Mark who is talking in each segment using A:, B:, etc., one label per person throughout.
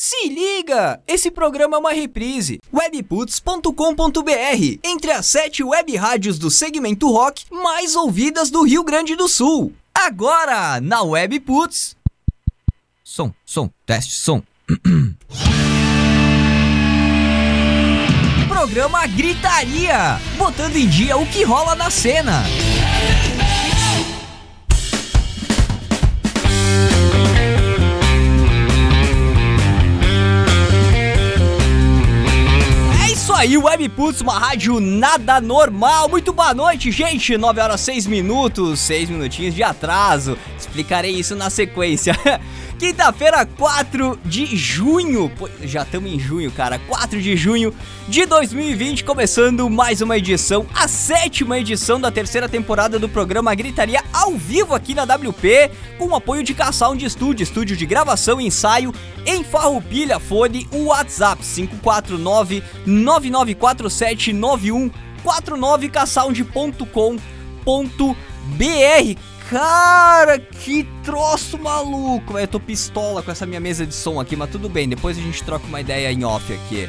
A: Se liga! Esse programa é uma reprise. webputs.com.br Entre as sete web rádios do segmento rock mais ouvidas do Rio Grande do Sul. Agora, na Webputs. Som, som, teste, som. programa Gritaria botando em dia o que rola na cena. Aí, Webputs, uma rádio nada normal. Muito boa noite, gente. 9 horas 6 minutos, 6 minutinhos de atraso. Explicarei isso na sequência. Quinta-feira, 4 de junho. Pô, já estamos em junho, cara. 4 de junho de 2020, começando mais uma edição, a sétima edição da terceira temporada do programa Gritaria ao vivo aqui na WP, com o apoio de K-Sound Studio, estúdio de gravação e ensaio em Farroupilha, fone o WhatsApp 549 9947 9149 ksound.com.br Cara, que troço maluco. Eu tô pistola com essa minha mesa de som aqui, mas tudo bem, depois a gente troca uma ideia em off aqui.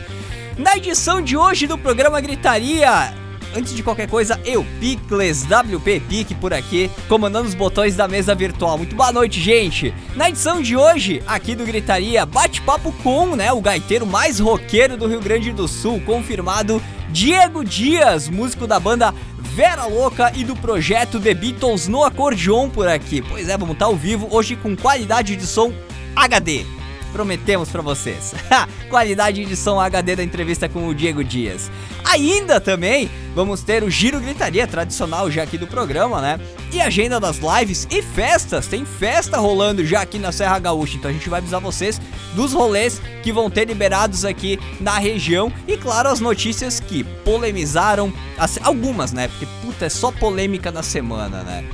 A: Na edição de hoje do programa Gritaria, antes de qualquer coisa, eu, Picles, WP Pic por aqui, comandando os botões da mesa virtual. Muito boa noite, gente! Na edição de hoje, aqui do Gritaria, bate-papo com, né, o gaiteiro mais roqueiro do Rio Grande do Sul, confirmado, Diego Dias, músico da banda Vera Louca e do projeto The Beatles no acordeon por aqui. Pois é, vamos estar ao vivo hoje com qualidade de som HD. Prometemos para vocês. Qualidade de som HD da entrevista com o Diego Dias. Ainda também vamos ter o Giro Gritaria tradicional já aqui do programa, né? E agenda das lives e festas. Tem festa rolando já aqui na Serra Gaúcha. Então a gente vai avisar vocês dos rolês que vão ter liberados aqui na região. E claro, as notícias que polemizaram. Algumas, né? Porque puta, é só polêmica na semana, né?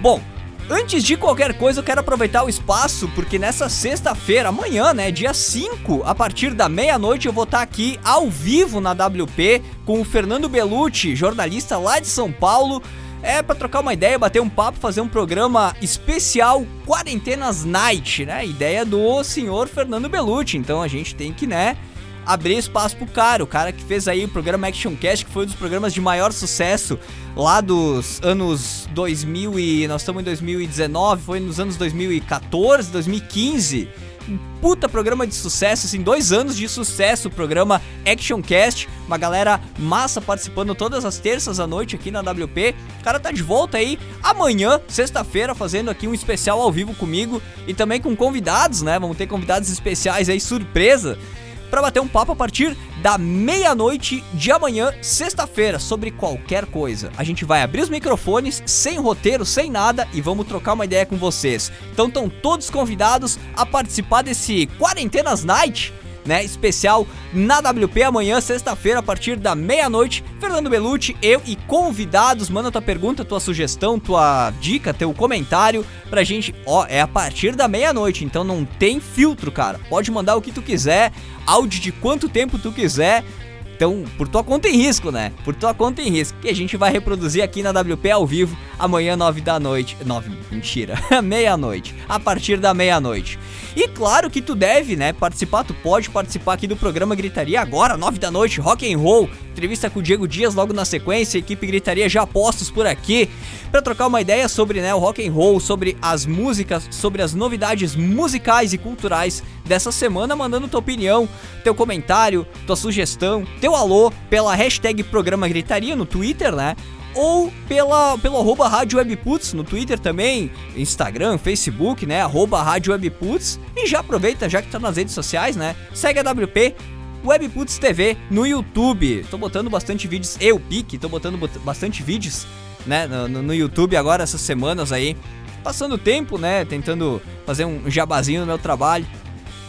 A: Bom, Antes de qualquer coisa, eu quero aproveitar o espaço, porque nessa sexta-feira, amanhã, né, dia 5, a partir da meia-noite, eu vou estar aqui ao vivo na WP com o Fernando Belucci, jornalista lá de São Paulo. É para trocar uma ideia, bater um papo, fazer um programa especial Quarentenas Night, né? Ideia do senhor Fernando Belucci. Então a gente tem que, né, abrir espaço pro cara, o cara que fez aí o programa Action Cast, que foi um dos programas de maior sucesso lá dos anos 2000 e nós estamos em 2019, foi nos anos 2014, 2015. Um puta programa de sucesso, assim, dois anos de sucesso o programa Action Cast, uma galera massa participando todas as terças à noite aqui na WP. O cara tá de volta aí amanhã, sexta-feira, fazendo aqui um especial ao vivo comigo e também com convidados, né? Vamos ter convidados especiais aí, surpresa para bater um papo a partir da meia-noite de amanhã, sexta-feira, sobre qualquer coisa. A gente vai abrir os microfones, sem roteiro, sem nada, e vamos trocar uma ideia com vocês. Então estão todos convidados a participar desse Quarentenas Night né, especial na WP amanhã, sexta-feira, a partir da meia-noite. Fernando Belucci, eu e convidados, manda tua pergunta, tua sugestão, tua dica, teu comentário pra gente. Ó, é a partir da meia-noite, então não tem filtro, cara. Pode mandar o que tu quiser, áudio de quanto tempo tu quiser. Então, por tua conta em risco, né? Por tua conta em risco. Que a gente vai reproduzir aqui na WP ao vivo amanhã, 9 da noite. 9, mentira. meia-noite. A partir da meia-noite. E claro que tu deve, né, participar, tu pode participar aqui do programa Gritaria agora, 9 da noite, rock and roll, entrevista com o Diego Dias logo na sequência, equipe Gritaria já postos por aqui, para trocar uma ideia sobre, né, o rock and roll, sobre as músicas, sobre as novidades musicais e culturais dessa semana, mandando tua opinião, teu comentário, tua sugestão, teu alô pela hashtag Programa Gritaria no Twitter, né? ou pela, pelo arroba Rádio Webputs no Twitter também, Instagram, Facebook, né? Arroba Rádio Webputs. E já aproveita, já que tá nas redes sociais, né? Segue a WP, Webputs TV no YouTube. Tô botando bastante vídeos, eu, Pique, tô botando bastante vídeos, né? No, no YouTube agora, essas semanas aí. Passando tempo, né? Tentando fazer um jabazinho no meu trabalho.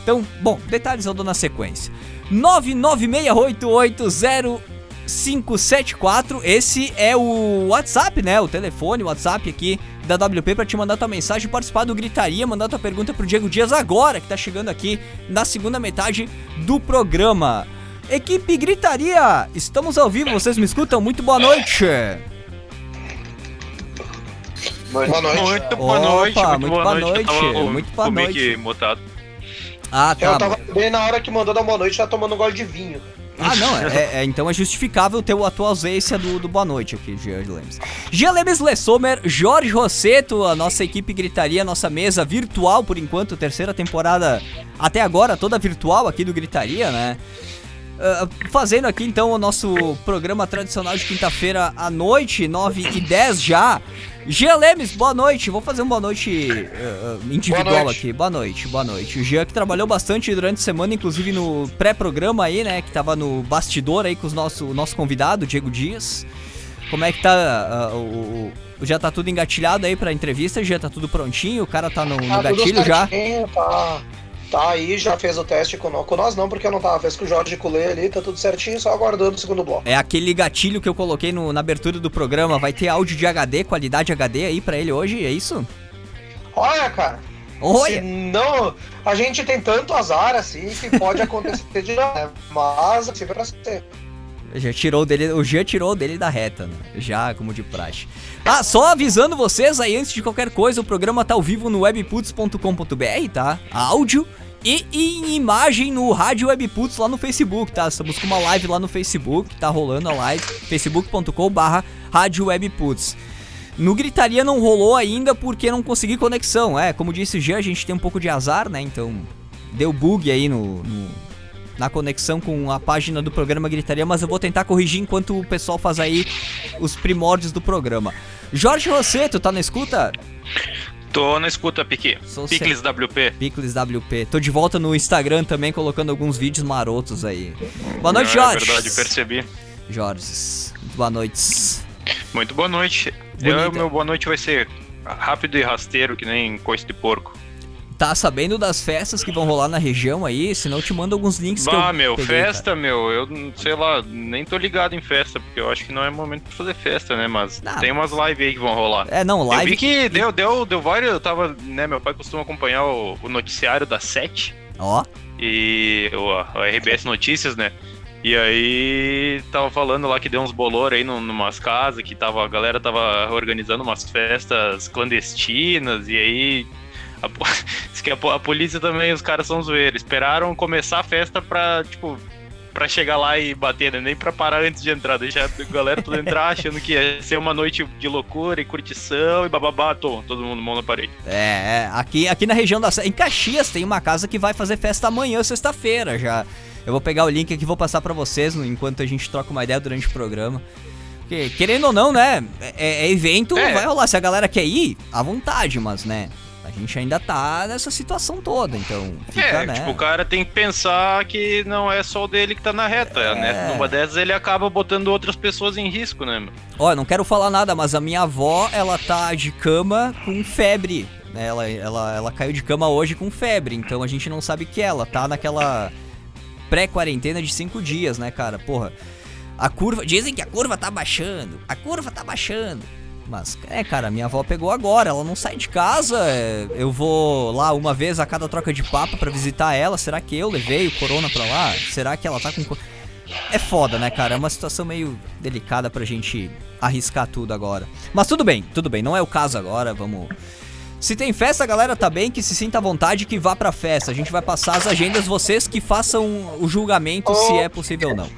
A: Então, bom, detalhes eu dou na sequência. 9968880 574. Esse é o WhatsApp, né? O telefone, o WhatsApp aqui da WP para te mandar tua mensagem, participar do Gritaria, mandar tua pergunta pro Diego Dias agora, que tá chegando aqui na segunda metade do programa. Equipe Gritaria, estamos ao vivo, vocês me escutam? Muito boa noite.
B: Boa noite.
C: Muito boa noite.
A: Opa, muito, boa, noite. noite.
C: Muito
A: boa noite.
C: Muito boa noite.
A: Ah, tá.
B: Eu tava bem na hora que mandou dar boa noite, tá tomando um gole de vinho.
A: Ah, não, é, é, então é justificável ter a tua ausência do, do boa noite aqui, Jean Lemes. Jean Lemes Lessomer, Jorge Rosseto, a nossa equipe Gritaria, nossa mesa virtual por enquanto, terceira temporada até agora, toda virtual aqui do Gritaria, né? Uh, fazendo aqui então o nosso programa tradicional de quinta-feira à noite, 9 e 10 já. Jean Lemes, boa noite. Vou fazer uma boa noite uh, individual boa noite. aqui. Boa noite, boa noite. O Jean que trabalhou bastante durante a semana, inclusive no pré-programa aí, né? Que tava no bastidor aí com o nosso, o nosso convidado, Diego Dias. Como é que tá uh, o, o, Já tá tudo engatilhado aí pra entrevista, já tá tudo prontinho, o cara tá no, no tá gatilho já.
B: Tá, tá aí, já fez o teste com, com nós, não, porque eu não tava. Fez com o Jorge Culê ali, tá tudo certinho, só aguardando o segundo bloco.
A: É aquele gatilho que eu coloquei no, na abertura do programa. Vai ter áudio de HD, qualidade HD aí pra ele hoje, é isso?
B: Olha, cara. Olha. não, a gente tem tanto azar assim que pode acontecer de mas assim pra ser.
A: Já tirou dele, o Jean tirou dele da reta, né? Já, como de praxe. Ah, só avisando vocês aí, antes de qualquer coisa, o programa tá ao vivo no webputs.com.br, tá? Áudio e em imagem no Rádio Webputs lá no Facebook, tá? Estamos com uma live lá no Facebook, tá rolando a live, facebook.com barra Rádio Webputs. No Gritaria não rolou ainda porque não consegui conexão, é, como disse o Jean, a gente tem um pouco de azar, né? Então, deu bug aí no, no na conexão com a página do programa Gritaria, mas eu vou tentar corrigir enquanto o pessoal faz aí os primórdios do programa. Jorge Rosseto, tá na escuta?
C: Tô na escuta, Pique. Picles WP.
A: Picles WP. Tô de volta no Instagram também, colocando alguns vídeos marotos aí. Boa noite, Não, Jorge. É
C: verdade, percebi.
A: Jorge, boa noite.
C: Muito boa noite. Eu, meu boa noite vai ser rápido e rasteiro, que nem coice de porco
A: tá sabendo das festas que vão rolar na região aí? Senão eu te mando alguns links bah, que eu
C: meu, peguei, festa, cara. meu, eu sei lá, nem tô ligado em festa, porque eu acho que não é momento pra fazer festa, né? Mas não, tem umas lives aí que vão rolar.
A: É, não, live.
C: Eu vi que deu, deu, deu vários. Eu tava, né? Meu pai costuma acompanhar o, o noticiário da 7.
A: Ó.
C: E o, RBS Notícias, né? E aí tava falando lá que deu uns bolor aí num, numas casas, que tava, a galera tava organizando umas festas clandestinas, e aí a, diz que a, a, polícia também, os caras são zoeiros. Esperaram começar a festa pra, tipo, pra chegar lá e bater, né? Nem pra parar antes de entrar. Deixar a galera toda entrar achando que ia ser uma noite de loucura e curtição e bababá, tom, todo mundo mão na parede.
A: É, é, aqui, aqui na região da. Em Caxias tem uma casa que vai fazer festa amanhã, sexta-feira já. Eu vou pegar o link aqui e vou passar para vocês enquanto a gente troca uma ideia durante o programa. Porque, querendo ou não, né? É, é evento, é. vai rolar. Se a galera quer ir, à vontade, mas, né? A gente ainda tá nessa situação toda, então fica,
C: é,
A: né?
C: tipo, o cara tem que pensar que não é só o dele que tá na reta, é... né? Numa dessas ele acaba botando outras pessoas em risco, né?
A: Olha, não quero falar nada, mas a minha avó, ela tá de cama com febre, né? Ela, ela, ela caiu de cama hoje com febre, então a gente não sabe o que é, ela tá naquela pré-quarentena de cinco dias, né, cara? Porra, a curva, dizem que a curva tá baixando, a curva tá baixando. Mas, é, cara, minha avó pegou agora, ela não sai de casa. É, eu vou lá uma vez a cada troca de papo para visitar ela. Será que eu levei o corona pra lá? Será que ela tá com. É foda, né, cara? É uma situação meio delicada pra gente arriscar tudo agora. Mas tudo bem, tudo bem, não é o caso agora, vamos. Se tem festa, galera tá bem, que se sinta à vontade que vá pra festa. A gente vai passar as agendas, vocês que façam o julgamento se é possível ou não.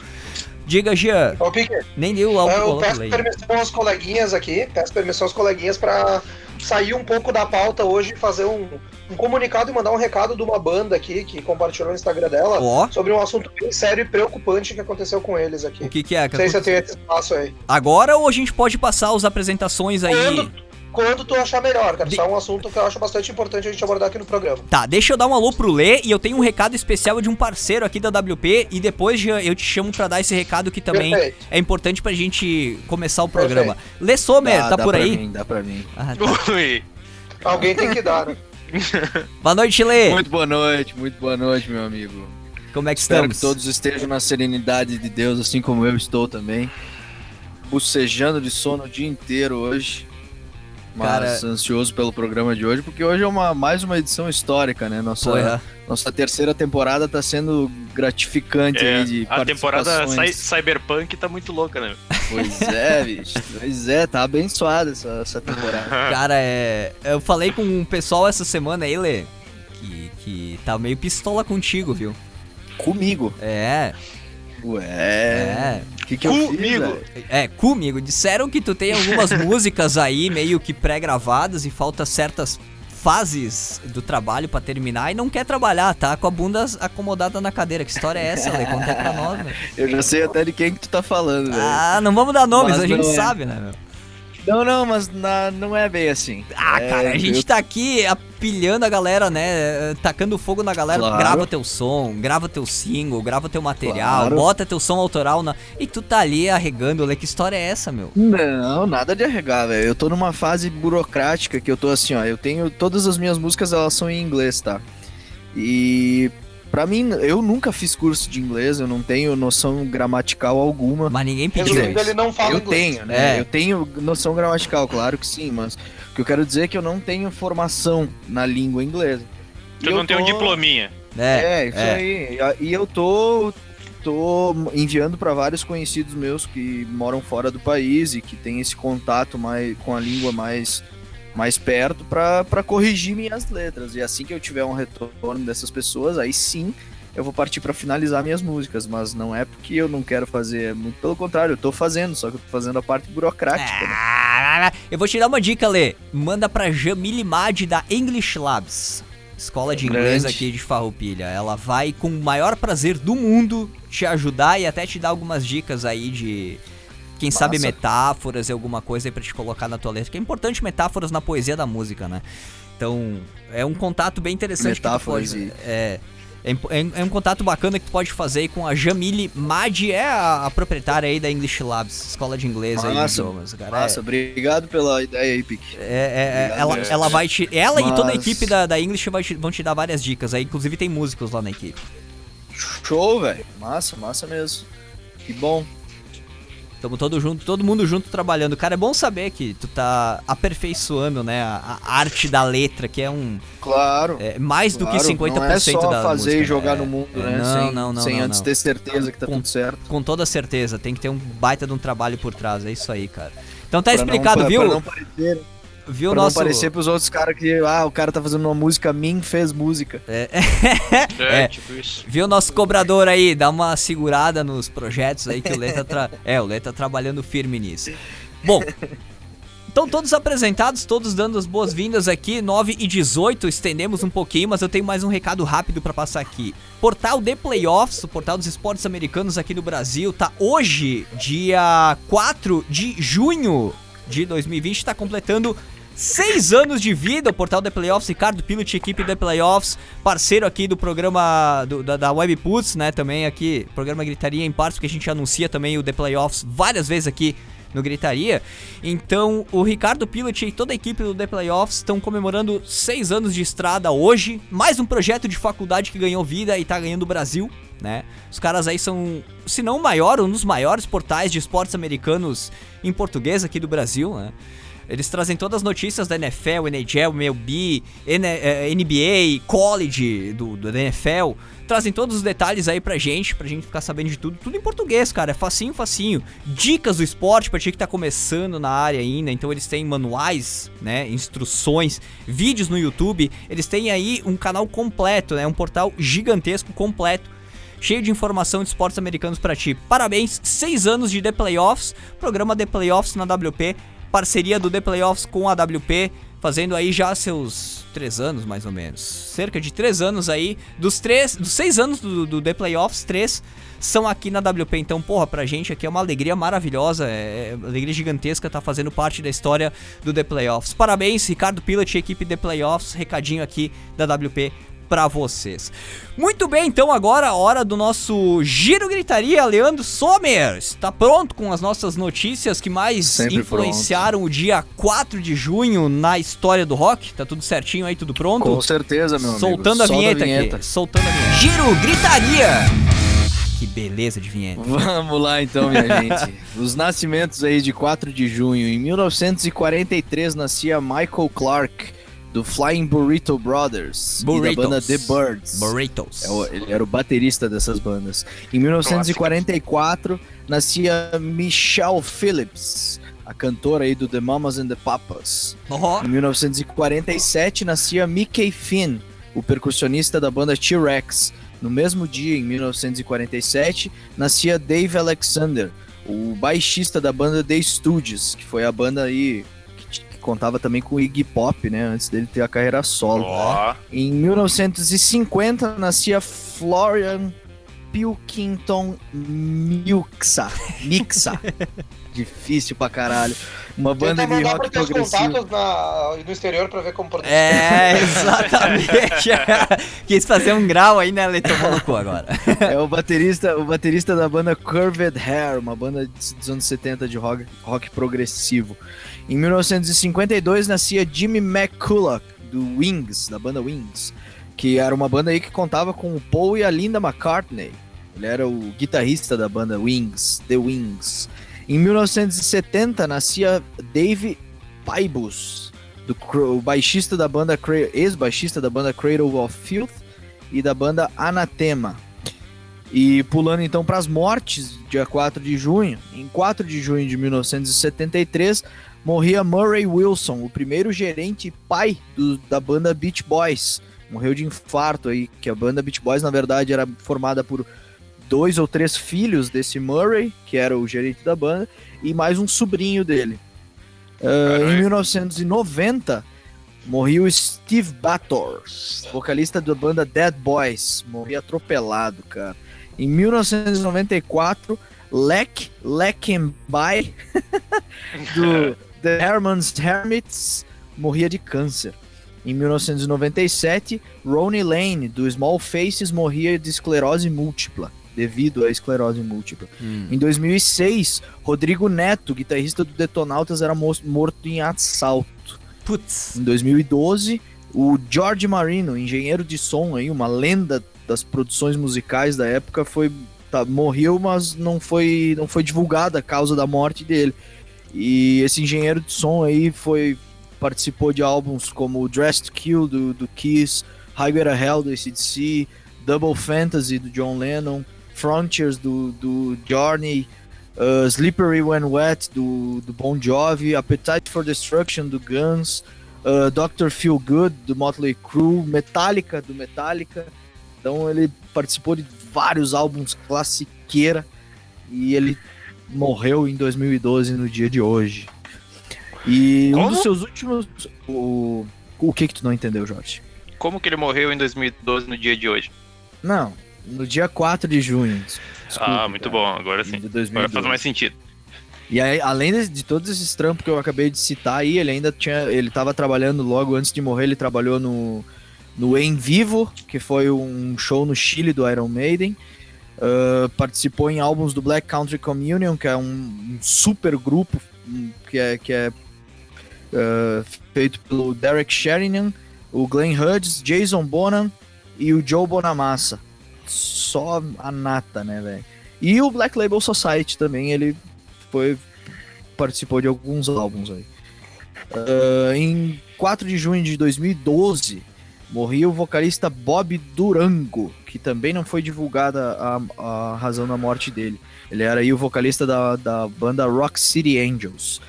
A: Diga, Jean. Ô, Pique,
B: Nem deu o Eu peço permissão aos coleguinhas aqui, peço permissão aos coleguinhas para sair um pouco da pauta hoje e fazer um, um, comunicado e mandar um recado de uma banda aqui que compartilhou no Instagram dela oh. sobre um assunto bem sério e preocupante que aconteceu com eles aqui.
A: O que, que é?
B: Não sei se eu tenho esse espaço aí.
A: Agora ou a gente pode passar as apresentações aí?
B: Quando, quando tu achar melhor, cara. De... Isso é um assunto que eu acho bastante importante a gente abordar aqui no programa.
A: Tá, deixa eu dar um alô pro Lê e eu tenho um recado especial de um parceiro aqui da WP e depois eu te chamo para dar esse recado que também Perfeito. é importante pra gente começar o programa. Perfeito. Lê Sommer, dá, tá dá por aí?
D: Mim, dá pra mim.
B: Ah, tá. Oi. Alguém tem que dar, né?
A: boa noite, Lê.
D: Muito boa noite, muito boa noite, meu amigo.
A: Como é que
D: Espero
A: estamos?
D: que todos estejam na serenidade de Deus, assim como eu estou também. Bucejando de sono o dia inteiro hoje. Mas Cara... ansioso pelo programa de hoje, porque hoje é uma, mais uma edição histórica, né? Nossa, é. nossa terceira temporada tá sendo gratificante é,
C: de A temporada Cyberpunk tá muito louca, né?
D: Pois é, bicho. Pois é, tá abençoada essa, essa temporada.
A: Cara, é. Eu falei com o pessoal essa semana aí, Lê, que, que tá meio pistola contigo, viu?
D: Comigo?
A: É.
D: Ué. É.
A: Que que comigo. Fiz, é, comigo. Disseram que tu tem algumas músicas aí meio que pré-gravadas e falta certas fases do trabalho para terminar e não quer trabalhar, tá com a bunda acomodada na cadeira. Que história é essa, Lê? Conta pra nós,
D: né? Eu já sei até de quem que tu tá falando, velho.
A: Ah, não vamos dar nomes, Mas a gente é. sabe, né, meu?
D: Não, não, mas na, não é bem assim.
A: Ah,
D: é,
A: cara, a gente eu... tá aqui apilhando a galera, né? Tacando fogo na galera. Claro. Grava teu som, grava teu single, grava teu material, claro. bota teu som autoral na. E tu tá ali arregando, olha que história é essa, meu?
D: Não, nada de arregar, velho. Eu tô numa fase burocrática que eu tô assim, ó. Eu tenho. Todas as minhas músicas elas são em inglês, tá? E Pra mim, eu nunca fiz curso de inglês, eu não tenho noção gramatical alguma.
A: Mas ninguém pediu isso.
B: ele não fala
D: Eu inglês. tenho, né? É. Eu tenho noção gramatical, claro que sim, mas o que eu quero dizer é que eu não tenho formação na língua inglesa.
C: Tu não tô... um diplominha.
D: É, é isso é. aí. E eu tô, tô enviando para vários conhecidos meus que moram fora do país e que têm esse contato mais com a língua mais mais perto para corrigir minhas letras. E assim que eu tiver um retorno dessas pessoas, aí sim eu vou partir para finalizar minhas músicas, mas não é porque eu não quero fazer, muito pelo contrário, eu tô fazendo, só que eu tô fazendo a parte burocrática. Né?
A: Ah, eu vou te dar uma dica, Lê. Manda pra Jamile Mad da English Labs. Escola de inglês Grande. aqui de Farroupilha. Ela vai com o maior prazer do mundo te ajudar e até te dar algumas dicas aí de quem Massa. sabe metáforas e alguma coisa aí pra te colocar na tua letra. Que é importante metáforas na poesia da música, né? Então, é um contato bem interessante
D: metáforas
A: que tu pode, é, é, é, um contato bacana que tu pode fazer com a Jamile Madi, é a, a, proprietária aí da English Labs, escola de inglês Massa. aí idiomas,
D: cara. Massa, é, obrigado pela ideia aí, Pique.
A: É, é, é ela, ela vai te. Ela Mas... e toda a equipe da, da English te, vão te dar várias dicas aí, inclusive tem músicos lá na equipe.
D: Show, velho. Massa, massa mesmo. Que bom.
A: Tamo todo junto, todo mundo junto trabalhando. Cara, é bom saber que tu tá aperfeiçoando, né, a, a arte da letra, que é um
D: Claro.
A: É mais
D: claro,
A: do que 50% não é só
D: da fazer
A: música,
D: e jogar né? no mundo, né?
A: Não, sem, não, não,
D: sem
A: não,
D: antes
A: não.
D: ter certeza que tá
A: com,
D: tudo certo.
A: Com toda certeza, tem que ter um baita de um trabalho por trás, é isso aí, cara. Então tá pra explicado, não, viu? Pra não parecer
D: Viu pra nosso... não parecer pros outros caras que, ah, o cara tá fazendo uma música, mim fez música.
A: É, é, é tipo isso. Viu nosso cobrador aí, dá uma segurada nos projetos aí que o Lê tá, tra... é, o Lê tá trabalhando firme nisso. Bom, Estão todos apresentados, todos dando as boas-vindas aqui, 9 e 18, estendemos um pouquinho, mas eu tenho mais um recado rápido para passar aqui. Portal The Playoffs, o portal dos esportes americanos aqui no Brasil, tá hoje, dia 4 de junho de 2020, está completando Seis anos de vida, o portal The Playoffs, Ricardo Pilot, equipe The Playoffs, parceiro aqui do programa do, da, da Webputs, né? Também aqui, programa Gritaria em partes, porque a gente anuncia também o The Playoffs várias vezes aqui no Gritaria. Então, o Ricardo Pilot e toda a equipe do The Playoffs estão comemorando seis anos de estrada hoje. Mais um projeto de faculdade que ganhou vida e tá ganhando o Brasil, né? Os caras aí são, se não o maior, um dos maiores portais de esportes americanos em português aqui do Brasil, né? Eles trazem todas as notícias da NFL, NHL, MLB, NBA, college do, do NFL. Trazem todos os detalhes aí pra gente, pra gente ficar sabendo de tudo. Tudo em português, cara. É facinho, facinho. Dicas do esporte pra ti que tá começando na área ainda. Então eles têm manuais, né? Instruções, vídeos no YouTube. Eles têm aí um canal completo, né? Um portal gigantesco, completo cheio de informação de esportes americanos para ti. Parabéns, seis anos de The Playoffs, programa The Playoffs na WP parceria do The Playoffs com a AWP, fazendo aí já seus três anos, mais ou menos. Cerca de três anos aí. Dos três, dos seis anos do, do The Playoffs, três são aqui na WP. Então, porra, pra gente aqui é uma alegria maravilhosa, é, é uma alegria gigantesca tá fazendo parte da história do The Playoffs. Parabéns, Ricardo Pilat equipe The Playoffs, recadinho aqui da WP para vocês. Muito bem, então agora a hora do nosso Giro Gritaria. Leandro Sommer está pronto com as nossas notícias que mais Sempre influenciaram pronto. o dia 4 de junho na história do rock? Tá tudo certinho aí, tudo pronto?
D: Com certeza, meu
A: Soltando
D: amigo.
A: A vinheta, a vinheta aqui. Soltando a vinheta. Giro Gritaria. Que beleza de vinheta.
D: Vamos lá então, minha gente. Os nascimentos aí de 4 de junho. Em 1943 nascia Michael Clark do Flying Burrito Brothers
A: Burritos.
D: e da banda The Birds.
A: Burritos.
D: É ele era o baterista dessas bandas. Em 1944 nascia Michelle Phillips, a cantora aí do The Mamas and the Papas. Em 1947 nascia Mickey Finn, o percussionista da banda T-Rex. No mesmo dia, em 1947, nascia Dave Alexander, o baixista da banda The Stooges, que foi a banda aí contava também com o Iggy Pop, né, antes dele ter a carreira solo.
C: Oh.
D: Em 1950, nascia Florian Pilkington Mixa. Mixa. Difícil pra caralho. Uma banda de rock progressivo. contatos
B: na, no exterior pra ver como produzir.
A: É, exatamente. Quis fazer um grau aí, né? Ele tomou no cu agora.
D: É o baterista, o baterista da banda Curved Hair, uma banda dos anos 70 de rock, rock progressivo. Em 1952 nascia Jimmy McCulloch, do Wings, da banda Wings que era uma banda aí que contava com o Paul e a Linda McCartney. Ele era o guitarrista da banda Wings, The Wings. Em 1970 nascia Dave Paibus, do, o baixista da banda ex-baixista da banda Cradle of Filth e da banda Anathema. E pulando então para as mortes, dia 4 de junho. Em 4 de junho de 1973, morria Murray Wilson, o primeiro gerente e pai do, da banda Beach Boys morreu de infarto aí, que a banda Beach Boys, na verdade, era formada por dois ou três filhos desse Murray, que era o gerente da banda, e mais um sobrinho dele. Uh, em 1990, morreu Steve Bator, vocalista da banda Dead Boys, morreu atropelado, cara. Em 1994, Lek By do The Herman's Hermits, morria de câncer. Em 1997, Ronnie Lane, do Small Faces, morria de esclerose múltipla, devido à esclerose múltipla. Hum. Em 2006, Rodrigo Neto, guitarrista do Detonautas, era morto em assalto.
A: Putz.
D: Em 2012, o George Marino, engenheiro de som, aí, uma lenda das produções musicais da época, foi tá, morreu, mas não foi, não foi divulgada a causa da morte dele. E esse engenheiro de som aí foi participou de álbuns como Dressed to Kill do, do Kiss, Highway to Hell do ACDC, Double Fantasy do John Lennon, Frontiers do, do Journey, uh, Slippery When Wet do, do Bon Jovi, Appetite for Destruction do Guns, uh. Feel Good do Motley Crue, Metallica do Metallica. Então ele participou de vários álbuns classiqueira e ele morreu em 2012 no dia de hoje. E Como? um dos seus últimos. O, o que que tu não entendeu, Jorge?
C: Como que ele morreu em 2012 no dia de hoje?
D: Não, no dia 4 de junho.
C: Desculpa, ah, muito cara. bom, agora sim. Agora faz mais sentido.
D: E aí, além de, todos esses trampos que eu acabei de citar aí, ele ainda tinha. Ele tava trabalhando logo antes de morrer, ele trabalhou no, no Em Vivo, que foi um show no Chile do Iron Maiden. Uh, participou em álbuns do Black Country Communion, que é um, um super grupo que é, que é uh, feito pelo Derek Sheringham, o Glenn Hughes, Jason Bonham e o Joe Bonamassa. Só a nata, né, velho? E o Black Label Society também, ele foi participou de alguns álbuns aí. Uh, em 4 de junho de 2012, morreu o vocalista Bob Durango, que também não foi divulgada a, a razão da morte dele. Ele era aí o vocalista da, da banda Rock City Angels.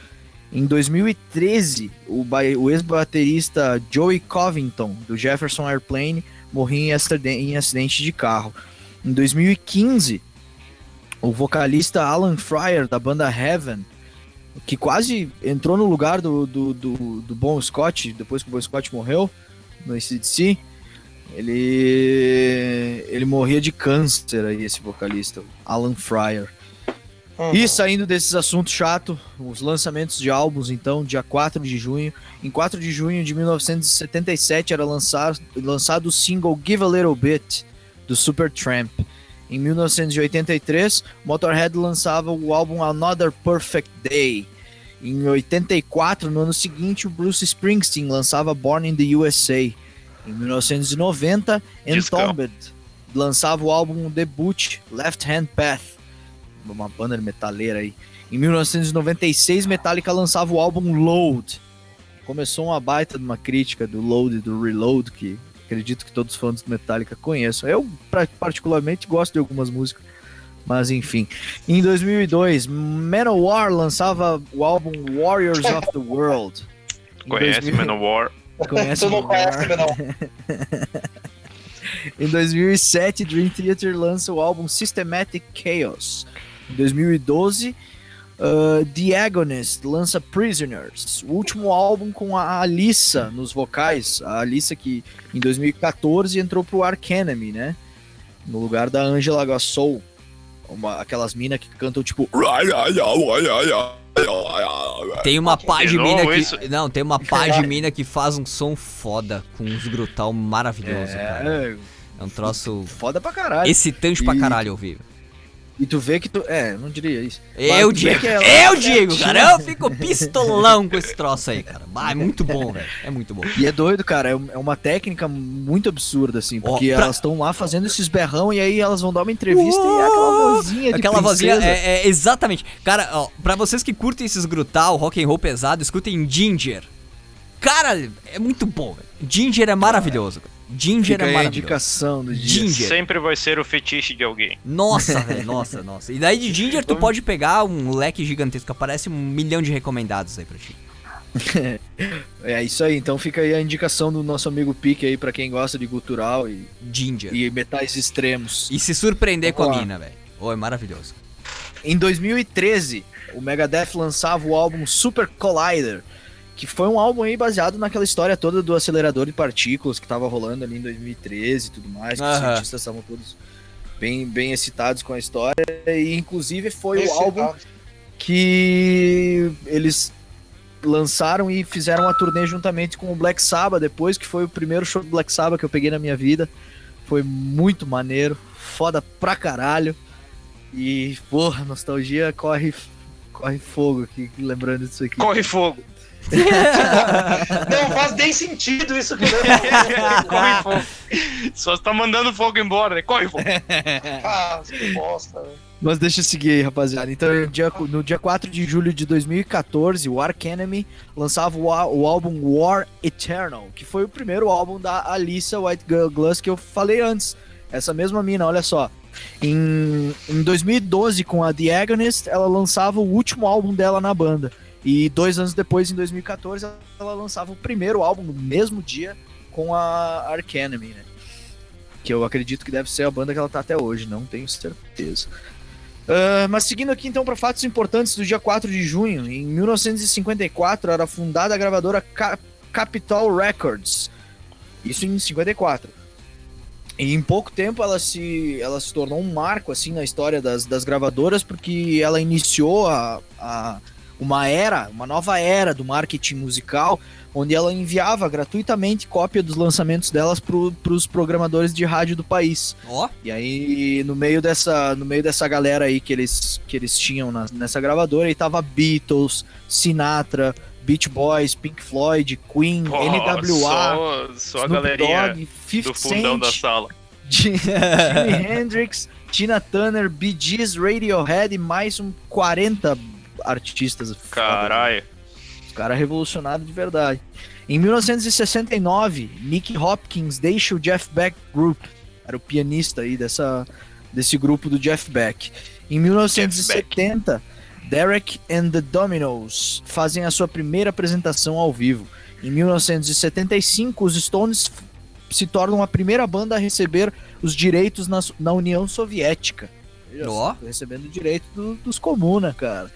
D: Em 2013, o, o ex-baterista Joey Covington, do Jefferson Airplane, morreu em acidente de carro. Em 2015, o vocalista Alan Fryer, da banda Heaven, que quase entrou no lugar do, do, do, do Bon Scott, depois que o Bon Scott morreu no ACDC, ele, ele morria de câncer aí, esse vocalista, Alan Fryer. Uhum. E saindo desses assuntos chato, os lançamentos de álbuns, então, dia 4 de junho. Em 4 de junho de 1977 era lançado, lançado o single Give a Little Bit, do Supertramp. Em 1983, Motorhead lançava o álbum Another Perfect Day. Em 84, no ano seguinte, o Bruce Springsteen lançava Born in the USA. Em 1990, Entombed lançava o álbum debut Left Hand Path uma banda metaleira aí. Em 1996, Metallica lançava o álbum Load. Começou uma baita de uma crítica do Load e do Reload, que acredito que todos os fãs do Metallica conheçam. Eu, particularmente, gosto de algumas músicas, mas enfim. Em 2002, Manowar lançava o álbum Warriors of the World.
C: Em Conhece 2000... Manowar?
B: Conhece tu não conhece, não.
D: em 2007, Dream Theater lança o álbum Systematic Chaos. Em 2012, uh, The Agonist lança Prisoners, o último álbum com a Alissa nos vocais. A Alissa que em 2014 entrou pro Ark Enemy, né? No lugar da Angela Gassou. Uma, aquelas minas que cantam tipo.
A: Tem uma pá de mina que. Não, tem uma pá de mina que faz um som foda com uns grutal maravilhoso, é, cara. É um troço.
D: Foda pra caralho.
A: Excitante e... pra caralho ouvir.
D: E tu vê que tu. É, não diria isso.
A: Eu digo. Ela... Eu digo, cara. Eu fico pistolão com esse troço aí, cara. Ah, é muito bom, velho. É muito bom.
D: E é doido, cara. É, é uma técnica muito absurda, assim. Porque oh, pra... elas estão lá fazendo esses berrão e aí elas vão dar uma entrevista e é aquela vozinha.
A: Aquela vozinha, é, é, exatamente. Cara, ó, pra vocês que curtem esses grutal, rock and roll pesado, escutem Ginger. Cara, é muito bom, velho. Ginger é maravilhoso. Ginger Fica é maravilhoso.
D: a indicação do Ginger.
C: Sempre vai ser o fetiche de alguém.
A: Nossa, velho, nossa, nossa. E daí de Ginger tu pode pegar um leque gigantesco, aparece um milhão de recomendados aí pra ti.
D: é isso aí, então fica aí a indicação do nosso amigo Pique aí para quem gosta de gutural e
A: Ginger
D: e metais extremos.
A: E se surpreender Vamos com a mina, velho. Oh, é maravilhoso.
D: Em 2013, o Megadeth lançava o álbum Super Collider, que foi um álbum aí baseado naquela história toda do acelerador de partículas que tava rolando ali em 2013 e tudo mais, que os cientistas estavam todos bem, bem excitados com a história, e inclusive foi o álbum que eles lançaram e fizeram uma turnê juntamente com o Black Sabbath depois, que foi o primeiro show do Black Sabbath que eu peguei na minha vida. Foi muito maneiro, foda pra caralho. E, porra, nostalgia corre, corre fogo aqui, lembrando disso aqui.
C: Corre fogo!
B: não faz nem sentido isso que
C: Corre fogo. Só tá mandando fogo embora, né? Corre fogo.
B: ah, que bosta, velho.
D: Mas deixa eu seguir aí, rapaziada. Então, no dia, no dia 4 de julho de 2014, o Ark Enemy lançava o, o, álbum War Eternal, que foi o primeiro álbum da Alissa White Girl Glass que eu falei antes. Essa mesma mina, olha só. Em, em 2012, com a The Agonist, ela lançava o último álbum dela na banda. E dois anos depois, em 2014, ela lançava o primeiro álbum no mesmo dia com a Ark Enemy, né? Que eu acredito que deve ser a banda que ela tá até hoje, não tenho certeza. Uh, mas seguindo aqui então para fatos importantes do dia 4 de junho, em 1954 era fundada a gravadora Capitol Records. Isso em 54. E em pouco tempo ela se, ela se tornou um marco assim na história das, das gravadoras, porque ela iniciou a, a uma era, uma nova era do marketing musical, onde ela enviava gratuitamente cópia dos lançamentos delas para os programadores de rádio do país.
A: Ó. Oh.
D: E aí no meio dessa, no meio dessa galera aí que eles que eles tinham na, nessa gravadora, aí tava Beatles, Sinatra, Beach Boys, Pink Floyd, Queen, Pô, NWA,
C: só, só a galerinha Dogg, 50 do fundão Cent, da sala.
D: Jimi Hendrix, Tina Turner, Bee Gees, Radiohead e mais um 40 artistas.
C: Caralho.
D: Os caras revolucionaram de verdade. Em 1969, Nick Hopkins deixa o Jeff Beck Group. Era o pianista aí dessa, desse grupo do Jeff Beck. Em 1970, Derek and the Dominos fazem a sua primeira apresentação ao vivo. Em 1975, os Stones se tornam a primeira banda a receber os direitos na, na União Soviética.
A: Oh.
D: Recebendo o direito do, dos comunas, cara.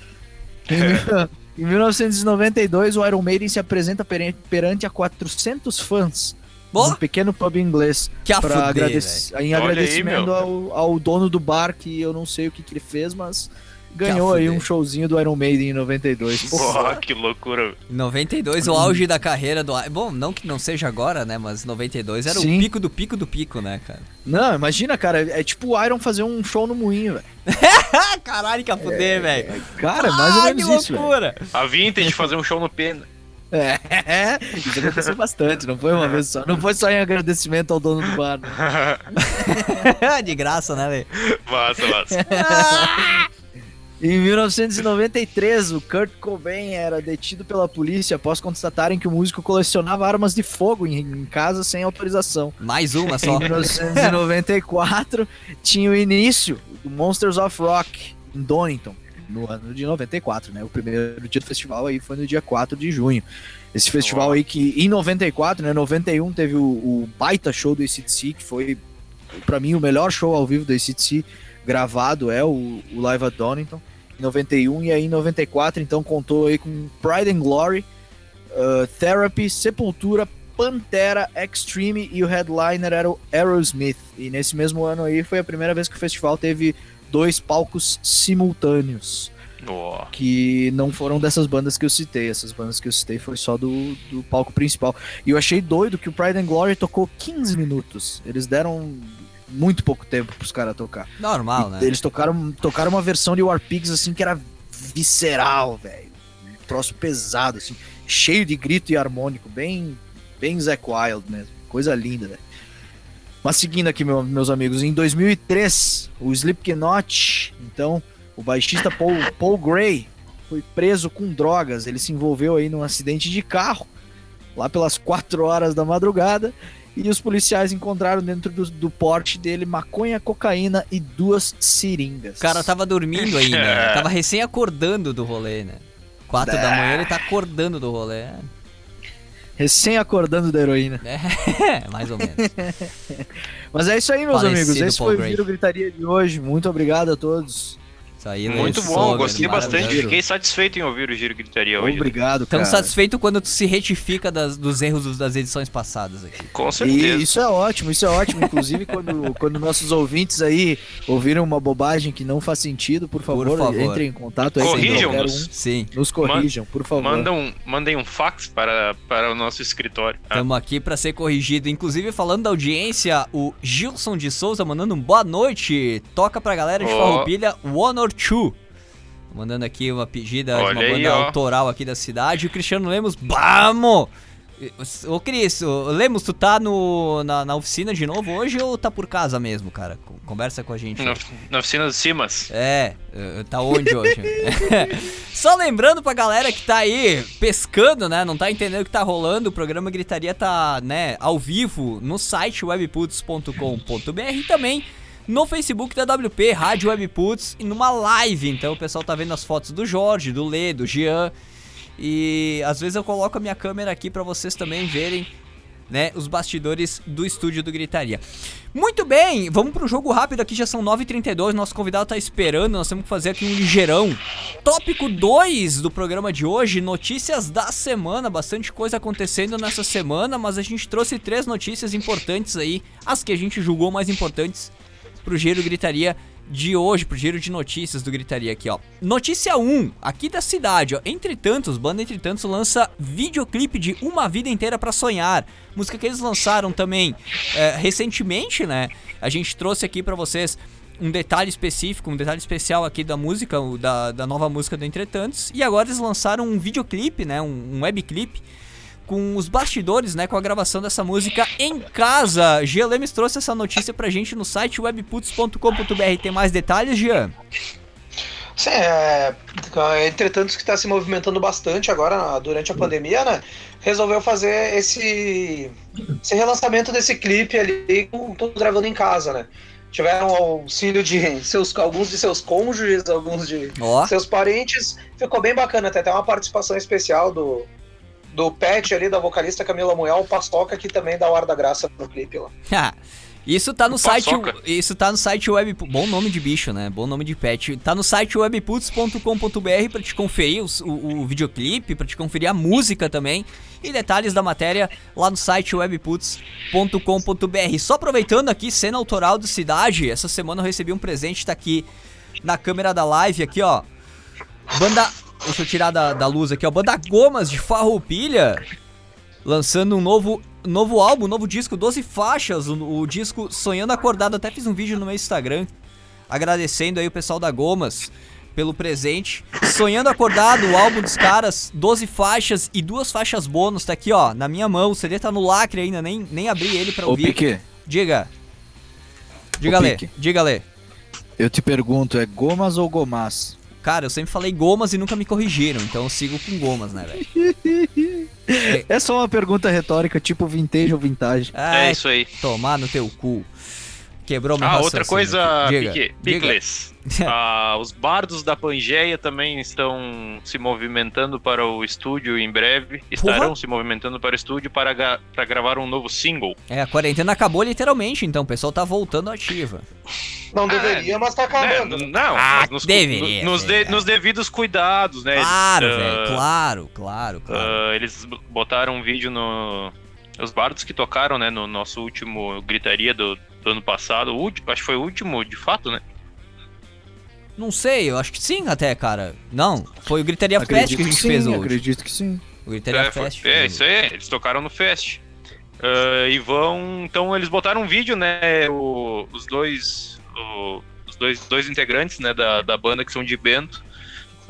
D: Em, 1992, o Iron Maiden se apresenta perante a 400 fãs. Boa. Um pequeno pub inglês.
A: Que a fuder,
D: Em agradecimento aí, ao, ao, dono do bar, que eu não sei o que, que ele fez, mas ganhou aí um showzinho do Iron Maiden em 92.
C: Porra, que loucura.
A: 92, o auge da carreira do. Bom, não que não seja agora, né? Mas 92 era Sim. o pico do pico do pico, né, cara?
D: Não, imagina, cara. É tipo o Iron fazer um show no moinho, velho.
A: Caralho, que a fuder, é, velho.
D: Cara, mais ou ah, menos isso, loucura. Véio.
C: A Vintage fazer um show no Pena.
D: É, isso aconteceu bastante, não foi uma vez só. Não foi só em agradecimento ao dono do bar.
A: De graça, né, velho?
C: Massa, massa.
D: Em 1993, o Kurt Cobain era detido pela polícia após constatarem que o músico colecionava armas de fogo em, casa sem autorização.
A: Mais uma só.
D: Em 1994, tinha o início do Monsters of Rock em Donington. no ano de 94, né? O primeiro dia do festival aí foi no dia 4 de junho. Esse festival aí que em 94, né? 91 teve o, o baita show do ACDC, que foi para mim o melhor show ao vivo do ACDC gravado é o, o Live at Donington. Em 91 e aí em 94 então contou aí com Pride and Glory, uh, Therapy, Sepultura, Pantera, Extreme e o headliner era o Aerosmith. E nesse mesmo ano aí foi a primeira vez que o festival teve dois palcos simultâneos. Oh. Que não foram dessas bandas que eu citei. Essas bandas que eu citei foi só do, do palco principal. E eu achei doido que o Pride and Glory tocou 15 minutos. Eles deram muito pouco tempo pros caras tocar.
A: Normal,
D: e
A: né?
D: Eles tocaram, tocaram uma versão de War Pigs assim que era visceral, velho. Um troço pesado, assim, cheio de grito e harmônico, bem, bem Zack Wild mesmo. Coisa linda, velho. Mas seguindo aqui, meu, meus amigos, em 2003, o Slipknot, então, o baixista Paul, Paul Gray, foi preso com drogas. Ele se envolveu aí num acidente de carro, lá pelas 4 horas da madrugada, e os policiais encontraram dentro do, do porte dele maconha, cocaína e duas seringas.
A: O cara tava dormindo ainda, né? tava recém acordando do rolê, né? 4 da manhã ele tá acordando do rolê
D: recém acordando da heroína.
A: É, mais ou menos.
D: Mas é isso aí, meus Falecido amigos. Esse Paul foi o Giro Gritaria de hoje. Muito obrigado a todos.
C: Aí, Muito bom, gostei bastante. Fiquei satisfeito em ouvir o Giro Gritaria hoje.
D: Obrigado, cara.
A: Tão satisfeito quando tu se retifica das, dos erros das edições passadas aqui.
C: Com certeza.
D: E isso é ótimo, isso é ótimo. Inclusive, quando, quando nossos ouvintes aí ouviram uma bobagem que não faz sentido, por favor, por favor. entrem em contato.
C: Corrijam-nos.
D: Um, Sim. Nos corrijam, por favor.
C: Mandam, mandem um fax para, para o nosso escritório.
A: Estamos ah. aqui para ser corrigido. Inclusive, falando da audiência, o Gilson de Souza mandando um boa noite. Toca pra galera de oh. Farroupilha, One or Two. Mandando aqui uma pedida Olha de uma banda autoral aqui da cidade. O Cristiano Lemos, vamos! Ô Cris, Lemos, tu tá no, na, na, oficina de novo hoje ou tá por casa mesmo, cara? Conversa com a gente.
C: Na, na oficina dos Cimas.
A: É, eh, tá onde hoje? Só lembrando pra galera que tá aí pescando, né? Não tá entendendo o que tá rolando, o programa Gritaria tá, né, ao vivo no site webputs.com.br e também no Facebook da WP, Rádio Webputs, e numa live. Então o pessoal tá vendo as fotos do Jorge, do Lê, do Jean. E às vezes eu coloco a minha câmera aqui para vocês também verem né, os bastidores do estúdio do Gritaria. Muito bem, vamos pro jogo rápido aqui, já são 9h32, nosso convidado tá esperando, nós temos que fazer aqui um ligeirão. Tópico 2 do programa de hoje, notícias da semana, bastante coisa acontecendo nessa semana, mas a gente trouxe três notícias importantes aí, as que a gente julgou mais importantes pro Giro Gritaria de hoje, pro giro de notícias do Gritaria aqui, ó. Notícia 1, aqui da cidade, ó. Entre tantos, banda Entre Tantos lança videoclipe de Uma Vida Inteira para Sonhar. Música que eles lançaram também é, recentemente, né? A gente trouxe aqui para vocês um detalhe específico, um detalhe especial aqui da música, da, da nova música do Entretantos. E agora eles lançaram um videoclipe, né? Um, um webclipe com os bastidores, né, com a gravação dessa música em casa. Gia Lemes trouxe essa notícia pra gente no site webputs.com.br. Tem mais detalhes, Gian?
B: Sim, é, entretanto que está se movimentando bastante agora durante a pandemia, né? Resolveu fazer esse, esse relançamento desse clipe ali, com todos gravando em casa, né? Tiveram auxílio de seus, alguns de seus cônjuges, alguns de oh. seus parentes. Ficou bem bacana, até, até uma participação especial do, do Pet ali, da vocalista Camila o Pastoca, que também dá o ar da graça no clipe lá.
A: Isso tá no o site. Paçoca. Isso tá no site web. Bom nome de bicho, né? Bom nome de pet. Tá no site webputs.com.br pra te conferir o, o, o videoclipe, pra te conferir a música também. E detalhes da matéria lá no site webputs.com.br. Só aproveitando aqui, cena autoral do Cidade. Essa semana eu recebi um presente, tá aqui na câmera da live, aqui, ó. Banda Deixa eu tirar da, da luz aqui, ó. Banda Gomas de Farroupilha. Lançando um novo, novo álbum, novo disco, 12 faixas. O, o disco Sonhando Acordado. Até fiz um vídeo no meu Instagram. Agradecendo aí o pessoal da Gomas pelo presente. Sonhando Acordado, o álbum dos caras, 12 faixas e duas faixas bônus, tá aqui, ó, na minha mão. O CD tá no lacre ainda, nem, nem abri ele pra ouvir.
D: Ô, Pique.
A: Diga. Diga, Lê. Diga, Lê.
D: Eu te pergunto, é gomas ou gomas?
A: Cara, eu sempre falei gomas e nunca me corrigiram, então eu sigo com gomas, né, velho?
D: é. é só uma pergunta retórica, tipo vintage ou vintage.
C: É, é isso aí.
A: Tomar no teu cu. Quebrou
C: meu Ah, outra coisa, diga, Picles. ah, os bardos da Pangeia também estão se movimentando para o estúdio em breve. Estarão Porra. se movimentando para o estúdio para, para gravar um novo single.
A: É, a quarentena acabou literalmente, então o pessoal tá voltando ativa.
B: Não deveria, ah, mas tá acabando.
C: Né? Não,
A: ah,
C: nos,
A: deveria.
C: Nos, de, nos, devidos cuidados, né?
A: Claro, uh, velho, claro, claro, claro. Uh,
C: eles botaram um vídeo no. Os bardos que tocaram, né, no nosso último gritaria do, do ano passado, o, acho que foi o último de fato, né?
A: Não sei, eu acho que sim até, cara. Não, foi o Gritaria acredito Fest que a gente
D: sim,
A: fez hoje.
D: Acredito que sim.
A: O Gritaria é, Fest.
C: Foi, é, isso aí, eles tocaram no Fest. Uh, e vão. Então eles botaram um vídeo, né? O, os dois. O, os dois, dois integrantes né, da, da banda que são de Bento,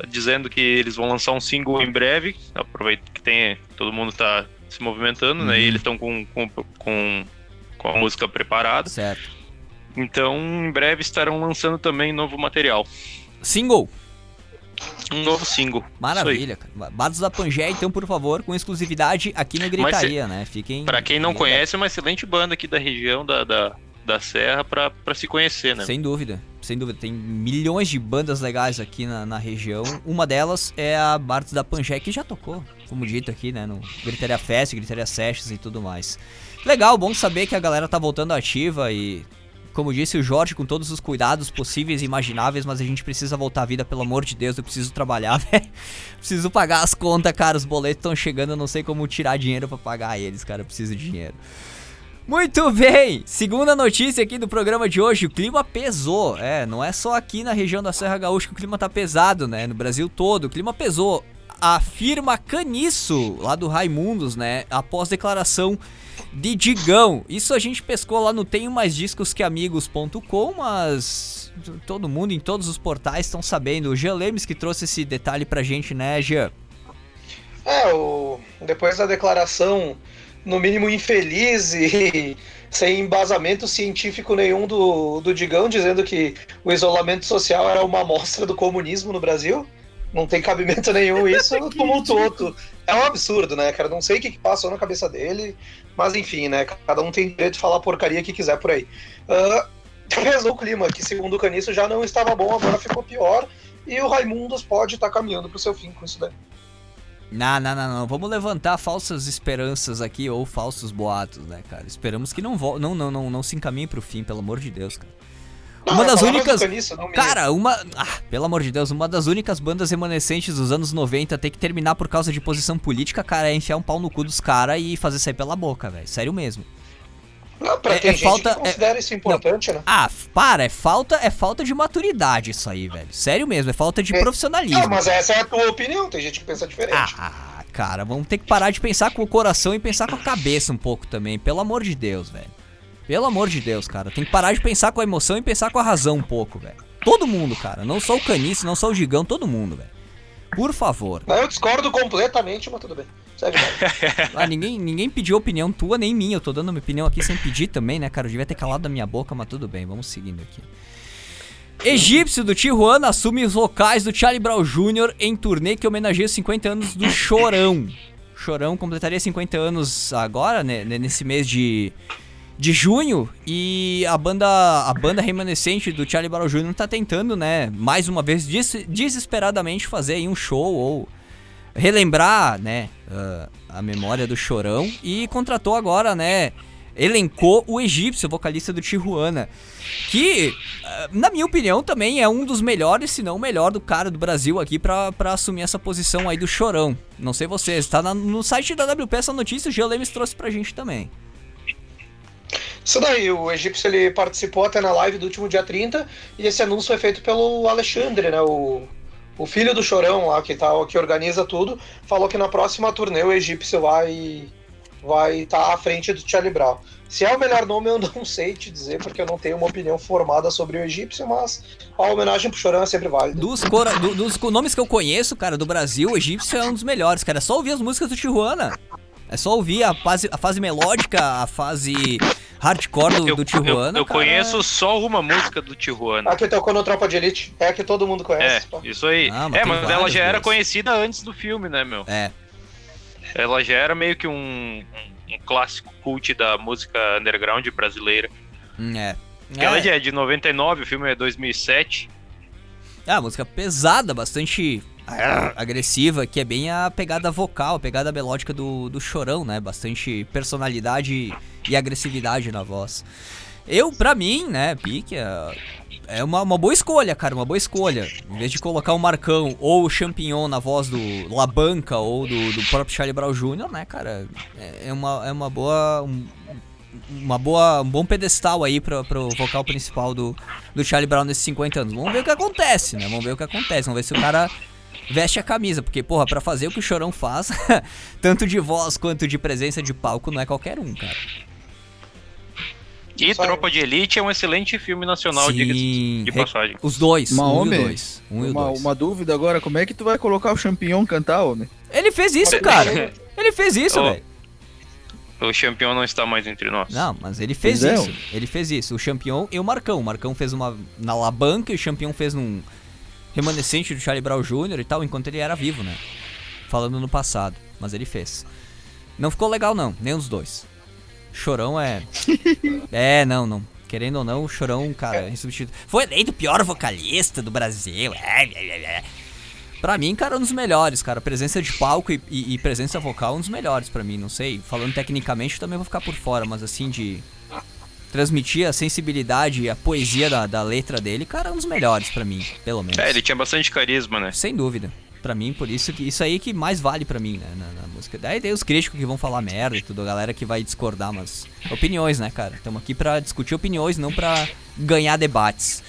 C: dizendo que eles vão lançar um single em breve. Aproveita que tem. Todo mundo tá se movimentando, uhum. né? E uhum. eles estão com, com, com, com a música preparada.
A: Certo.
C: Então, em breve estarão lançando também novo material.
A: Single?
C: Um novo single.
A: Maravilha, cara. Bados da Pangeia, então, por favor, com exclusividade aqui na Gritaria, né? Fiquem.
C: Pra quem não conhece, é uma excelente banda aqui da região da, da, da Serra pra, pra se conhecer, né?
A: Sem dúvida, sem dúvida. Tem milhões de bandas legais aqui na, na região. Uma delas é a Bados da Pangeia, que já tocou, como dito aqui, né? No Gritaria Fest, Gritaria Sessions e tudo mais. Legal, bom saber que a galera tá voltando ativa e como disse o Jorge, com todos os cuidados possíveis e imagináveis, mas a gente precisa voltar à vida, pelo amor de Deus, eu preciso trabalhar, velho. preciso pagar as contas, cara, os boletos estão chegando, eu não sei como tirar dinheiro para pagar eles, cara, eu preciso de dinheiro. Muito bem! Segunda notícia aqui do programa de hoje, o clima pesou. É, não é só aqui na região da Serra Gaúcha que o clima tá pesado, né? No Brasil todo, o clima pesou. Afirma Caniço, lá do Raimundos, né? Após declaração de Digão. Isso a gente pescou lá no tenho mais discos que amigos.com, mas todo mundo em todos os portais estão sabendo. O Jean Lemes que trouxe esse detalhe pra gente, né, Jean?
B: É, o... depois da declaração, no mínimo infeliz e sem embasamento científico nenhum do, do Digão, dizendo que o isolamento social era uma amostra do comunismo no Brasil. Não tem cabimento nenhum isso, tumultuoso. É um absurdo, né, cara? Não sei o que, que passou na cabeça dele. Mas enfim, né? Cada um tem direito de falar a porcaria que quiser por aí. Uh, pesou o clima, que segundo o Caniço já não estava bom, agora ficou pior. E o Raimundos pode estar tá caminhando para o seu fim com isso daí.
A: Não, não, não, não. Vamos levantar falsas esperanças aqui ou falsos boatos, né, cara? Esperamos que não, não, não, não, não se encaminhe pro fim, pelo amor de Deus, cara. Uma das únicas. Cara, uma. Ah, pelo amor de Deus, uma das únicas bandas remanescentes dos anos 90 ter que terminar por causa de posição política, cara, é enfiar um pau no cu dos caras e fazer sair pela boca, velho. Sério mesmo.
B: Não, pra é, é falta, que considera é, isso importante, não. né?
A: Ah, para, é falta, é falta de maturidade isso aí, velho. Sério mesmo, é falta de é, profissionalismo. Não,
B: mas essa é a tua opinião, tem gente que pensa diferente.
A: Ah, cara, vamos ter que parar de pensar com o coração e pensar com a cabeça um pouco também, pelo amor de Deus, velho. Pelo amor de Deus, cara. Tem que parar de pensar com a emoção e pensar com a razão um pouco, velho. Todo mundo, cara. Não só o Canice, não só o Gigão, todo mundo, velho. Por favor.
B: Eu discordo completamente, mas tudo bem. Segue
A: ah, ninguém, ninguém pediu opinião tua nem minha. Eu tô dando minha opinião aqui sem pedir também, né, cara? Eu devia ter calado da minha boca, mas tudo bem. Vamos seguindo aqui. Egípcio do Tijuana assume os vocais do Charlie Brown Jr. em turnê que homenageia os 50 anos do Chorão. Chorão completaria 50 anos agora, né, nesse mês de de junho e a banda a banda remanescente do Charlie Brown Jr. tá tentando, né, mais uma vez des desesperadamente fazer um show ou relembrar, né, uh, a memória do Chorão e contratou agora, né, elencou o egípcio, vocalista do Tijuana, que, uh, na minha opinião, também é um dos melhores, se não o melhor do cara do Brasil aqui para assumir essa posição aí do Chorão. Não sei vocês, tá na, no site da WP essa notícia, o Geo trouxe pra gente também.
B: Isso daí, o egípcio ele participou até na live do último dia 30 e esse anúncio foi feito pelo Alexandre, né? O, o filho do Chorão lá, que, tá, que organiza tudo, falou que na próxima turnê o egípcio vai vai estar tá à frente do Charlie Brown. Se é o melhor nome, eu não sei te dizer, porque eu não tenho uma opinião formada sobre o egípcio, mas a homenagem pro Chorão é sempre válida.
A: Dos, cora, do, dos nomes que eu conheço, cara, do Brasil, o egípcio é um dos melhores, cara. É só ouvir as músicas do Tijuana. É só ouvir a fase, a fase melódica, a fase hardcore do,
C: eu,
A: do Tijuana.
C: Eu, eu conheço só uma música do Tijuana.
B: A que tocou no Tropa de Elite. É a que todo mundo conhece.
C: É, isso aí. Ah, mas é, mas ela já era conhecida antes do filme, né, meu?
A: É.
C: Ela já era meio que um, um, clássico cult da música underground brasileira.
A: Hum, é.
C: Aquela é. é de 99, o filme é 2007.
A: Ah, música pesada, bastante agressiva, que é bem a pegada vocal, a pegada melódica do, do chorão, né? Bastante personalidade e agressividade na voz. Eu, pra mim, né, Pique, é, é uma, uma boa escolha, cara, uma boa escolha. Em vez de colocar o Marcão ou o Champignon na voz do Labanca ou do, do próprio Charlie Brown Jr., né, cara, é, é uma, é uma boa. Um, uma boa, um bom pedestal aí pro, pro vocal principal do, do Charlie Brown nesses 50 anos. Vamos ver o que acontece, né? Vamos ver o que acontece. Vamos ver se o cara veste a camisa. Porque, porra, pra fazer o que o Chorão faz, tanto de voz quanto de presença de palco, não é qualquer um, cara.
C: E Tropa de Elite é um excelente filme nacional, diga de passagem.
A: Os dois,
D: uma um homem, e dois. Um uma, dois. uma dúvida agora, como é que tu vai colocar o Champignon cantar, homem?
A: Ele fez isso, cara. Ele fez isso, velho.
C: O Champion não está mais entre nós.
A: Não, mas ele fez Entendeu? isso. Ele fez isso. O Champion e o Marcão. O Marcão fez uma na Labanca e o Champion fez num remanescente do Charlie Brown Jr. e tal, enquanto ele era vivo, né? Falando no passado. Mas ele fez. Não ficou legal, não. Nem os dois. Chorão é. é, não, não. Querendo ou não, o Chorão, cara, é insubstituível. Foi eleito o pior vocalista do Brasil. É, é, é. Pra mim, cara, um dos melhores, cara. Presença de palco e, e, e presença vocal, um dos melhores para mim. Não sei, falando tecnicamente, também vou ficar por fora, mas assim, de transmitir a sensibilidade e a poesia da, da letra dele, cara, um dos melhores para mim, pelo menos.
C: É, ele tinha bastante carisma, né?
A: Sem dúvida. Pra mim, por isso que isso aí que mais vale para mim, né, na, na, música. Daí tem os críticos que vão falar merda e tudo, a galera que vai discordar, mas opiniões, né, cara? Estamos aqui para discutir opiniões, não para ganhar debates.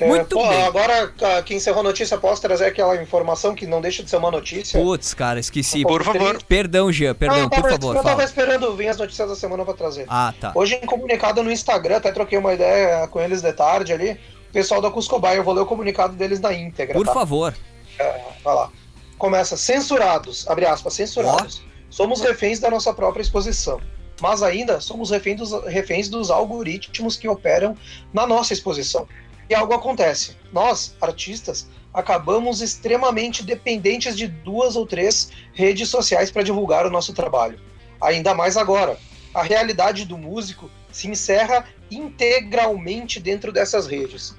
B: É, Muito pô, bem. Agora que encerrou a notícia, posso trazer aquela informação que não deixa de ser uma notícia?
A: Putz, cara, esqueci. Por favor. Perdão, Gia, perdão, ah, por favor.
B: Eu tava esperando vir as notícias da semana pra trazer.
A: Ah, tá.
B: Hoje, em comunicado no Instagram, até troquei uma ideia com eles de tarde ali. O pessoal da Cuscobai, eu vou ler o comunicado deles na íntegra.
A: Por tá? favor.
B: É, vai lá. Começa, censurados, abre aspas, censurados. Oh. Somos reféns da nossa própria exposição mas ainda somos reféns dos, reféns dos algoritmos que operam na nossa exposição. E algo acontece. Nós, artistas, acabamos extremamente dependentes de duas ou três redes sociais para divulgar o nosso trabalho. Ainda mais agora. A realidade do músico se encerra integralmente dentro dessas redes.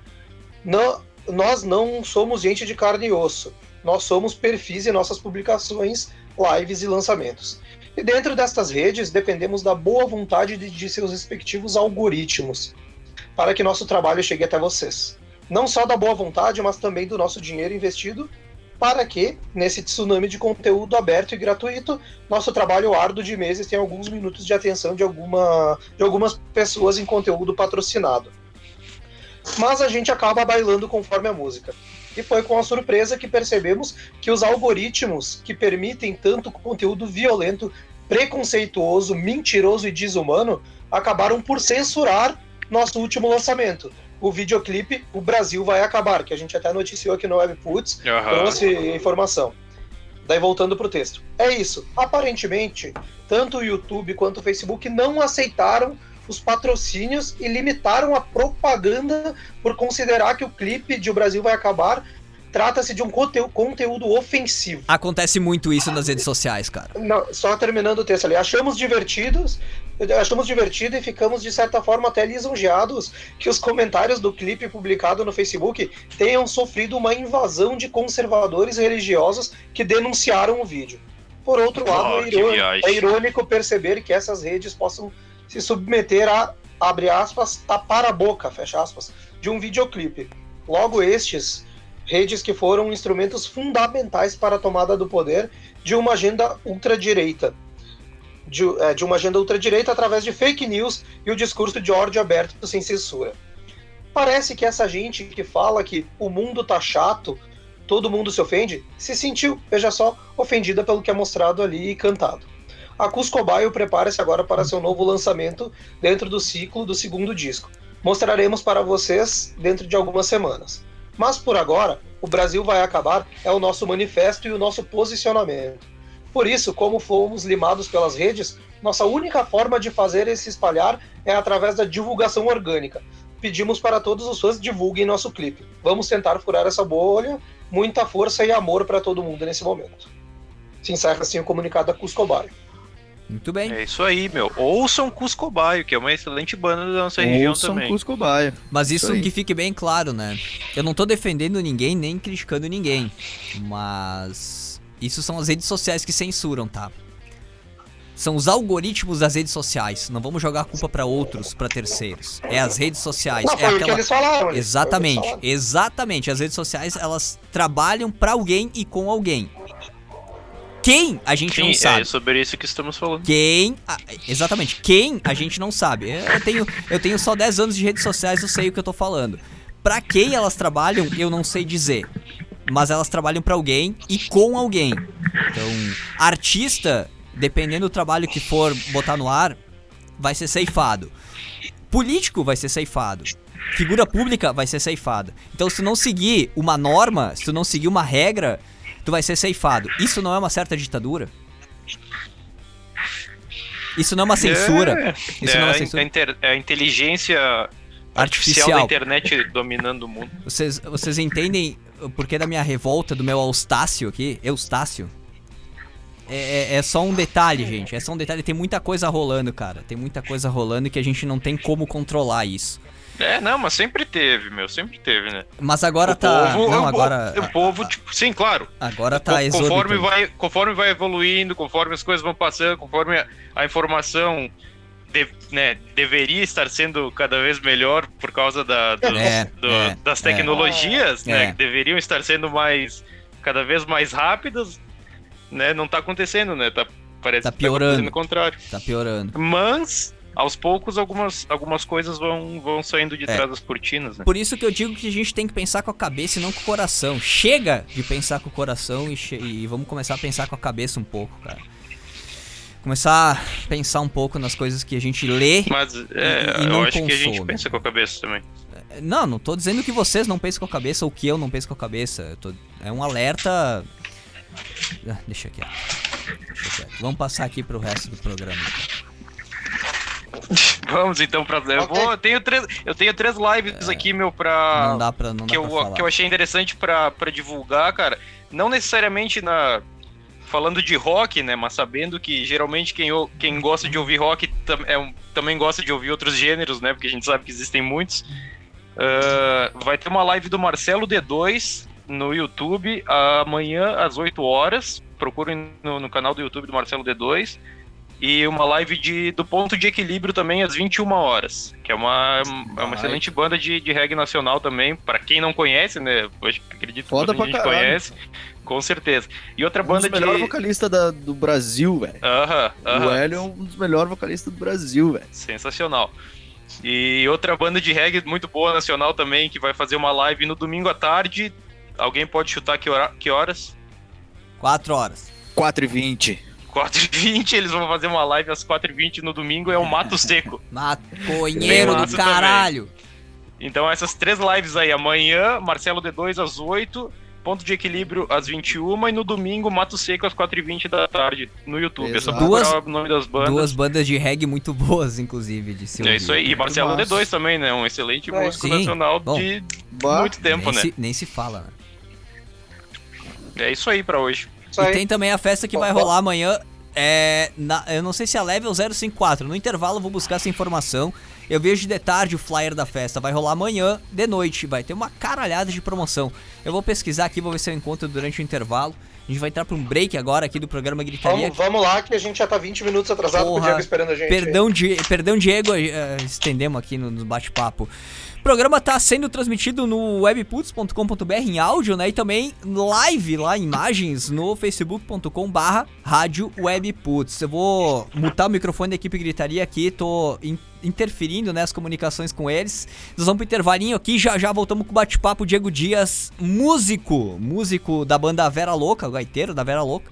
B: Não, nós não somos gente de carne e osso. Nós somos perfis em nossas publicações, lives e lançamentos. E dentro destas redes, dependemos da boa vontade de, de seus respectivos algoritmos para que nosso trabalho chegue até vocês. Não só da boa vontade, mas também do nosso dinheiro investido para que, nesse tsunami de conteúdo aberto e gratuito, nosso trabalho árduo de meses tenha alguns minutos de atenção de, alguma, de algumas pessoas em conteúdo patrocinado. Mas a gente acaba bailando conforme a música. E foi com a surpresa que percebemos que os algoritmos que permitem tanto conteúdo violento, preconceituoso, mentiroso e desumano acabaram por censurar nosso último lançamento. O videoclipe O Brasil Vai Acabar, que a gente até noticiou aqui no Webputs, uhum. trouxe informação. Daí voltando pro texto. É isso. Aparentemente, tanto o YouTube quanto o Facebook não aceitaram os patrocínios e limitaram a propaganda por considerar que o clipe de O Brasil Vai Acabar trata-se de um conteúdo ofensivo.
A: Acontece muito isso nas redes sociais, cara.
B: Não, só terminando o texto ali. Achamos divertidos, achamos divertido e ficamos, de certa forma, até lisonjeados que os comentários do clipe publicado no Facebook tenham sofrido uma invasão de conservadores religiosos que denunciaram o vídeo. Por outro oh, lado, é irônico, é irônico perceber que essas redes possam se submeter a, abre aspas, tapar a boca, fecha aspas, de um videoclipe. Logo, estes redes que foram instrumentos fundamentais para a tomada do poder de uma agenda ultradireita. De, é, de uma agenda ultradireita através de fake news e o discurso de ódio aberto sem censura. Parece que essa gente que fala que o mundo tá chato, todo mundo se ofende, se sentiu, veja só, ofendida pelo que é mostrado ali e cantado. A Cuscobaio prepara-se agora para seu novo lançamento dentro do ciclo do segundo disco. Mostraremos para vocês dentro de algumas semanas. Mas por agora, o Brasil vai acabar é o nosso manifesto e o nosso posicionamento. Por isso, como fomos limados pelas redes, nossa única forma de fazer esse espalhar é através da divulgação orgânica. Pedimos para todos os fãs divulguem nosso clipe. Vamos tentar furar essa bolha. Muita força e amor para todo mundo nesse momento. Se encerra assim o comunicado da Cuscobar.
A: Muito bem.
C: É isso aí, meu. Ouçam Cusco Baio, que é uma excelente banda da nossa região
D: Ouçam
C: também.
D: Cusco Baio.
A: Mas isso, isso que fique bem claro, né? Eu não tô defendendo ninguém, nem criticando ninguém. Mas. Isso são as redes sociais que censuram, tá? São os algoritmos das redes sociais. Não vamos jogar a culpa para outros, para terceiros. É as redes sociais.
B: Não,
A: é
B: aquela... que eles falaram.
A: Exatamente, eles exatamente. As redes sociais elas trabalham para alguém e com alguém. Quem a gente
C: Sim,
A: não sabe.
C: É sobre isso que estamos falando.
A: Quem. exatamente. Quem a gente não sabe. Eu tenho, eu tenho só 10 anos de redes sociais, eu sei o que eu tô falando. Pra quem elas trabalham, eu não sei dizer. Mas elas trabalham para alguém e com alguém. Então, artista dependendo do trabalho que for botar no ar, vai ser ceifado. Político vai ser ceifado. Figura pública vai ser ceifada. Então, se não seguir uma norma, se tu não seguir uma regra, tu vai ser ceifado. Isso não é uma certa ditadura? Isso não é uma censura.
C: É,
A: Isso
C: é,
A: não é uma
C: censura. A, inter, é a inteligência artificial. artificial da internet dominando o mundo.
A: Vocês, vocês entendem o porquê da minha revolta do meu Eustácio aqui? Eustácio? É, é, é, só um detalhe, gente. É só um detalhe. Tem muita coisa rolando, cara. Tem muita coisa rolando que a gente não tem como controlar isso.
C: É, não, mas sempre teve, meu, sempre teve, né?
A: Mas agora o tá.
C: Povo,
A: não,
C: o
A: agora.
C: O povo, tipo, sim, claro.
A: Agora tá exorbitante.
C: conforme vai, conforme vai evoluindo, conforme as coisas vão passando, conforme a, a informação de, né, deveria estar sendo cada vez melhor por causa da, do,
A: é,
C: do,
A: é,
C: das tecnologias,
A: é,
C: né? Que deveriam estar sendo mais. cada vez mais rápidas né, não tá acontecendo, né? Tá, parece
A: tá piorando.
C: que tá contrário.
A: Tá piorando.
C: Mas, aos poucos, algumas, algumas coisas vão, vão saindo de é. trás das cortinas, né?
A: Por isso que eu digo que a gente tem que pensar com a cabeça e não com o coração. Chega de pensar com o coração e, e vamos começar a pensar com a cabeça um pouco, cara. Começar a pensar um pouco nas coisas que a gente lê
C: Mas, é, e, e não eu acho consome. que a gente pensa com a cabeça também.
A: É, não, não tô dizendo que vocês não pensam com a cabeça ou que eu não penso com a cabeça. Tô, é um alerta ah, deixa quieto. Deixa quieto. Vamos passar aqui pro resto do programa.
C: Vamos então pra. Eu, vou, eu, tenho três, eu tenho três lives é, aqui, meu, pra.
A: Não dá pra. Não
C: que,
A: dá
C: eu,
A: pra falar.
C: que eu achei interessante pra, pra divulgar, cara. Não necessariamente na. Falando de rock, né? Mas sabendo que geralmente quem, quem gosta de ouvir rock tam, é um, também gosta de ouvir outros gêneros, né? Porque a gente sabe que existem muitos. Uh, vai ter uma live do Marcelo D2 no YouTube amanhã às 8 horas. Procurem no, no, canal do YouTube do Marcelo D2. E uma live de, do Ponto de Equilíbrio também às 21 horas. Que é uma, é uma excelente banda de, de reggae nacional também. para quem não conhece, né? Eu acredito que a gente caralho. conhece. Com certeza. E outra banda um
D: dos
C: de.
D: melhor vocalista da, do Brasil, velho.
C: Aham, uh -huh, uh -huh.
D: O Hélio é um dos melhores vocalistas do Brasil, velho.
C: Sensacional. E outra banda de reggae muito boa nacional também, que vai fazer uma live no domingo à tarde, Alguém pode chutar que, hora, que horas?
A: 4 horas.
D: 4 e 20.
C: 4 e 20, eles vão fazer uma live às 4 e 20 no domingo, é o Mato Seco.
A: Maconheiro do caralho. Também.
C: Então essas três lives aí, amanhã, Marcelo D2 às 8, Ponto de Equilíbrio às 21 e no domingo, Mato Seco às 4 e 20 da tarde no YouTube.
A: Exato. É só duas, o nome das bandas. Duas bandas de reggae muito boas, inclusive, de se
C: É isso aí, e Marcelo D2 também, né? Um excelente é, músico sim. nacional Bom, de muito tempo,
A: nem
C: né?
A: Se, nem se fala, né?
C: É isso aí para hoje.
A: Isso e aí. tem também a festa que vai rolar amanhã. É, na, eu não sei se é a Level 054. No intervalo eu vou buscar essa informação. Eu vejo de tarde o flyer da festa. Vai rolar amanhã de noite. Vai ter uma caralhada de promoção. Eu vou pesquisar aqui, vou ver se eu encontro durante o intervalo. A gente vai entrar para um break agora aqui do programa Gritaria.
B: Vamos, vamos lá, que a gente já tá 20 minutos atrasado Porra, o Diego esperando a gente.
A: Perdão, Di, perdão Diego, uh, estendemos aqui no, no bate-papo. O programa está sendo transmitido no webputs.com.br em áudio, né? E também live lá, imagens, no facebook.com barra rádio webputs. Eu vou mutar o microfone da equipe gritaria aqui, tô in interferindo né, comunicações com eles. Nós vamos pro intervalinho aqui, já já voltamos com o bate-papo Diego Dias, músico, músico da banda Vera Louca, gaiteiro da Vera Louca.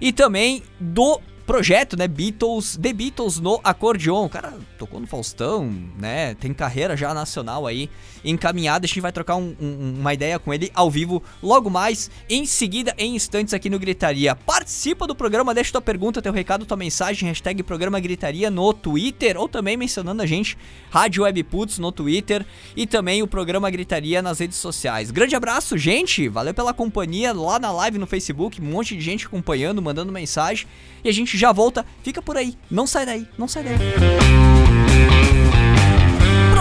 A: E também do projeto, né? Beatles, The Beatles no acordeon. O cara tocou no Faustão, né? Tem carreira já nacional aí encaminhada. A gente vai trocar um, um, uma ideia com ele ao vivo logo mais, em seguida, em instantes aqui no Gritaria. Participa do programa, deixa tua pergunta, teu recado, tua mensagem, hashtag programa Gritaria no Twitter ou também mencionando a gente, Rádio Webputs no Twitter e também o programa Gritaria nas redes sociais. Grande abraço, gente! Valeu pela companhia lá na live no Facebook, um monte de gente acompanhando, mandando mensagem. E a gente já volta. Fica por aí, não sai daí, não sai daí.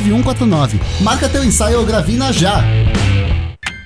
E: 9149. Marca teu ensaio ou gravina já!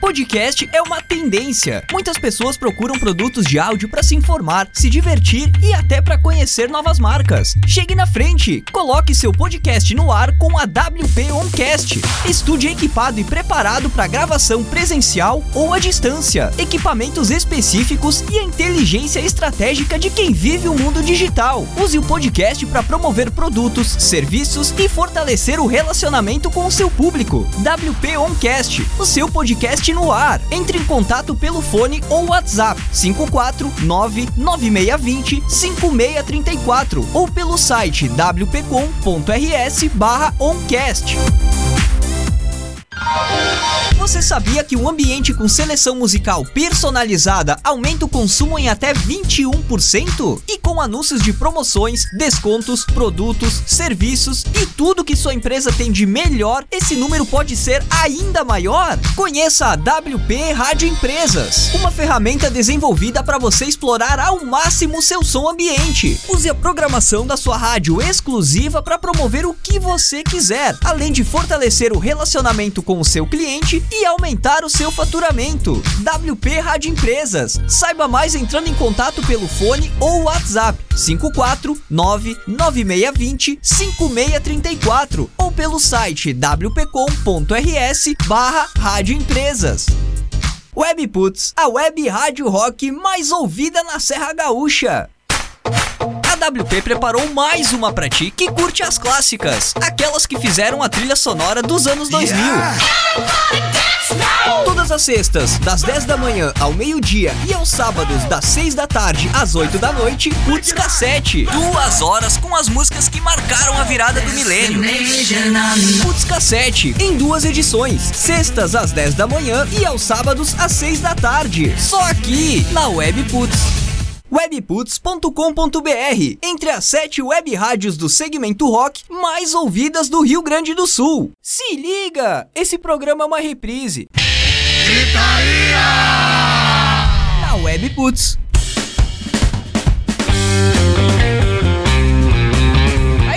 A: Podcast é uma tendência. Muitas pessoas procuram produtos de áudio para se informar, se divertir e até para conhecer novas marcas. Chegue na frente, coloque seu podcast no ar com a WP Oncast. Estúdio equipado e preparado para gravação presencial ou à distância. Equipamentos específicos e a inteligência estratégica de quem vive o mundo digital. Use o podcast para promover produtos, serviços e fortalecer o relacionamento com o seu público. WP Oncast, o seu podcast no ar. Entre em contato pelo fone ou WhatsApp 5499620 5634 ou pelo site wpcom.rs/oncast. Você sabia que um ambiente com seleção musical personalizada aumenta o consumo em até 21%? E com anúncios de promoções, descontos, produtos, serviços e tudo que sua empresa tem de melhor, esse número pode ser ainda maior? Conheça a WP Rádio Empresas, uma ferramenta desenvolvida para você explorar ao máximo seu som ambiente. Use a programação da sua rádio exclusiva para promover o que você quiser, além de fortalecer o relacionamento com o seu cliente e aumentar o seu faturamento. WP Rádio Empresas. Saiba mais entrando em contato pelo fone ou WhatsApp 5499620 5634 ou pelo site wpcom.rs barra Rádio Empresas. Webputs, a web rádio rock mais ouvida na Serra Gaúcha. A WP preparou mais uma pra ti que curte as clássicas, aquelas que fizeram a trilha sonora dos anos 2000. Yeah. Todas as sextas, das 10 da manhã ao meio-dia e aos sábados, das 6 da tarde às 8 da noite, Putz Cassete. Duas horas com as músicas que marcaram a virada do milênio. Putz Cassete, em duas edições, sextas às 10 da manhã e aos sábados às 6 da tarde. Só aqui, na Web Putz webputs.com.br, entre as sete web rádios do segmento rock mais ouvidas do Rio Grande do Sul. Se liga, esse programa é uma reprise. Gritaria! Na Webputs.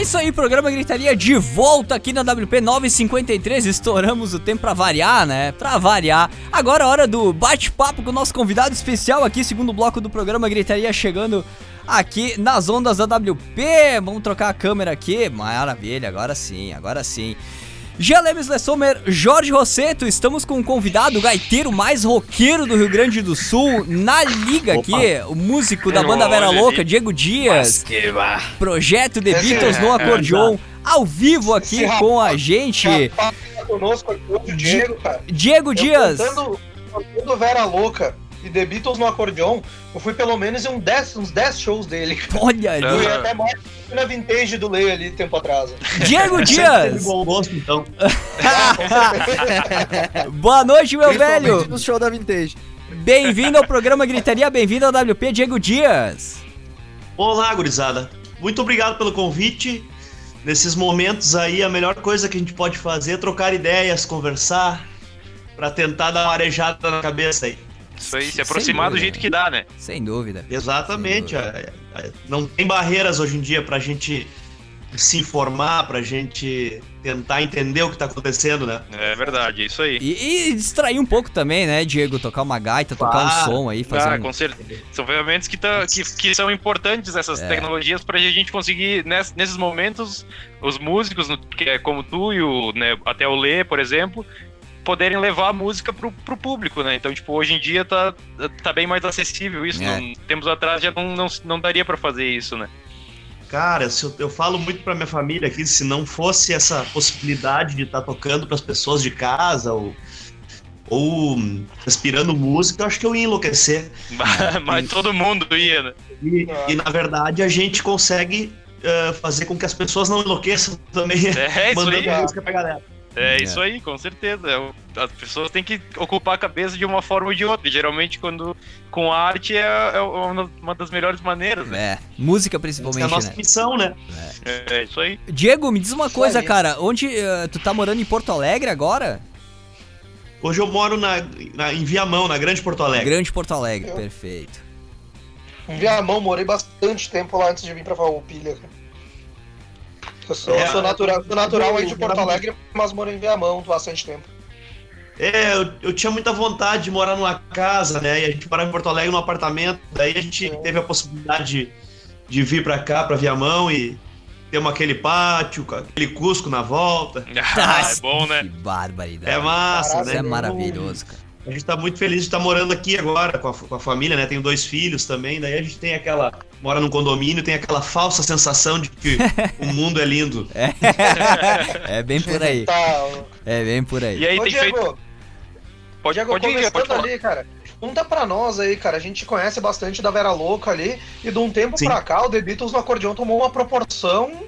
A: isso aí, programa Gritaria de volta aqui na WP 953. Estouramos o tempo pra variar, né? Pra variar. Agora é hora do bate-papo com o nosso convidado especial aqui, segundo bloco do programa Gritaria chegando aqui nas ondas da WP. Vamos trocar a câmera aqui. Maravilha, agora sim, agora sim. Lemes Lessomer, Jorge Rosseto, estamos com um convidado, o gaiteiro mais roqueiro do Rio Grande do Sul, na liga Opa. aqui, o músico da banda Vera Louca, Diego Dias. Projeto The Beatles no acordeon, ao vivo aqui com a gente.
B: Hoje, Diego.
A: Diego Dias.
B: Contando, Vera Louca e The Beatles no acordeon, eu fui pelo menos em um dez, uns 10 shows dele.
A: Olha ali.
B: Fui até mais na vintage do Lei ali tempo atrás.
A: Diego Dias!
B: bom gosto, então.
A: Boa noite, meu velho!
D: no show da vintage.
A: Bem-vindo ao programa Gritaria, bem-vindo ao WP Diego Dias.
F: Olá, gurizada. Muito obrigado pelo convite. Nesses momentos aí, a melhor coisa que a gente pode fazer é trocar ideias, conversar, para tentar dar uma arejada na cabeça aí.
C: Isso aí, se aproximar do jeito que dá, né?
A: Sem dúvida.
F: Exatamente. Sem dúvida. É, é, não tem barreiras hoje em dia pra gente se informar, pra gente tentar entender o que tá acontecendo, né?
C: É verdade, é isso aí.
A: E, e distrair um pouco também, né, Diego? Tocar uma gaita, tocar ah, um som aí, fazer. Ah,
C: um... com certeza. São ferramentas que, tá, que, que são importantes, essas é. tecnologias, pra gente conseguir, nesses momentos, os músicos, que é como tu e o, né, até o Lê, por exemplo, poderem levar a música pro, pro público, né? Então, tipo, hoje em dia tá, tá bem mais acessível isso. É. Não, tempos atrás já não, não, não daria para fazer isso, né?
F: Cara, eu, eu falo muito pra minha família aqui, se não fosse essa possibilidade de estar tá tocando para as pessoas de casa ou ou respirando música, eu acho que eu ia enlouquecer.
C: Mas todo mundo ia, né?
F: E, e na verdade a gente consegue uh, fazer com que as pessoas não enlouqueçam também,
C: é,
F: mandando aí. música pra galera.
C: É, é isso aí, com certeza. É as pessoas têm que ocupar a cabeça de uma forma ou de outra. geralmente, quando com arte é, é uma das melhores maneiras. Né?
A: É, música principalmente. é a
F: nossa
A: né?
F: missão, né?
C: É. é. isso aí.
A: Diego, me diz uma coisa, cara. Onde uh, tu tá morando em Porto Alegre agora?
F: Hoje eu moro na, na, em Viamão, na Grande Porto Alegre.
A: Grande Porto Alegre, eu... perfeito.
B: Em Viamão, morei bastante tempo lá antes de vir pra Farroupilha. Eu sou, é, sou natural, sou natural aí de Porto Alegre, mas moro em Viamão há bastante tempo.
F: É, eu, eu, tinha muita vontade de morar numa casa, né? E a gente morava em Porto Alegre num apartamento. Daí a gente Sim. teve a possibilidade de, de vir pra cá, pra Viamão e temos aquele pátio, aquele Cusco na volta.
C: Ah, é bom, né?
A: Que barbaridade.
F: É massa,
A: Isso
F: né?
A: é maravilhoso, cara.
F: A gente tá muito feliz de estar morando aqui agora com a, com a, família, né? Tenho dois filhos também, daí a gente tem aquela. Mora num condomínio, tem aquela falsa sensação de que o mundo é lindo.
A: É, é bem por aí. É bem por aí.
B: E aí, Ô, tem Diego, feito. Pode, Diego, pode ir, pode ali, cara. Conta pra nós aí, cara. A gente conhece bastante da Vera Louca ali, e de um tempo Sim. pra cá, o The Beatles no acordeão tomou uma proporção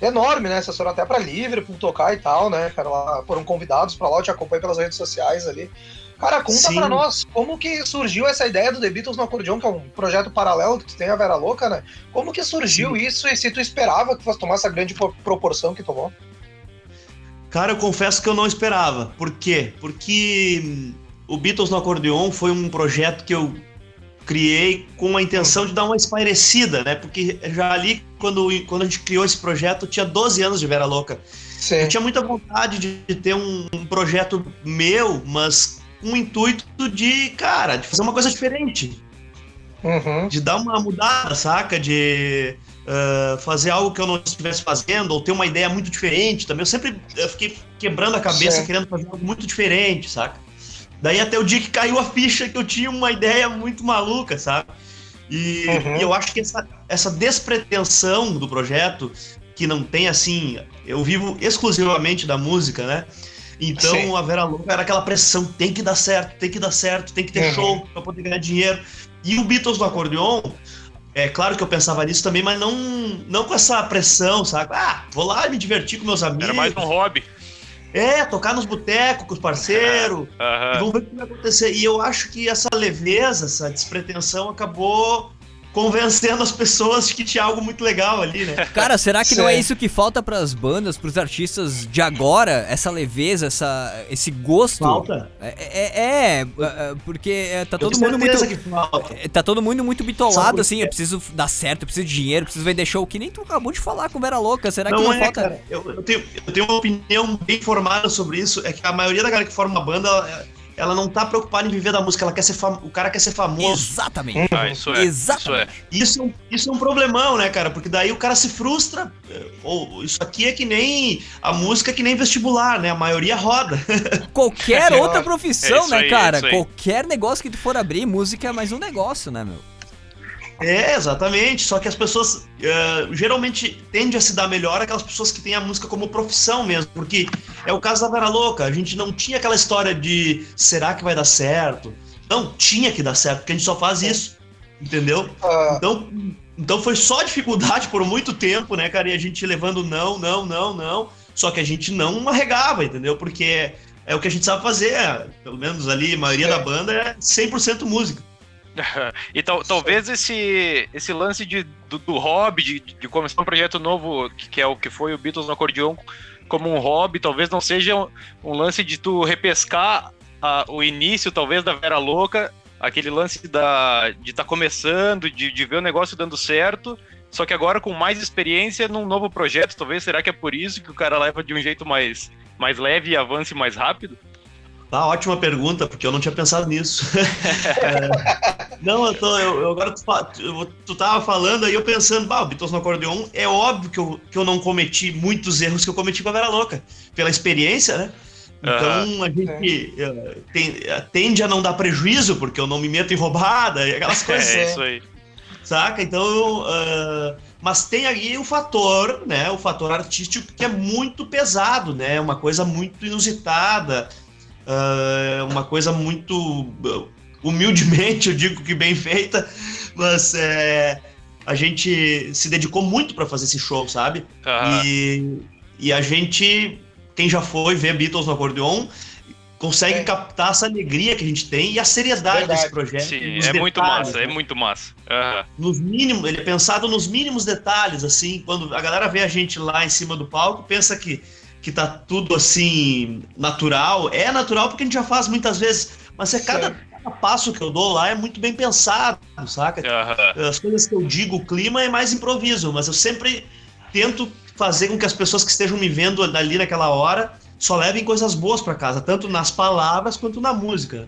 B: enorme, né? Vocês foram até pra livre pra tocar e tal, né? Lá, foram convidados pra lá, eu te acompanho pelas redes sociais ali. Cara, conta Sim. pra nós como que surgiu essa ideia do The Beatles no acordeão, que é um projeto paralelo que tu tem a Vera Louca, né? Como que surgiu Sim. isso e se tu esperava que fosse tomar essa grande proporção que tomou?
F: Cara, eu confesso que eu não esperava. Por quê? Porque hum, o Beatles no acordeon foi um projeto que eu criei com a intenção de dar uma espairecida, né? Porque já ali, quando, quando a gente criou esse projeto, eu tinha 12 anos de Vera Louca. Sim. Eu tinha muita vontade de ter um, um projeto meu, mas um intuito de, cara, de fazer uma coisa diferente. Uhum. De dar uma mudada, saca? De uh, fazer algo que eu não estivesse fazendo, ou ter uma ideia muito diferente também. Eu sempre eu fiquei quebrando a cabeça, Sim. querendo fazer algo muito diferente, saca? Daí até o dia que caiu a ficha que eu tinha uma ideia muito maluca, sabe? E, uhum. e eu acho que essa, essa despretensão do projeto, que não tem assim. Eu vivo exclusivamente da música, né? Então Sim. a Vera Louca era aquela pressão, tem que dar certo, tem que dar certo, tem que ter uhum. show para poder ganhar dinheiro. E o Beatles no acordeon, é claro que eu pensava nisso também, mas não, não com essa pressão, sabe? Ah, vou lá me divertir com meus amigos.
C: Era mais um hobby.
F: É, tocar nos botecos com os parceiros. Uhum. Vamos ver o que vai acontecer. E eu acho que essa leveza, essa despretensão acabou convencendo as pessoas de que tinha algo muito legal ali, né?
A: Cara, será que não é isso que falta para as bandas, para os artistas de agora? Essa leveza, essa, esse gosto?
F: Falta.
A: É, é, é, é porque é, tá todo mundo muito. É, tá todo mundo muito bitolado, assim. Eu preciso dar certo, eu preciso de dinheiro, eu preciso vender show, que nem tu acabou de falar com Vera Louca. Será não que não é, falta. Cara,
F: eu, eu, tenho, eu tenho uma opinião bem formada sobre isso. É que a maioria da galera que forma uma banda ela não tá preocupada em viver da música, ela quer ser fam... o cara quer ser famoso.
A: Exatamente.
C: Ah, isso é.
A: Exatamente.
F: Isso é. Isso, isso é um problemão, né, cara? Porque daí o cara se frustra. Ou isso aqui é que nem a música é que nem vestibular, né? A maioria roda.
A: Qualquer outra profissão, é né, aí, cara? É Qualquer negócio que tu for abrir, música é mais um negócio, né, meu?
F: É, exatamente. Só que as pessoas uh, geralmente tendem a se dar melhor aquelas pessoas que têm a música como profissão mesmo. Porque é o caso da Vera Louca. A gente não tinha aquela história de será que vai dar certo? Não, tinha que dar certo, porque a gente só faz isso. Entendeu? Ah. Então, então foi só dificuldade por muito tempo, né, cara? E a gente levando não, não, não, não. Só que a gente não arregava, entendeu? Porque é, é o que a gente sabe fazer. Pelo menos ali, a maioria da banda é 100% música.
C: e tal, talvez esse, esse lance de, do, do hobby, de, de, começar um projeto novo, que é o que foi o Beatles no acordeon, como um hobby, talvez não seja um, um lance de tu repescar a, o início, talvez, da Vera Louca, aquele lance da, de estar tá começando, de, de ver o negócio dando certo, só que agora com mais experiência num novo projeto, talvez, será que é por isso que o cara leva de um jeito mais, mais leve e avance mais rápido?
F: Tá, ótima pergunta, porque eu não tinha pensado nisso. é, não, eu tô, eu, eu agora tu, eu, tu tava falando aí, eu pensando, bah, o Beatles no acordeon, é óbvio que eu, que eu não cometi muitos erros que eu cometi com a Vera Louca, pela experiência, né? Então uhum. a gente é. tem, tende a não dar prejuízo, porque eu não me meto em roubada e aquelas coisas.
C: É, isso aí.
F: Saca? Então. Uh, mas tem aí o fator, né? O fator artístico que é muito pesado, né? Uma coisa muito inusitada Uh, uma coisa muito humildemente, eu digo que bem feita, mas é, a gente se dedicou muito para fazer esse show, sabe? Uhum. E, e a gente, quem já foi ver Beatles no acordeon, consegue é. captar essa alegria que a gente tem e a seriedade Verdade. desse projeto.
C: Sim, é detalhes, muito massa, é né? é muito massa. Uhum.
F: Nos mínimos, ele é pensado nos mínimos detalhes, assim, quando a galera vê a gente lá em cima do palco, pensa que, que tá tudo assim, natural. É natural porque a gente já faz muitas vezes, mas é cada, cada passo que eu dou lá é muito bem pensado, saca? Uhum. As coisas que eu digo, o clima é mais improviso, mas eu sempre tento fazer com que as pessoas que estejam me vendo ali naquela hora só levem coisas boas para casa, tanto nas palavras quanto na música.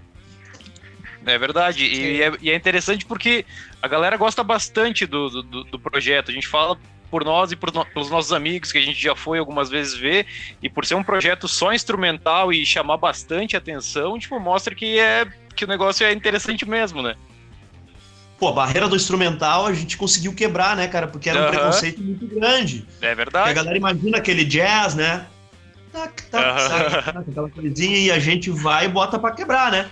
C: É verdade, e é, e é, interessante porque a galera gosta bastante do, do, do projeto. A gente fala por nós e por no, pelos nossos amigos que a gente já foi algumas vezes ver, e por ser um projeto só instrumental e chamar bastante atenção, tipo, mostra que é que o negócio é interessante mesmo, né?
F: Pô, a barreira do instrumental a gente conseguiu quebrar, né, cara? Porque era um preconceito muito grande.
C: É verdade. Porque
F: a galera imagina aquele jazz, né? tac, tac, tac, aquela coisinha, e a gente vai e bota para quebrar, né?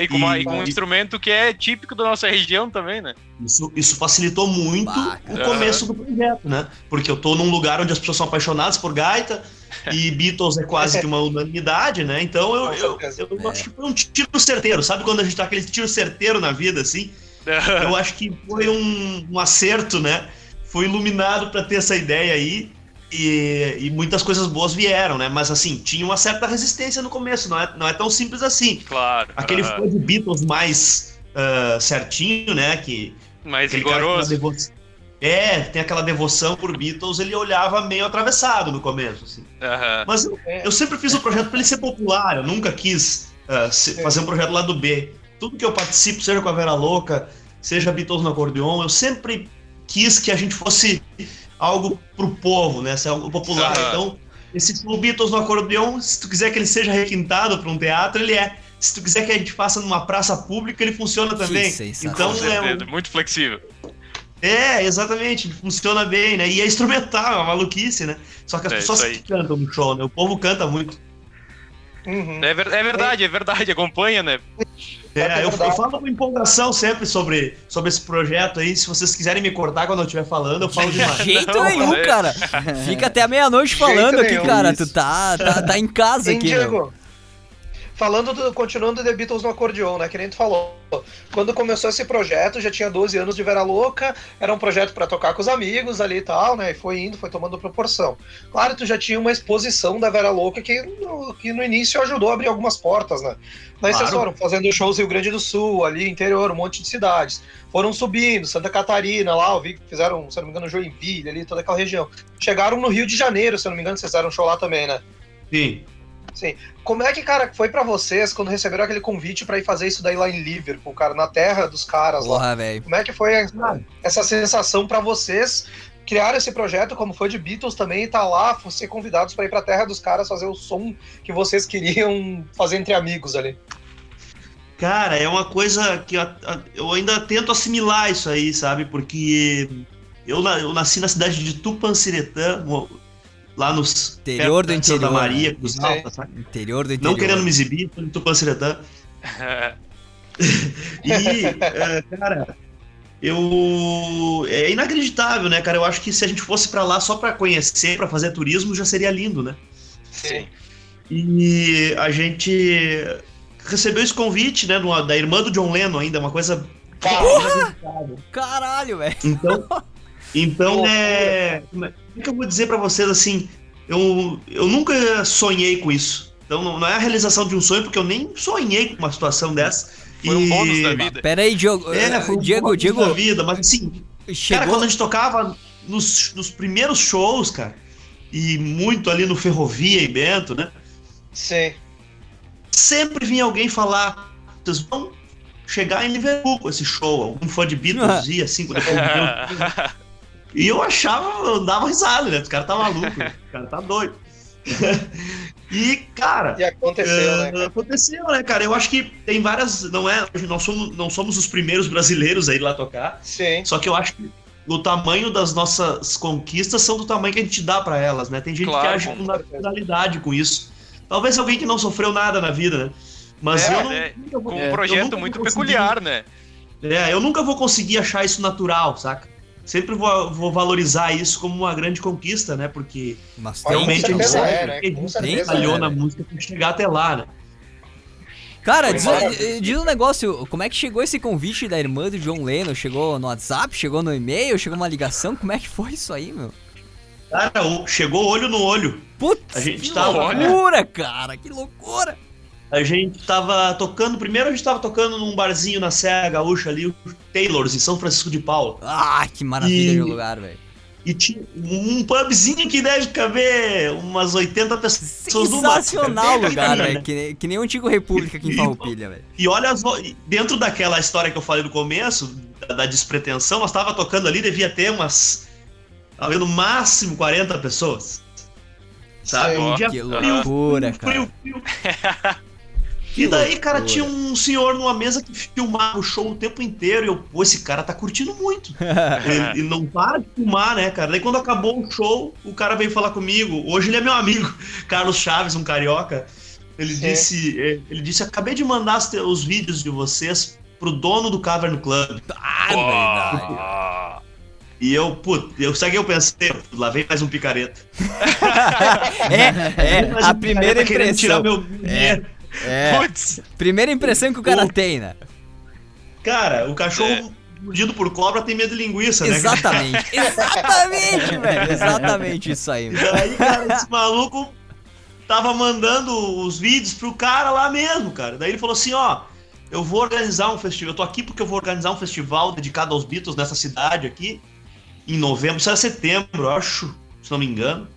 C: E com, uma, e com um instrumento que é típico da nossa região também, né?
F: Isso, isso facilitou muito o começo do projeto, né? Porque eu tô num lugar onde as pessoas são apaixonadas por gaita e Beatles é quase que uma unanimidade, né? Então eu, eu, eu, eu acho que foi um tiro certeiro. Sabe quando a gente tá aquele tiro certeiro na vida, assim? Eu acho que foi um, um acerto, né? Foi iluminado para ter essa ideia aí. E, e, muitas coisas boas vieram, né? Mas assim, tinha uma certa resistência no começo, não é, não é tão simples assim.
C: Claro.
F: Aquele fã de Beatles mais uh, certinho, né? Que,
C: mais rigoroso.
F: É, tem aquela devoção por Beatles, ele olhava meio atravessado no começo, assim. Uhum. Mas eu, eu, sempre fiz o um projeto para ele ser popular, eu nunca quis uh, se, fazer um projeto lá do B. Tudo que eu participo, seja com a Vera Louca, seja Beatles no acordeon, eu sempre quis que a gente fosse algo pro povo, né? Ser algo popular. Uhum. Então, esse show Beatles no acordeão, se tu quiser que ele seja requintado para um teatro, ele é. Se tu quiser que a gente faça numa praça pública, ele funciona também. Então
C: é um... muito flexível.
F: É, exatamente, funciona bem, né? E é instrumental, é uma maluquice, né? Só que as é, pessoas que cantam no show, né? O povo canta muito.
C: Uhum. É, ver, é, verdade, é verdade, acompanha, né?
F: É, eu, eu, falo com empolgação sempre sobre, sobre esse projeto aí. Se vocês quiserem me cortar quando eu estiver falando, eu falo demais.
A: De jeito não, nenhum, cara. Fica até a meia-noite falando aqui, cara. Isso. Tu tá, tá, tá em casa aqui, Diego,
B: falando do, continuando The Beatles no acordeon, né? Que nem tu falou. Quando começou esse projeto, já tinha 12 anos de Vera Louca, era um projeto para tocar com os amigos ali e tal, né? E foi indo, foi tomando proporção. Claro, tu já tinha uma exposição da Vera Louca que no, que no início ajudou a abrir algumas portas, né? Daí claro. vocês foram fazendo shows no Rio Grande do Sul, ali interior, um monte de cidades. Foram subindo, Santa Catarina, lá, eu vi que fizeram, se não me engano, Joinville, ali, toda aquela região. Chegaram no Rio de Janeiro, se não me engano, vocês fizeram um show lá também, né?
F: Sim.
B: Sim. Como é que, cara, foi para vocês quando receberam aquele convite para ir fazer isso daí lá em Liverpool, cara, na terra dos caras Porra, lá? Véio. Como é que foi essa, essa sensação para vocês criar esse projeto, como foi de Beatles também, e tá lá, ser convidados para ir pra terra dos caras fazer o som que vocês queriam fazer entre amigos ali?
F: Cara, é uma coisa que eu ainda tento assimilar isso aí, sabe? Porque eu, eu nasci na cidade de Tupanciretã, lá no
A: interior do interior.
F: Santa Maria, Cruz Alta,
A: sabe? Interior do interior.
F: Não querendo me exibir, tô em Tupanciretã. e, é, cara, eu é inacreditável, né, cara? Eu acho que se a gente fosse para lá só para conhecer, para fazer turismo, já seria lindo, né?
C: Sim.
F: E a gente recebeu esse convite, né, da irmã do John Lennon ainda, uma coisa
A: Porra! Caralho, velho.
F: Então, então é, como é que eu vou dizer para vocês assim, eu, eu nunca sonhei com isso. Então não, não, é a realização de um sonho, porque eu nem sonhei com uma situação dessa.
C: Foi um bônus da vida.
A: Pera aí, Diogo.
F: É, foi um Diego, Diego. da vida, mas assim, Chegou... cara, quando a gente tocava nos, nos primeiros shows, cara, e muito ali no Ferrovia e Bento, né?
B: Sim.
F: Sempre vinha alguém falar, vocês vão chegar em Liverpool com esse show. Algum fã de Beatles ia assim, quando E eu achava, eu dava risada, né? Os caras tá maluco, né? o cara tá doido. e, cara.
B: E aconteceu, uh,
F: né? Aconteceu, né, cara? Eu acho que tem várias. Não é. Nós somos, não somos os primeiros brasileiros aí lá tocar.
B: Sim.
F: Só que eu acho que o tamanho das nossas conquistas são do tamanho que a gente dá para elas, né? Tem gente claro, que age com naturalidade com isso. Talvez alguém que não sofreu nada na vida, né? Mas
C: é,
F: eu não.
C: É, com um projeto muito peculiar, né?
F: É, eu nunca vou conseguir achar isso natural, saca? Sempre vou, vou valorizar isso como uma grande conquista, né? Porque
A: Mas
F: realmente a gente
B: é, né?
A: tem,
F: trabalhou na música pra chegar até lá, né?
A: Cara, diz, diz, um negócio, como é que chegou esse convite da irmã do John Lennon? Chegou no WhatsApp? Chegou no e-mail? Chegou uma ligação? Como é que foi isso aí, meu?
F: Cara, chegou olho no olho.
A: Putz,
F: a gente
A: que
F: tava,
A: loucura, cara, que loucura.
F: A gente tava tocando, primeiro a gente tava tocando num barzinho na Serra Gaúcha ali, o Taylors, em São Francisco de Paula.
A: Ah, que maravilha
F: E-
A: de lugar, velho.
F: E tinha um pubzinho que deve caber umas 80 pessoas no máximo.
A: Sensacional o lugar,
F: Né?
A: velho. Que, nem- que nem o antigo República aqui em
F: E-
A: Farroupilha, velho.
F: E olha, as dentro daquela história que eu falei no começo, da, da despretensão, nós tava tocando ali, devia ter umas. tava no máximo 40 pessoas. Sabe?
B: Sim.
F: Um dia
A: Que
F: frio,
A: loucura,
F: frio,
A: cara.
F: frio. E daí, cara,
A: loucura.
F: tinha um senhor numa mesa que filmava o show o tempo inteiro. E eu, pô, esse cara tá curtindo muito. ele, ele não para de filmar, né, cara? Daí quando acabou o show, o cara veio falar comigo. Hoje ele é meu amigo, Carlos Chaves, um carioca. Ele
B: Sim.
F: disse, eh, ele disse, acabei de mandar os, vídeos de vocês pro dono do Cavern Club.
A: Ah, verdade.
F: E eu, putz, eu sabe que eu pensei, lá vem mais um picareta.
A: É, é, a
F: um
A: primeira
F: querendo tirar
A: impressão.
F: meu dinheiro.
A: É,
C: Putz,
A: primeira impressão que o cara tem, né?
F: Cara, o cachorro
C: É.
F: mordido por cobra tem medo de linguiça, né? cara?
A: Exatamente, exatamente, velho. Exatamente isso aí,
F: E
A: velho.
F: daí, cara, esse maluco tava mandando os vídeos pro cara lá mesmo, cara. Daí ele falou assim, ó, eu vou organizar um festival, eu tô aqui porque eu vou organizar um festival dedicado aos Beatles nessa cidade aqui, em novembro, era setembro, eu acho, se não me engano.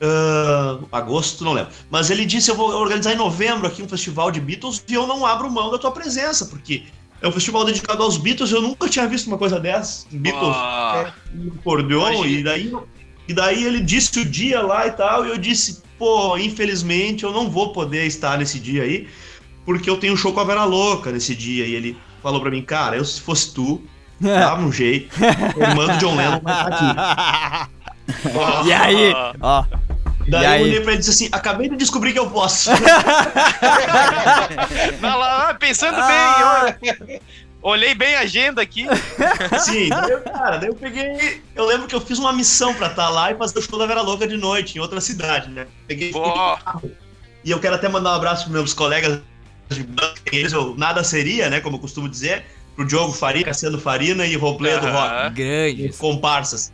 F: Ah, agosto, não lembro. Mas ele disse, eu vou organizar em novembro aqui um festival de Beatles e eu não abro mão da tua presença, porque é um festival dedicado aos Beatles, eu nunca tinha visto uma coisa dessa. Beatles
C: ah,
F: um acordeon e daí, e daí ele disse o dia lá e tal, e eu disse, pô, infelizmente eu não vou poder estar nesse dia aí, porque eu tenho um show com a Vera Louca nesse dia. E ele falou pra mim, cara, eu se fosse tu, dava um jeito, o irmão do John Lennon vai estar aqui.
A: E aí, ó.
F: Daí
A: E
F: eu
A: aí?
F: olhei pra ele e disse assim, acabei de descobrir que eu posso.
C: vai lá, ah, pensando
A: Ah.
C: bem, olha. Olhei bem a agenda aqui.
F: Sim, daí eu, cara, daí eu peguei. Eu lembro que eu fiz uma missão pra estar lá e fazer o show da Vera Louca de noite, em outra cidade, né? Peguei
C: Pô,
F: E eu quero até mandar um abraço para meus colegas de que eles eu nada seria, né? Como eu costumo dizer, pro Diogo Faria, Cassiano Farina e Robledo
C: Aham.
F: Rock,
A: Grande.
F: comparsas.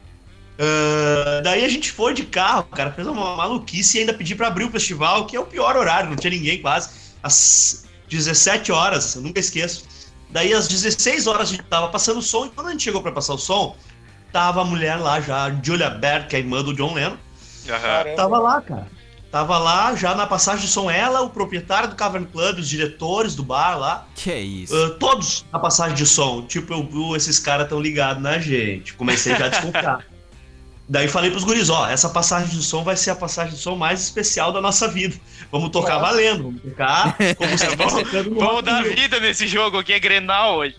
F: Ah, daí a gente foi de carro, cara, fez uma maluquice e ainda pedi para abrir o festival, que é o pior horário, não tinha ninguém quase, às 17 horas, eu nunca esqueço. Daí às 16 horas a gente tava passando o som, e quando a gente chegou para passar o som, tava a mulher lá já, Julia Baird, que é a irmã do John Lennon.
B: Caramba.
F: Tava lá, cara. Tava lá, já na passagem de som, ela, o proprietário do Cavern Club, os diretores do bar lá,
A: Que isso.
F: ah, todos na passagem de som. Tipo, eu, "Uh, esses caras tão ligados na gente. Comecei já a desconfiar. Daí falei pros guris, ó, essa passagem de som vai ser a passagem de som mais especial da nossa vida. Vamos tocar
B: Nossa.
F: valendo, vamos tocar como se
C: Vamos-
F: tocando no
C: Vamos
F: in
C: dar vida nesse jogo aqui, é Grenal hoje.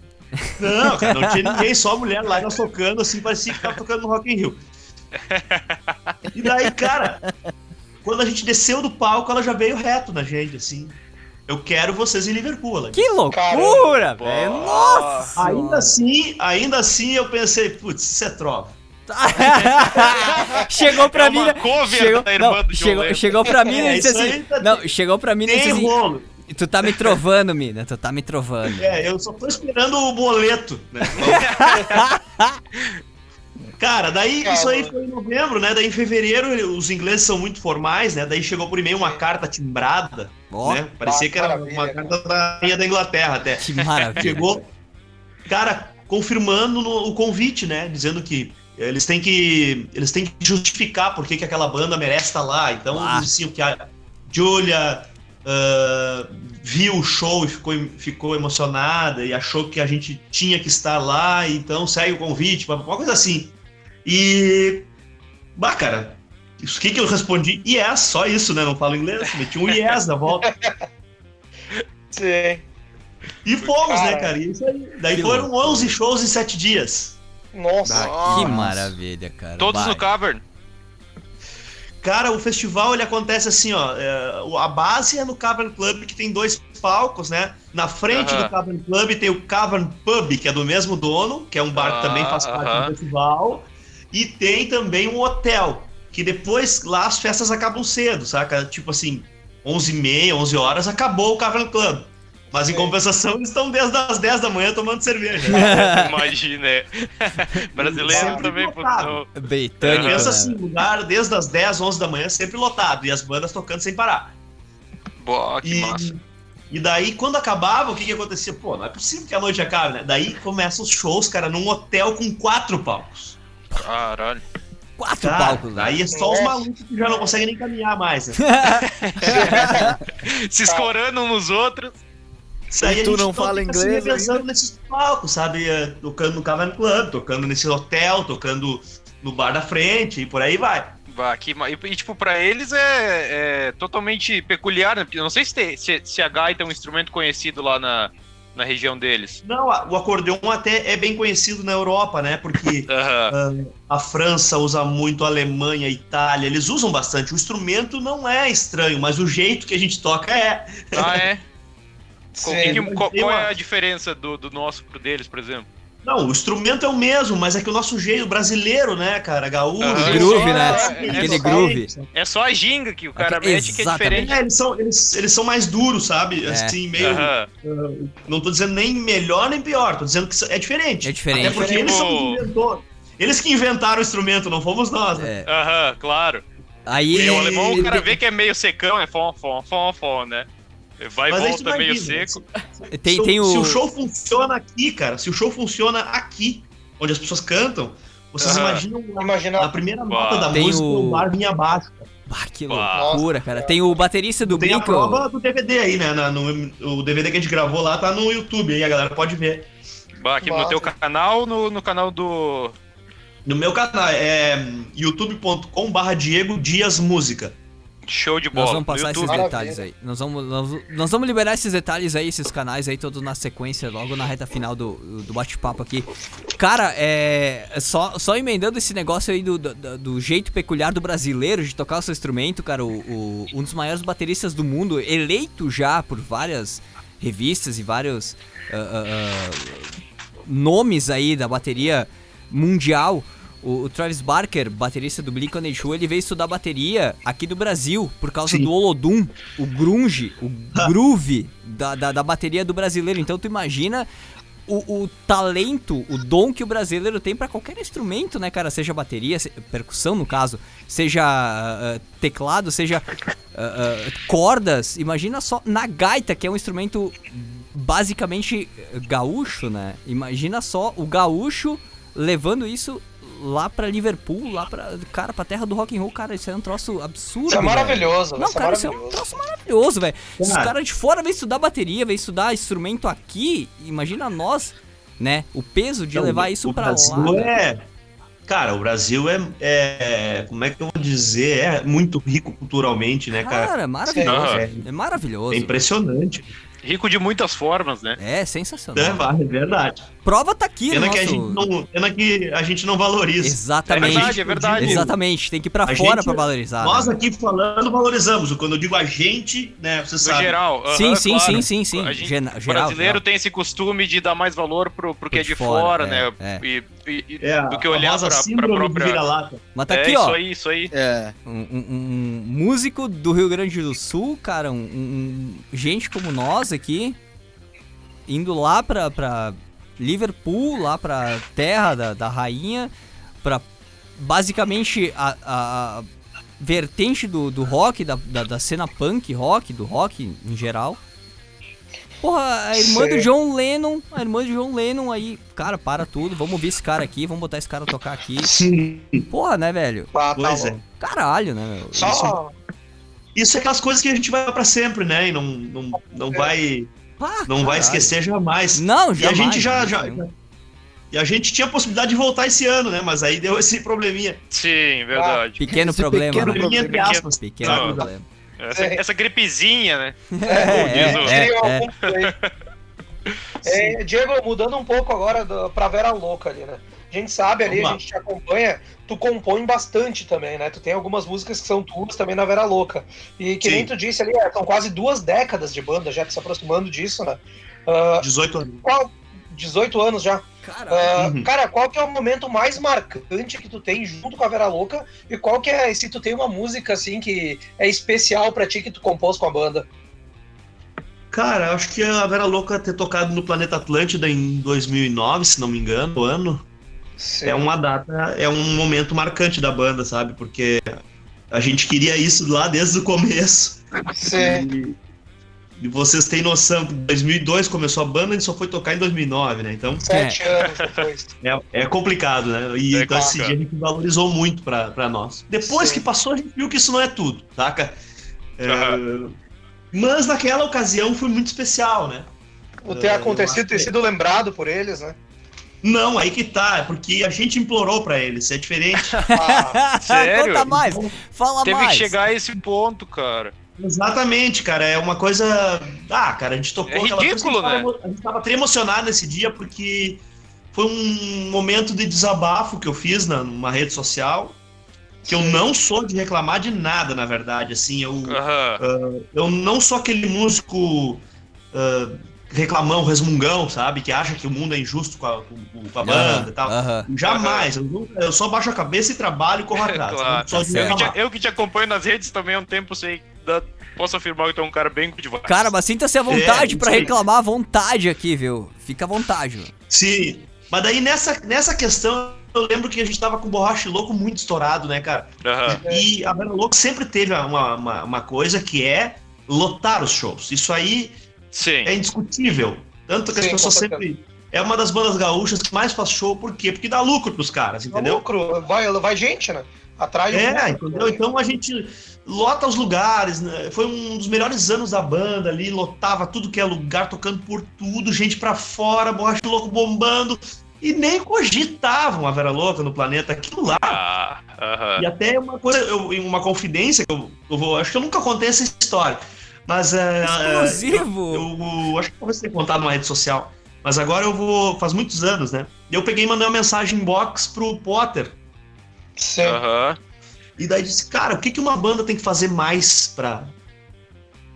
F: Não, cara, não tinha ninguém, só a mulher lá, nós tocando, assim, parecia que tava tocando no Rock in Rio. E daí, cara, quando a gente desceu do palco, ela já veio reto na gente, assim. Eu quero vocês em Liverpool, ela disse.
A: Que loucura, velho. Nossa.
F: Ainda assim, ainda assim eu pensei, putz, isso é trova.
A: chegou pra
C: É
A: mim. né? chegou, não, chegou, chegou pra mim e disse assim.
F: tá-
A: Não, chegou pra mim e disse assim.
F: rolo.
A: Tu tá me trovando, mina. Tu tá me trovando.
F: É, eu só tô esperando o boleto, né? Cara, daí
B: Calma.
F: isso aí foi em novembro, né? Daí em fevereiro os ingleses são muito formais, né? Daí chegou por e-mail uma carta timbrada,
A: Ó,
F: né? Parecia que era uma carta da rainha da Inglaterra até.
A: que maravilha.
F: Chegou, cara, confirmando no- o convite, né? Dizendo que eles têm que eles têm que justificar por que, que aquela banda merece estar lá. Então
A: Ah.
F: eles diziam que a Julia ah, viu o show e ficou, ficou emocionada e achou que a gente tinha que estar lá, então segue o convite, uma coisa assim. E. Bah, cara, isso que, que eu respondi? Yes, só isso, né? Não falo inglês, meti um yes na volta.
B: Sim.
F: E fomos,
B: Cara,
F: né, cara? E isso aí. Daí
A: que
F: foram
A: loucura.
F: 11 shows em 7 dias.
B: Nossa.
A: Ah, que maravilha, cara.
C: Todos
A: Vai.
C: no Cavern.
F: Cara, o festival ele acontece assim, ó. É, a base é no Cavern Club, que tem dois palcos, né? Na frente uh -huh. do Cavern Club tem o Cavern Pub, que é do mesmo dono, que é um bar uh -huh. que também faz parte uh -huh. do festival. E tem também um hotel, que depois lá as festas acabam cedo, saca? Tipo assim, 11h30, 11 horas, acabou o Cavern Club. Mas em compensação, eles estão desde as 10 da manhã tomando cerveja.
C: Imagina, é. Brasileiro também
F: lotado. Britânico. Pensa assim, lugar desde as 10, 11 da manhã sempre lotado. E as bandas tocando sem parar.
C: Boa, que e, massa.
F: E daí, quando acabava, o que que acontecia? Pô, não é possível que a noite acabe, né? Daí começam os shows, cara, num hotel com quatro palcos.
C: Caralho.
A: Quatro cara, palcos.
F: Né? Aí é só os malucos que já não conseguem nem caminhar mais. Né?
C: Se escorando uns nos outros.
F: Isso aí tu não fala inglês se revezando nesses palcos, sabe? É, tocando no Cavern Club, tocando nesse hotel, tocando no bar da frente e por aí vai.
C: Aqui, e, e, tipo, pra eles é, é totalmente peculiar, né? não sei se, tem, se, se a gaita é um instrumento conhecido lá na, na região deles.
F: Não, o acordeon até é bem conhecido na Europa, né? Porque uhum. uh, a França usa muito, a Alemanha, a Itália, eles usam bastante. O instrumento não é estranho, mas o jeito que a gente toca é.
C: Ah, é? Qual, que, qual, qual é a diferença do, do nosso pro deles, por exemplo?
F: Não, o instrumento é o mesmo, mas é que o nosso jeito brasileiro, né, cara, gaúcho.
A: Uhum. Groove, né? É, Aquele é groove.
C: É só a ginga que o cara Aqui, mete que é diferente. É,
F: eles são, eles, eles são mais duros, sabe? É. Assim, meio. Uhum. Uh, não tô dizendo nem melhor nem pior, tô dizendo que é diferente.
A: É diferente.
F: Até porque eles são os inventores. Eles que inventaram o instrumento, não fomos nós,
C: né? Aham, uhum, claro.
A: Aí.
C: E o alemão, o cara vê que é meio secão, é fom, fom, fom, fom, né? Vai e volta meio seco.
A: Tem, tem
F: o... Se o show funciona aqui, cara, se o show funciona aqui, onde as pessoas cantam, vocês imaginam Imagina... a primeira nota da tem música, o, o bar vinha abaixo.
A: Ah, que loucura, cara. Tem o baterista do
F: Tem Blink, a prova do DVD aí, né? Na, no, o DVD que a gente gravou lá tá no YouTube aí, a galera pode ver.
C: Bah, aqui Nossa. no teu canal no, no canal do.
F: No meu canal, é youtube.com barra Diego Dias Música.
C: Show de bola.
A: Nós vamos passar esses detalhes aí. Nós vamos, nós, nós, vamos liberar esses detalhes aí, esses canais aí, todos na sequência, logo na reta final do, do bate-papo aqui. Cara, é. Só, só emendando esse negócio aí do, do, do, jeito peculiar do brasileiro de tocar o seu instrumento, cara, o, o, um dos maiores bateristas do mundo, eleito já por várias revistas e vários uh, uh, uh, nomes aí da bateria mundial. O, o, Travis Barker, baterista do Blink-182, ele veio estudar bateria aqui do Brasil por causa Sim. do Olodum, o grunge, o groove da, da, da, bateria do brasileiro. Então tu imagina o, o talento, o dom que o brasileiro tem para qualquer instrumento, né, cara? Seja bateria, se, percussão no caso, seja uh, teclado, seja uh, uh, cordas. Imagina só na gaita, que é um instrumento basicamente gaúcho, né? Imagina só o gaúcho levando isso lá pra Liverpool, lá pra. Cara, pra terra do rock and roll, cara, isso é um troço absurdo. Isso
B: é maravilhoso,
A: Não, cara, isso é um troço maravilhoso, velho. Os caras de fora vêm estudar bateria, vêm estudar instrumento aqui, imagina nós, né? O peso de levar isso pra
F: Brasil lá. É... Cara, o Brasil é, é, Como é que eu vou dizer? É muito rico culturalmente, né, cara?
A: Cara, maravilhoso. É, é maravilhoso. É
F: impressionante.
C: Rico de muitas formas, né?
A: É, sensacional.
F: É, é verdade.
A: Prova tá aqui,
F: pena, nosso... que a gente não, pena que a gente não valoriza.
A: Exatamente. É verdade, é verdade. Exatamente, tem que ir pra a fora gente, pra valorizar.
F: Nós né? aqui falando valorizamos. Quando eu digo a gente, né, você no sabe.
C: geral. Uh -huh,
A: sim, sim, claro. sim, sim, sim.
C: Gente, geral, brasileiro geral. tem esse costume de dar mais valor pro, pro que é de fora, fora é, né? É. E, e, é, do que olhar pra, pra própria...
A: Mas tá
C: é,
A: aqui, ó.
C: Isso aí, isso aí.
A: É. Um, um, um músico do Rio Grande do Sul, cara, um, gente como nós aqui, indo lá pra, pra Liverpool, lá pra terra da, da rainha, pra basicamente a, a, a vertente do, do rock, da, da, da, cena punk rock, do rock em geral. Porra, a irmã Sim. do John Lennon, a irmã do John Lennon aí, cara, para tudo, vamos ouvir esse cara aqui, vamos botar esse cara tocar aqui. Sim. Porra, né, velho?
F: Ah, tá pois é.
A: Caralho, né, meu?
F: Só... Isso, isso é aquelas coisas que a gente vai para sempre, né? E não, não, não é. vai ah, não caralho. vai esquecer jamais.
A: Não,
F: jamais. E a gente já, já, já, E a gente tinha a possibilidade de voltar esse ano, né? Mas aí deu esse probleminha.
C: Sim, verdade.
A: Ah, pequeno esse problema.
F: Pequeno
A: né?
F: problema, entre aspas.
A: Pequeno não. problema.
C: Essa, é. essa, gripezinha, né?
B: É, é, é, é, Diego, mudando um pouco agora do, pra Vera Louca ali, né? Gente sabe ali, a gente te acompanha, tu compõe bastante também, né? Tu tem algumas músicas que são tuas também na Vera Louca. E que Sim. nem tu disse ali, é, são quase duas décadas de banda já se aproximando disso, né?
F: Uh, 18 anos. Qual,
B: 18 anos já. Uh, uhum. Cara, qual que é o momento mais marcante que tu tem junto com a Vera Louca? E qual que é, se tu tem uma música assim que é especial para ti que tu compôs com a banda?
F: Cara, acho que a Vera Louca ter tocado no Planeta Atlântida em 2009, se não me engano, o ano, Sim. é uma data, é um momento marcante da banda, sabe? Porque a gente queria isso lá desde o começo.
B: Sim.
F: E vocês têm noção, 2002 começou a banda e só foi tocar em 2009, né? Então.
B: Sete é, anos depois.
F: É, é complicado, né? E é então esse dia a gente valorizou muito pra, pra nós. Depois Sim. que passou, a gente viu que isso não é tudo, saca? É, uhum. Mas naquela ocasião foi muito especial, né?
B: O ter acontecido, ter sido lembrado por eles, né?
F: Não, aí que tá, é porque a gente implorou para eles, é diferente.
A: Ah, sério? Conta mais, fala
C: Teve
A: mais.
C: Teve que chegar a esse ponto, cara.
F: Exatamente, cara. É uma coisa. Ah, cara, a gente tocou. É
C: ridículo,
F: né? A gente tava bem emocionado nesse dia porque foi um momento de desabafo que eu fiz na, numa rede social. Que eu não sou de reclamar de nada, na verdade. Assim, eu, uh, eu não sou aquele músico. Uh, reclamão, resmungão, sabe? Que acha que o mundo é injusto com a, com, com a banda e tal. Jamais. Eu, eu, só baixo a cabeça e trabalho e corro atrás. claro.
C: eu, que te, eu, que te, acompanho nas redes também há um tempo, sei. Da, posso afirmar que tu é um cara bem cultivado.
A: Cara, mas sinta-se à vontade é, para reclamar à vontade aqui, viu? Fica à vontade. Viu?
F: Sim. Mas daí nessa, nessa questão, eu lembro que a gente tava com o Borracha Louco muito estourado, né, cara? Uhum. E a Banda Louco sempre teve uma, uma, uma coisa que é lotar os shows. Isso aí Sim. é indiscutível. Tanto que Sim, as pessoas sempre. É uma das bandas gaúchas que mais faz show, por quê? Porque dá lucro pros caras, entendeu? Dá
B: lucro, vai, vai gente, né? Atrai
F: É, entendeu? Então a gente lota os lugares, né? Foi um dos melhores anos da banda ali, lotava tudo que é lugar, tocando por tudo, gente pra fora, borracha louco bombando. E nem cogitavam a Vera Louca no planeta, aquilo lá. Ah, uh -huh. E até uma coisa, eu, uma confidência que eu, eu vou. Acho que eu nunca contei essa história. Mas é.
A: Exclusivo!
F: Eu, eu, eu acho que você ter contado numa rede social. Mas agora eu vou. Faz muitos anos, né? Eu peguei e mandei uma mensagem inbox pro Potter.
B: Sim. Uhum.
F: E daí disse, cara, o que, que uma banda tem que fazer mais pra,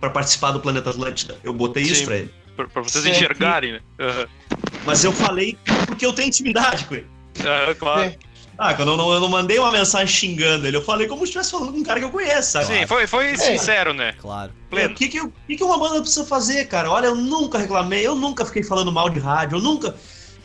F: pra participar do Planeta Atlântida? Eu botei Sim, isso pra ele.
C: Pra, pra vocês Sim. enxergarem, né? Uhum.
F: Mas eu falei porque eu tenho intimidade com ele.
C: Uhum, claro. Sim.
F: Ah, quando eu não, eu não mandei uma mensagem xingando ele, eu falei como se estivesse falando com um cara que eu conheço, sabe?
C: Sim, foi, foi é. sincero, né?
A: Claro.
F: O que, que, que, que uma banda precisa fazer, cara? Olha, eu nunca reclamei, eu nunca fiquei falando mal de rádio, eu nunca.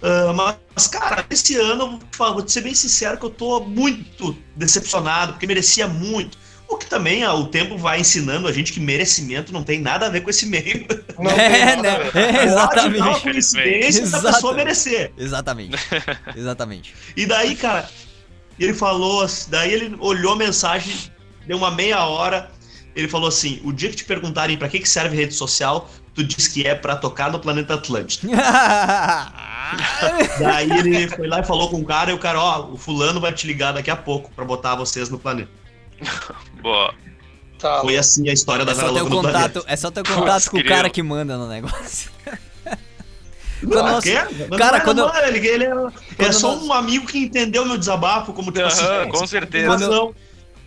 F: Uh, mas, cara, esse ano, eu vou te ser bem sincero que eu tô muito decepcionado, porque merecia muito. O que também ah, o tempo vai ensinando a gente que merecimento não tem nada a ver com esse meio.
A: Não é, né? É, exatamente. Pode
F: dar coincidência da pessoa merecer.
A: Exatamente. Exatamente.
F: e daí, cara, ele falou, daí ele olhou a mensagem, deu uma meia hora, ele falou assim: o dia que te perguntarem para que, que serve rede social, tu diz que é para tocar no planeta Atlântico. daí ele foi lá e falou com o cara, e o cara, ó, o fulano vai te ligar daqui a pouco para botar vocês no planeta.
C: Boa.
F: Tá. Foi assim a história da é
A: só Vera contato, É só ter contato Nossa, com o cara que manda no negócio.
F: Não, nós... Cara, quando. Não, ele, ele é, é só nós... um amigo que entendeu meu desabafo, como tipo
C: assim. Com certeza.
F: Quando...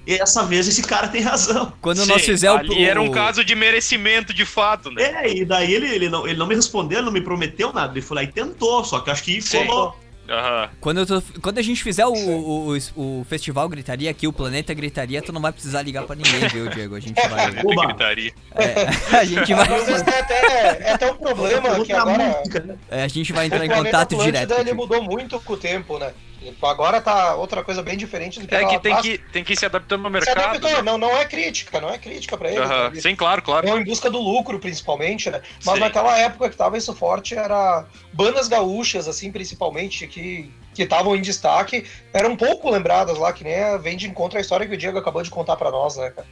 F: E essa vez esse cara tem razão.
A: Quando Sim, nós fizemos
C: ali o... era um caso de merecimento de fato, né?
F: É, e daí ele, ele, não, ele não me respondeu, não me prometeu nada. Ele foi lá e tentou, só que acho que Sim. falou.
A: Uhum. Quando, tô, quando a gente fizer o, o, o, o, festival Gritaria aqui, o Planeta Gritaria, tu não vai precisar ligar pra ninguém, viu, Diego? A gente vai.
C: Gritaria.
A: É, a gente vai.
B: é, até, é até um problema que agora.
A: Né? É, a gente vai entrar em contato direto.
B: Ele mudou muito com o tempo, né? Agora tá outra coisa bem diferente do que
C: É que tem, que tem que ir se adaptando ao mercado. Se adaptou,
B: né? não, não é crítica, não é crítica pra ele.
C: Uhum. Sim, claro, claro.
B: Não em busca do lucro, principalmente, né? Mas Sim. naquela época que tava isso forte, era bandas gaúchas, assim, principalmente, que que estavam em destaque, eram pouco lembradas lá, que nem vem de encontro a história que o Diego acabou de contar para nós, né, cara?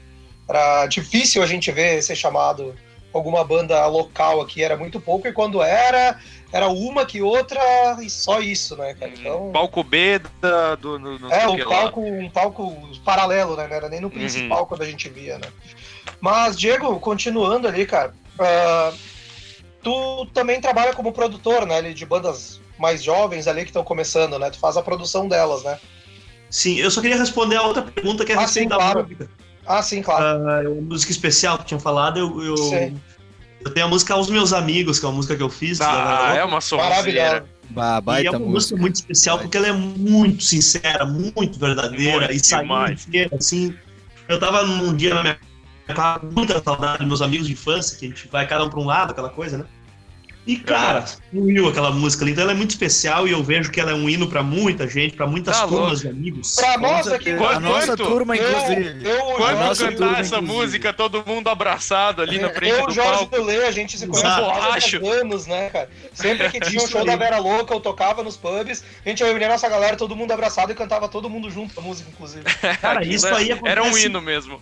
B: Era difícil a gente ver ser chamado alguma banda local aqui, era muito pouco, e quando era, era uma que outra e só isso, né, cara? Então,
C: palco B da, do, no,
B: É, um palco, um palco paralelo, né? Não era nem no principal uhum. quando a gente via, né? Mas, Diego, continuando ali, cara, uh, tu também trabalha como produtor, né, de bandas mais jovens ali que estão começando, né? Tu faz a produção delas, né?
F: Sim, eu só queria responder a outra pergunta que é
B: Ah,
F: respeito
B: sim,
F: da
B: claro.
F: música.
B: Ah, sim, claro.
F: Ah, música especial que tinha falado, eu, eu,
B: Sim.
F: eu tenho a música Aos Meus Amigos, que é uma música que eu fiz.
C: Ah, é uma sonzeira.
B: Maravilhosa.
D: Bah,
F: E é
D: baita
F: uma música
D: música.
F: muito especial porque ela é muito sincera, muito verdadeira
C: Muito
F: e saiu inteira, assim. Eu tava num dia na minha casa, com muita saudade dos meus amigos de infância, que a gente vai cada um pra um lado, aquela coisa, né? E, cara, fluiu aquela música ali. Então ela é muito especial e eu vejo que ela é um hino pra muita gente, pra muitas
C: Tá
F: turmas de amigos.
B: Pra aqui,
D: certeza.
C: Quanto-
D: A nossa turma,
B: eu,
D: inclusive.
B: eu,
C: Quando
B: eu,
D: nossa
C: cantar
D: turma,
C: essa
D: inclusive.
C: música, todo mundo abraçado ali na frente
B: eu, o
C: do
B: Jorge
C: palco.
B: Dolê, a gente se conhece há anos, né, cara? Sempre que tinha um show da Vera Louca, eu tocava nos pubs, a gente reunia nossa galera, todo mundo abraçado e cantava todo mundo junto a música, inclusive.
F: Cara, isso
C: é-
F: aí
C: Era um hino mesmo.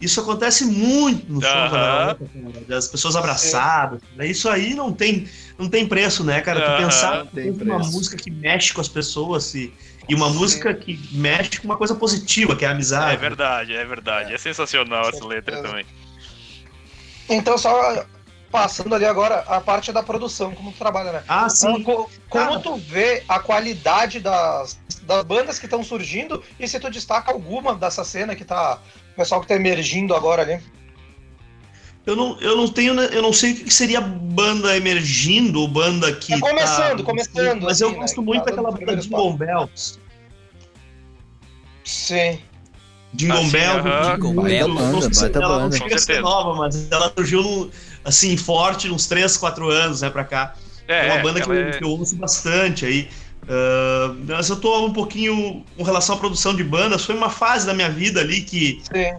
F: Isso acontece muito no show
C: Aham.
F: da Galera Louca, cara, as pessoas abraçadas. né? Isso aí não tem, não tem preço, né, cara? Tu pensar em uma música que mexe com as pessoas e, e uma
B: Sim.
F: música que mexe com uma coisa positiva, que é a amizade.
C: É verdade, é verdade. É sensacional essa
B: Com
C: letra
B: certeza.
C: também.
B: Então, só passando ali agora a parte da produção, como tu trabalha, né?
F: Ah,
B: Ah,
F: sim.
B: co- Como
F: Cara.
B: tu vê a qualidade das, das bandas que estão surgindo e se tu destaca alguma dessa cena que tá. O pessoal que tá emergindo agora ali.
F: Eu não, eu não tenho, né, eu não sei o que seria banda emergindo ou banda que.
B: É começando,
F: tá-
B: começando,
F: Mas eu
B: assim, né,
F: gosto
B: que
F: muito
B: tá
F: daquela banda
B: primeiros
F: Jingle Bells.
B: Sim.
F: Jingle
C: sim,
F: Bells.
C: aham.
F: eu digo
A: Jingle
F: muito,
A: Bells.
F: não sei
D: banda,
F: ela não
D: baita
F: chega
C: banda.
F: a ser nova, mas ela surgiu assim, forte uns 3, 4 anos, né, pra cá. É, uma banda que
C: ela
F: eu,
C: é-
F: que eu ouço bastante aí. Ah, mas eu tô um pouquinho com relação à produção de bandas. Foi uma fase da minha vida ali que,
B: Sim.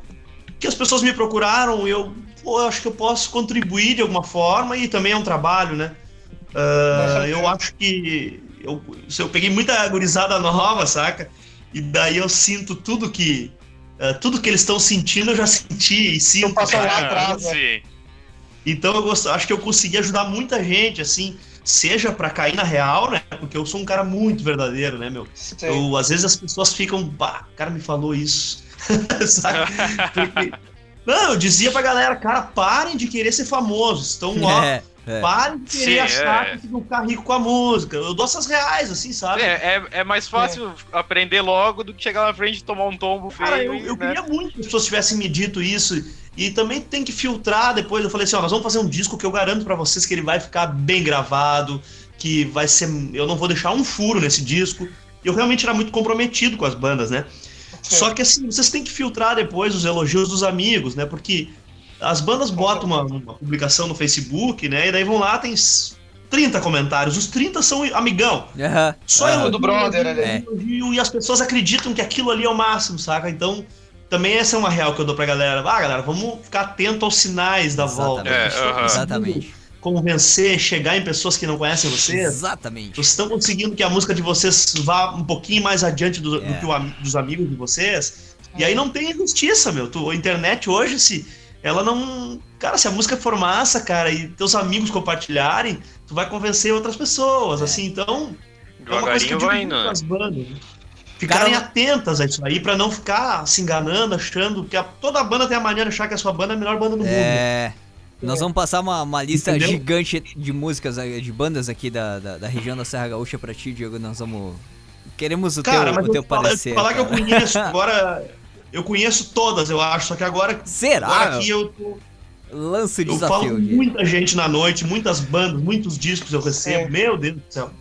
F: que as pessoas me procuraram e eu, pô, eu acho que eu posso contribuir de alguma forma e também é um trabalho, né?
B: Certeza.
F: eu acho que eu, eu peguei muita gurizada nova, saca? E daí eu sinto tudo que ah, tudo que eles estão sentindo eu já senti e sinto.
B: passou lá
F: saca?
B: atrás, né?
C: Sim.
F: Então eu gosto, acho que eu consegui ajudar muita gente, assim, seja pra cair na real, né? Porque eu sou um cara muito verdadeiro, né, meu?
B: Sim.
F: Eu, às vezes as pessoas ficam, bah, o cara me falou isso. Sabe? Porque- Não, eu dizia pra galera, cara, parem de querer ser famosos. Estão ó,
A: É, é.
F: parem de querer
C: Sim,
F: achar
C: é.
F: que ficar rico com a música. Eu dou essas reais, assim, sabe?
C: É, é, é mais fácil aprender logo do que chegar na frente e tomar um tombo feio.
F: Cara, eu,
C: e,
F: eu
C: né?
F: queria muito que as pessoas tivessem me dito isso. E também tem que filtrar depois. Eu falei assim: ó, nós vamos fazer um disco que eu garanto pra vocês que ele vai ficar bem gravado, que vai ser. Eu não vou deixar um furo nesse disco. Eu realmente era muito comprometido com as bandas, né? Só que assim, vocês têm que filtrar depois os elogios dos amigos, né? Porque as bandas botam uma, uma publicação no Facebook, né? E daí vão lá, tem s- 30 comentários. Os 30 são amigão. Só elogio,
B: Do brother
A: ali.
F: elogio, e as pessoas acreditam que aquilo ali é o máximo, saca? Então, também essa é uma real que eu dou pra galera. Ah, galera, vamos ficar atento aos sinais da volta.
A: Exatamente.
C: É, aham.
F: conseguindo
A: Exatamente.
F: Convencer, chegar em pessoas que não conhecem vocês.
A: Exatamente.
F: Vocês estão conseguindo que a música de vocês vá um pouquinho mais adiante do, do
A: É.
F: que o dos amigos de vocês. E aí não tem injustiça, meu. Tu, a internet hoje, se ela não. Cara, se a música for massa, cara, e teus amigos compartilharem, tu vai convencer outras pessoas,
A: É.
F: assim. Então, é uma coisa que
C: Devagarinho
F: digo
C: vai
F: muito
C: indo. né?
F: pras bandas. né? Ficarem
A: Cara,
F: atentas a isso aí, pra não ficar se enganando, achando que a- toda banda tem a mania de achar que a sua banda é a melhor banda do mundo.
A: É. Nós vamos passar uma, uma lista
F: Entendeu?
A: gigante de músicas, eh, de bandas aqui da, da, da região da Serra Gaúcha pra ti, Diego. Nós vamos. Queremos o
F: Cara,
A: teu,
F: mas
A: o teu
F: eu falar,
A: parecer.
F: falar que eu
A: cara.
F: conheço, agora. Eu conheço todas, eu acho, só que agora,
A: Será?
F: agora aqui eu tô.
A: Lança o
F: Eu falo
A: desafio.
F: com
A: Diego.
F: muita gente na noite, muitas bandas, muitos discos eu recebo.
B: Sim.
F: Meu Deus do céu.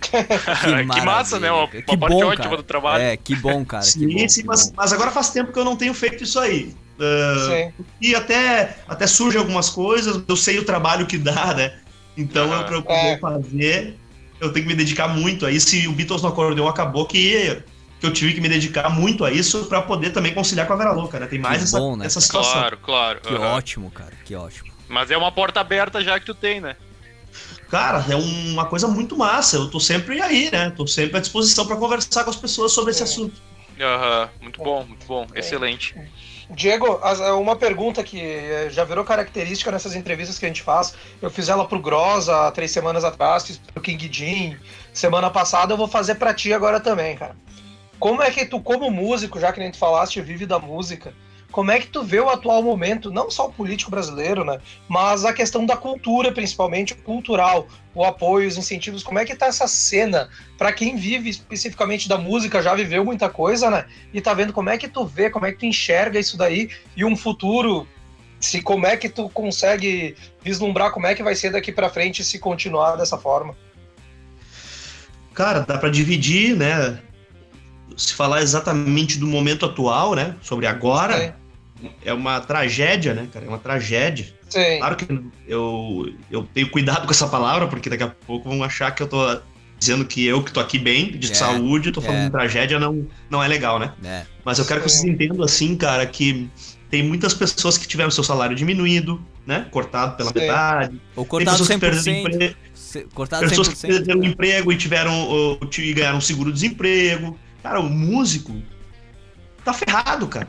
C: que massa, né? Uma,
A: maravilha.
C: uma
A: Que
C: parte
A: bom,
C: ótima
A: cara.
C: do trabalho.
A: É, que bom, cara. que
F: sim,
A: bom,
F: sim,
A: que
F: mas,
A: bom.
F: mas agora faz tempo que eu não tenho feito isso aí.
B: Sim.
F: e até, até surgem algumas coisas, eu sei o trabalho que dá, né? Então eu, pra eu poder
B: É.
F: fazer, eu tenho que me dedicar muito a isso. E o Beatles no acordeão acabou que, que eu tive que me dedicar muito a isso pra poder também conciliar com a Vera Louca, né? Tem mais
A: Que
F: essa,
A: bom, né,
F: essa situação.
C: Claro, claro.
A: Que
C: aham.
A: ótimo, cara. Que ótimo.
C: Mas é uma porta aberta já que tu tem, né?
F: Cara, é uma coisa muito massa. Eu tô sempre aí, né? Tô sempre à disposição pra conversar com as pessoas sobre esse
B: É.
F: assunto.
C: Aham, muito bom, muito bom. Excelente.
B: Diego, as- uma pergunta que já virou característica nessas entrevistas que a gente faz. Eu fiz ela pro Gross há três semanas atrás, fiz pro King Jean semana passada, eu vou fazer pra ti agora também, cara. Como é que tu, como músico, já que nem tu falaste, vive da música, como é que tu vê o atual momento, não só o político brasileiro, né? Mas a questão da cultura, principalmente cultural, o apoio, os incentivos, como é que tá essa cena para quem vive especificamente da música, já viveu muita coisa, né? E tá vendo como é que tu vê, como é que tu enxerga isso daí e um futuro se como é que tu consegue vislumbrar como é que vai ser daqui para frente se continuar dessa forma?
F: Cara, dá para dividir, né? Se falar exatamente do momento atual, né? Sobre agora, é é uma tragédia, né, cara? É uma tragédia.
B: Sim.
F: Claro que eu, eu tenho cuidado com essa palavra, porque daqui a pouco vão achar que eu tô dizendo que eu que tô aqui bem, de é, saúde, tô falando é. de tragédia, não, não é legal, né? É. Mas eu quero que vocês entendam, assim, cara, que tem muitas pessoas que tiveram seu salário diminuído, né? Cortado pela Sim. metade.
A: Ou cortado tem pessoas 100%. Que emprego,
F: cortado pessoas 100%. que perderam emprego e tiveram e ganharam seguro-desemprego. Cara, o músico tá ferrado, cara.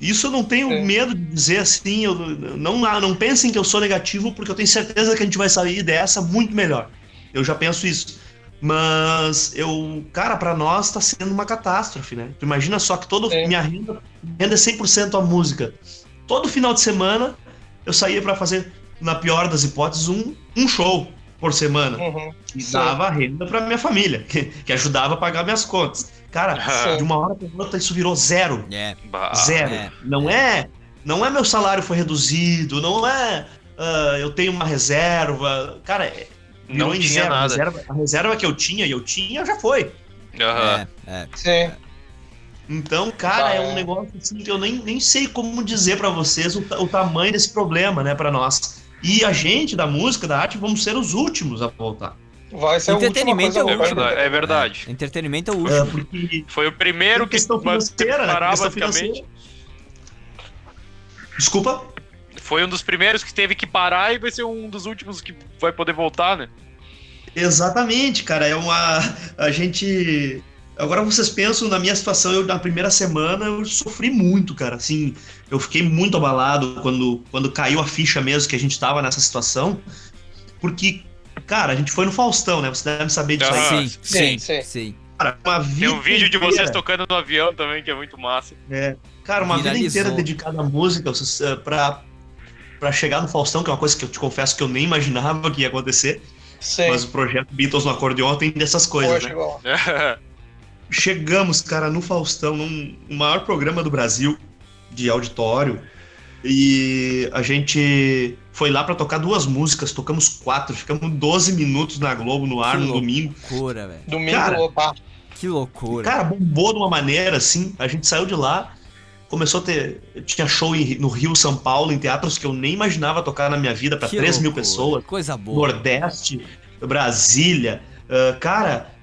F: Isso eu não tenho é. medo de dizer assim, eu, não, não pensem que eu sou negativo, porque eu tenho certeza que a gente vai sair dessa muito melhor. Eu já penso isso. Mas eu, cara, para nós tá sendo uma catástrofe, né? Tu imagina só que toda é. minha renda, renda é 100% a música. Todo final de semana eu saía para fazer, na pior das hipóteses, um, um show por semana. Uhum. Que dava renda para minha família, que, que ajudava a pagar minhas contas. Cara, de uma hora para outra isso virou zero. É. Zero. É. Não é. Não é meu salário foi reduzido, não é uh, eu tenho uma reserva. Cara, é,
C: não tinha zero. nada.
F: A reserva, a reserva, que eu tinha e eu tinha já foi.
C: Uhum.
B: É, Sim.
F: Então, cara, é um negócio assim que eu nem, nem sei como dizer para vocês o, o tamanho desse problema, né, para nós. E a gente da música, da arte, vamos ser os últimos a voltar.
B: Vai ser
A: Entretenimento é o último.
C: É verdade.
A: É, entretenimento é o último. É,
C: porque foi o primeiro que
F: questão financeira, parar, questão basicamente. Desculpa?
C: Foi um dos primeiros que teve que parar e vai ser um dos últimos que vai poder voltar, né?
F: Exatamente, cara. É uma. A gente. Agora vocês pensam na minha situação, eu na primeira semana eu sofri muito, cara. Assim, eu fiquei muito abalado quando, quando caiu a ficha mesmo que a gente tava nessa situação. Porque Cara, a gente foi no Faustão, né? Você deve saber disso
A: ah, aí. Sim, sim, sim. sim.
F: Cara, uma vida
C: Tem um vídeo inteira... de vocês tocando no avião também, que é muito massa.
F: É. Cara, uma Viralizou. vida inteira dedicada à música eh, pra, pra chegar no Faustão, que é uma coisa que eu te confesso que eu nem imaginava que ia acontecer. Sim. Mas o projeto Beatles no acordeon tem dessas coisas, né? Chegamos, cara, no Faustão, num maior programa do Brasil de auditório. E a gente foi lá para tocar duas músicas, tocamos quatro, ficamos 12 minutos na Globo no ar que no domingo.
A: Loucura, velho.
B: Domingo, cara, opa.
A: Que loucura.
F: Cara, bombou de uma maneira assim. A gente saiu de lá, começou a ter. Tinha show no Rio, São Paulo, em teatros que eu nem imaginava tocar na minha vida, para 3 mil pessoas.
A: Coisa boa.
F: Nordeste, Brasília. Uh, cara,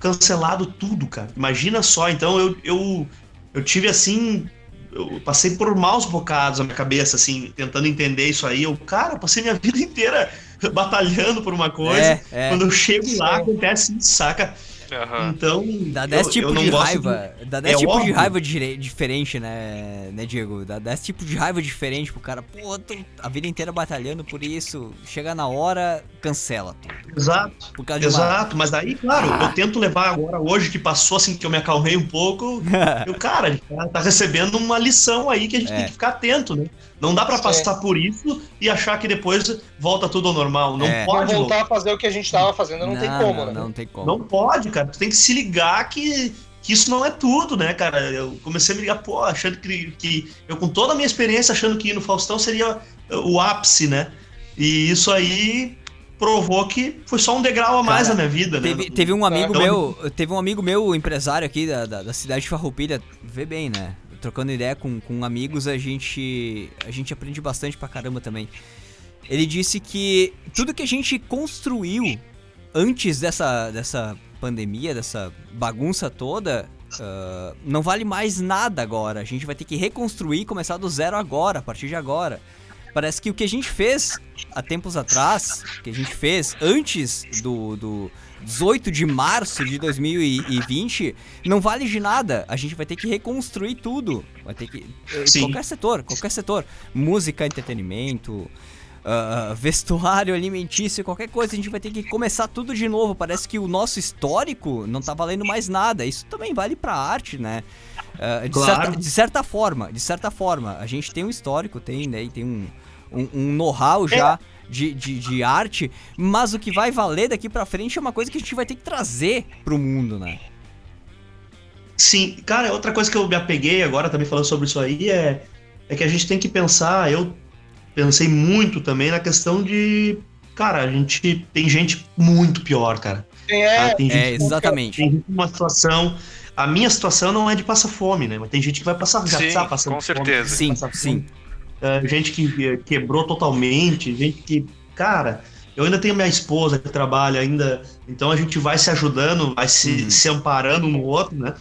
F: cancelado tudo, cara. Imagina só. Então eu, eu, eu tive assim eu passei por maus bocados na minha cabeça, assim, tentando entender isso aí. Eu, cara, eu passei minha vida inteira batalhando por uma coisa. É, é. Quando eu chego lá, acontece isso, saca?
C: Uhum.
F: Então.
A: Dá 10 tipos de raiva. De... Dá 10 é tipos de raiva diferente, né, né, Diego? Dá 10 tipos de raiva diferente pro cara. Pô, tô a vida inteira batalhando por isso. Chega na hora, cancela tudo.
F: Exato. Exato, uma... mas daí, claro, ah. eu tento levar agora, hoje que passou assim, que eu me acalmei um pouco. eu, cara, a gente tá recebendo uma lição aí que a gente é. tem que ficar atento, né? Não dá para passar por isso e achar que depois volta tudo ao normal. Não é. pode.
B: Não voltar a fazer o que a gente tava fazendo, não, não tem como,
A: não,
B: né?
A: Não tem como.
F: Não pode, cara. Tu tem que se ligar que, que isso não é tudo, né, cara? Eu comecei a me ligar, pô, achando que, que eu, com toda a minha experiência, achando que ir no Faustão seria o ápice, né? E isso aí provou que foi só um degrau a mais Cara, na minha vida,
A: teve,
F: né?
A: Teve um amigo então, meu, teve um amigo meu, empresário aqui da, da, da cidade de Farroupilha, vê bem, né? trocando ideia com, com amigos, a gente, a gente aprende bastante pra caramba também. Ele disse que tudo que a gente construiu antes dessa, dessa pandemia, dessa bagunça toda, uh, não vale mais nada agora. A gente vai ter que reconstruir e começar do zero agora, a partir de agora. Parece que o que a gente fez há tempos atrás, que a gente fez antes do, do 18 de março de 2020 não vale de nada. A gente vai ter que reconstruir tudo. Vai ter que. Eh, Sim. Qualquer setor, qualquer setor. Música, entretenimento. Uh, vestuário alimentício, qualquer coisa, a gente vai ter que começar tudo de novo. Parece que o nosso histórico não tá valendo mais nada. Isso também vale pra arte, né? Uh, de, claro. certa, de certa forma, de certa forma, a gente tem um histórico, tem, né, tem um, um, um know-how já. É. De, de, de, arte, mas o que vai valer daqui para frente é uma coisa que a gente vai ter que trazer pro mundo, né?
F: Sim, cara, outra coisa que eu me apeguei agora também falando sobre isso aí é, é que a gente tem que pensar, eu pensei muito também na questão de, cara, a gente tem gente muito pior, cara.
A: É, tem é exatamente.
F: Tem uma situação a minha situação não é de passar fome, né? Mas tem gente que vai passar, já sim, tá passando
C: com certeza.
A: Sim, sim.
F: Uh, gente que quebrou totalmente, gente que, cara, eu ainda tenho minha esposa que trabalha ainda, então a gente vai se ajudando, vai se, uhum. se amparando um no outro, né?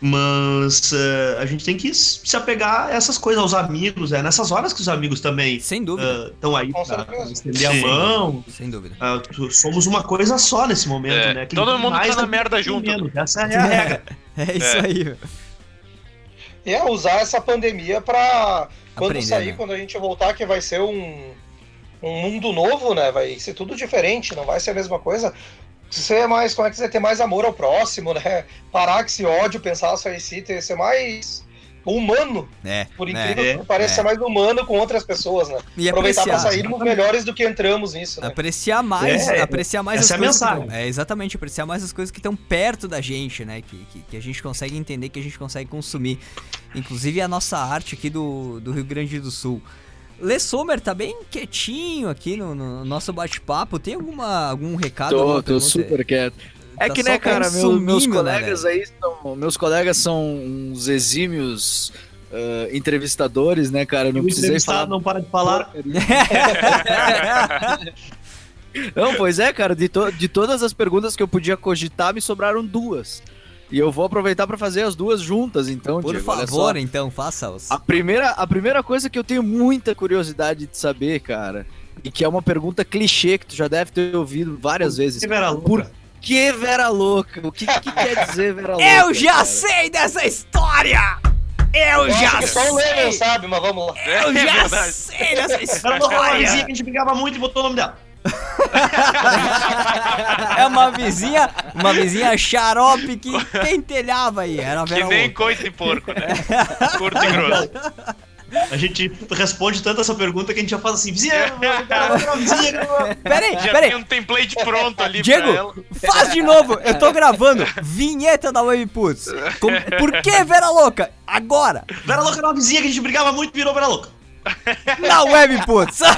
F: Mas uh, a gente tem que se apegar a essas coisas, aos amigos, é nessas horas que os amigos também
A: estão uh,
F: aí para estender Sim. a mão.
A: Sem dúvida.
F: Uh, somos uma coisa só nesse momento, é. né?
C: Quem todo mundo tá na merda junto.
F: Menos. Essa é a regra.
A: É, isso é. aí.
B: É usar essa pandemia para quando Aprender, sair, né? quando a gente voltar, que vai ser um, um mundo novo, né? Vai ser tudo diferente, não vai ser a mesma coisa ser mais, como é que você ter mais amor ao próximo, né? Parar com esse ódio, pensar só em si, ter, ser mais humano.
A: É,
B: por incrível é, que pareça, é. ser mais humano com outras pessoas, né? E Aproveitar para sairmos melhores do que entramos nisso, né?
A: Apreciar mais, é, apreciar mais
F: essa
A: as
F: é coisas. Mensagem.
A: Que, é, exatamente, apreciar mais as coisas que estão perto da gente, né? Que, que, que, a gente consegue entender, que a gente consegue consumir. Inclusive a nossa arte aqui do, do Rio Grande do Sul. Lê Sommer tá bem quietinho aqui no, no nosso bate-papo. Tem alguma, algum recado?
D: Tô, tô super quieto. É tá que, né, cara, meu, meus né, colegas né, aí são. Meus colegas são uns exímios uh, entrevistadores, né, cara? Eu não precisei falar.
F: não para de falar.
D: não, pois é, cara, de, to de todas as perguntas que eu podia cogitar, me sobraram duas. E eu vou aproveitar para fazer as duas juntas, então,
A: Por
D: Diego,
A: favor, então, faça-os.
D: A primeira, a primeira coisa que eu tenho muita curiosidade de saber, cara, e que é uma pergunta clichê que tu já deve ter ouvido várias vezes. Por que Vera Louca? O que, que quer dizer Vera Louca?
A: Eu já cara? sei dessa história! Eu já sei! Só o
B: Lenin sabe, mas vamos lá.
A: Eu é já sei dessa história! Ela
F: que a gente brigava muito e botou o nome dela
A: é uma vizinha, uma vizinha xarope que pentelhava aí. Era
C: que nem coisa de porco, né? Curto e grosso.
F: A gente responde tanto essa pergunta que a gente já faz assim, vizinha, vizinha.
A: Peraí,
C: já
A: peraí.
C: tem um template pronto ali
A: Diego, pra ela. faz de novo. Eu tô gravando vinheta da Webputs. Por que Vera Louca? Agora.
F: Vera Louca era uma vizinha que a gente brigava muito e virou Vera Louca.
A: Na Webputs!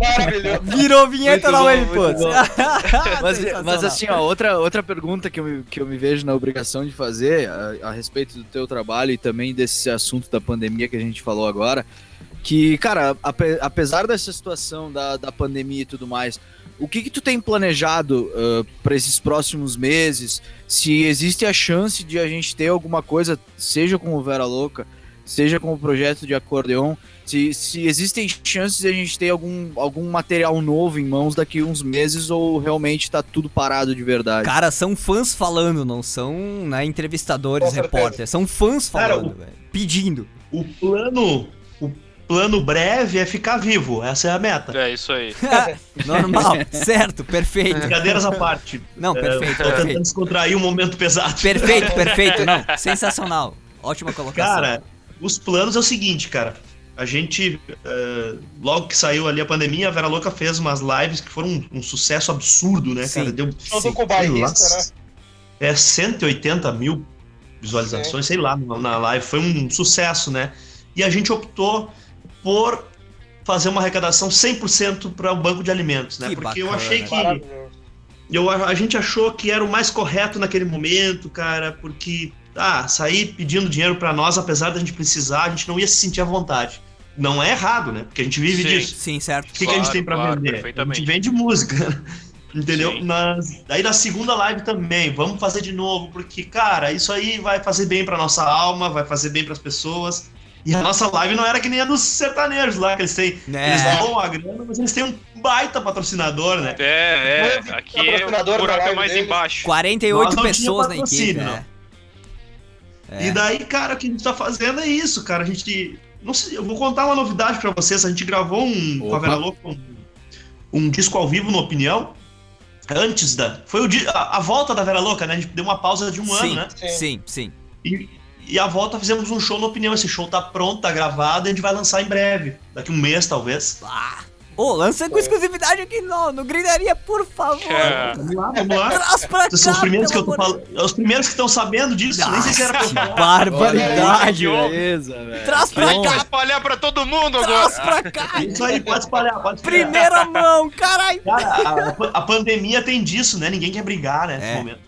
A: Maravilhoso. Virou vinheta muito na Webputs.
D: mas, mas assim, ó, outra, outra pergunta que eu, me, que eu me vejo na obrigação de fazer a, a respeito do teu trabalho e também desse assunto da pandemia que a gente falou agora, que, cara, apesar dessa situação da, da pandemia e tudo mais, o que, que tu tem planejado uh, para esses próximos meses? Se existe a chance de a gente ter alguma coisa, seja com o Vera Louca, seja com o projeto de acordeon, se, se existem chances de a gente ter algum, algum material novo em mãos daqui uns meses ou realmente tá tudo parado de verdade.
A: Cara, são fãs falando, não são né, entrevistadores, repórteres, são fãs falando, Cara, o, pedindo.
F: O plano o plano breve é ficar vivo, essa é a meta.
C: É isso aí.
A: Normal, certo, perfeito.
F: Brincadeiras à parte.
A: Não, perfeito. É,
F: tentando descontrair um momento pesado.
A: Perfeito, perfeito, não, sensacional. Ótima colocação.
F: Cara, os planos é o seguinte, cara. A gente, uh, logo que saiu ali a pandemia, a Vera Louca fez umas lives que foram um, um sucesso absurdo, né, Sim. cara? Deu
B: com bairrista, né?
F: É 180 mil visualizações, Sim. sei lá, na live. Foi um sucesso, né? E a gente optou por fazer uma arrecadação 100% para o banco de alimentos, né? Que Porque bacana, eu achei que. Eu, a gente achou que era o mais correto naquele momento, cara, porque ah, sair pedindo dinheiro para nós, apesar da gente precisar, a gente não ia se sentir à vontade. Não é errado, né? Porque a gente vive
A: sim,
F: disso.
A: Sim, certo.
F: O que, claro, que a gente tem para claro, vender? A gente vende música. Entendeu? Nas, daí na segunda live também, vamos fazer de novo, porque, cara, isso aí vai fazer bem pra nossa alma, vai fazer bem pras pessoas. E a nossa live não era que nem a dos sertanejos lá, que eles têm. É. Eles dão a grana, mas eles têm um baita patrocinador, né?
C: É, é. Aqui é o buraco é mais deles. embaixo.
A: 48 pessoas na equipe. Né?
F: É. E daí, cara, o que a gente tá fazendo é isso, cara. A gente. Não sei, eu vou contar uma novidade para vocês. A gente gravou um Opa. com a Vera Louca, um, um, disco ao vivo no Opinião. Antes da. Foi o a, a, volta da Vera Louca, né? A gente deu uma pausa de um
A: sim,
F: ano, né?
A: Sim, sim.
F: E, e a volta fizemos um show no Opinião. Esse show tá pronto, tá gravado, e a gente vai lançar em breve. Daqui um mês, talvez.
A: Ah. Ô, oh, lança com exclusividade aqui no, no Gritaria, por favor. É.
F: Vamos lá, vamos lá. Traz pra cá, são os primeiros que eu tô falando. Os primeiros que estão sabendo disso. Nossa, nem sei se era
A: pra Barbaridade, beleza,
C: velho. Traz pra Bom. cá. espalhar pra todo mundo agora.
A: Traz pra cá.
F: Isso aí, pode espalhar, pode
A: espalhar. Primeira mão, caralho.
F: Cara, a, a, pandemia tem disso, né? Ninguém quer brigar, né? É. Nesse momento.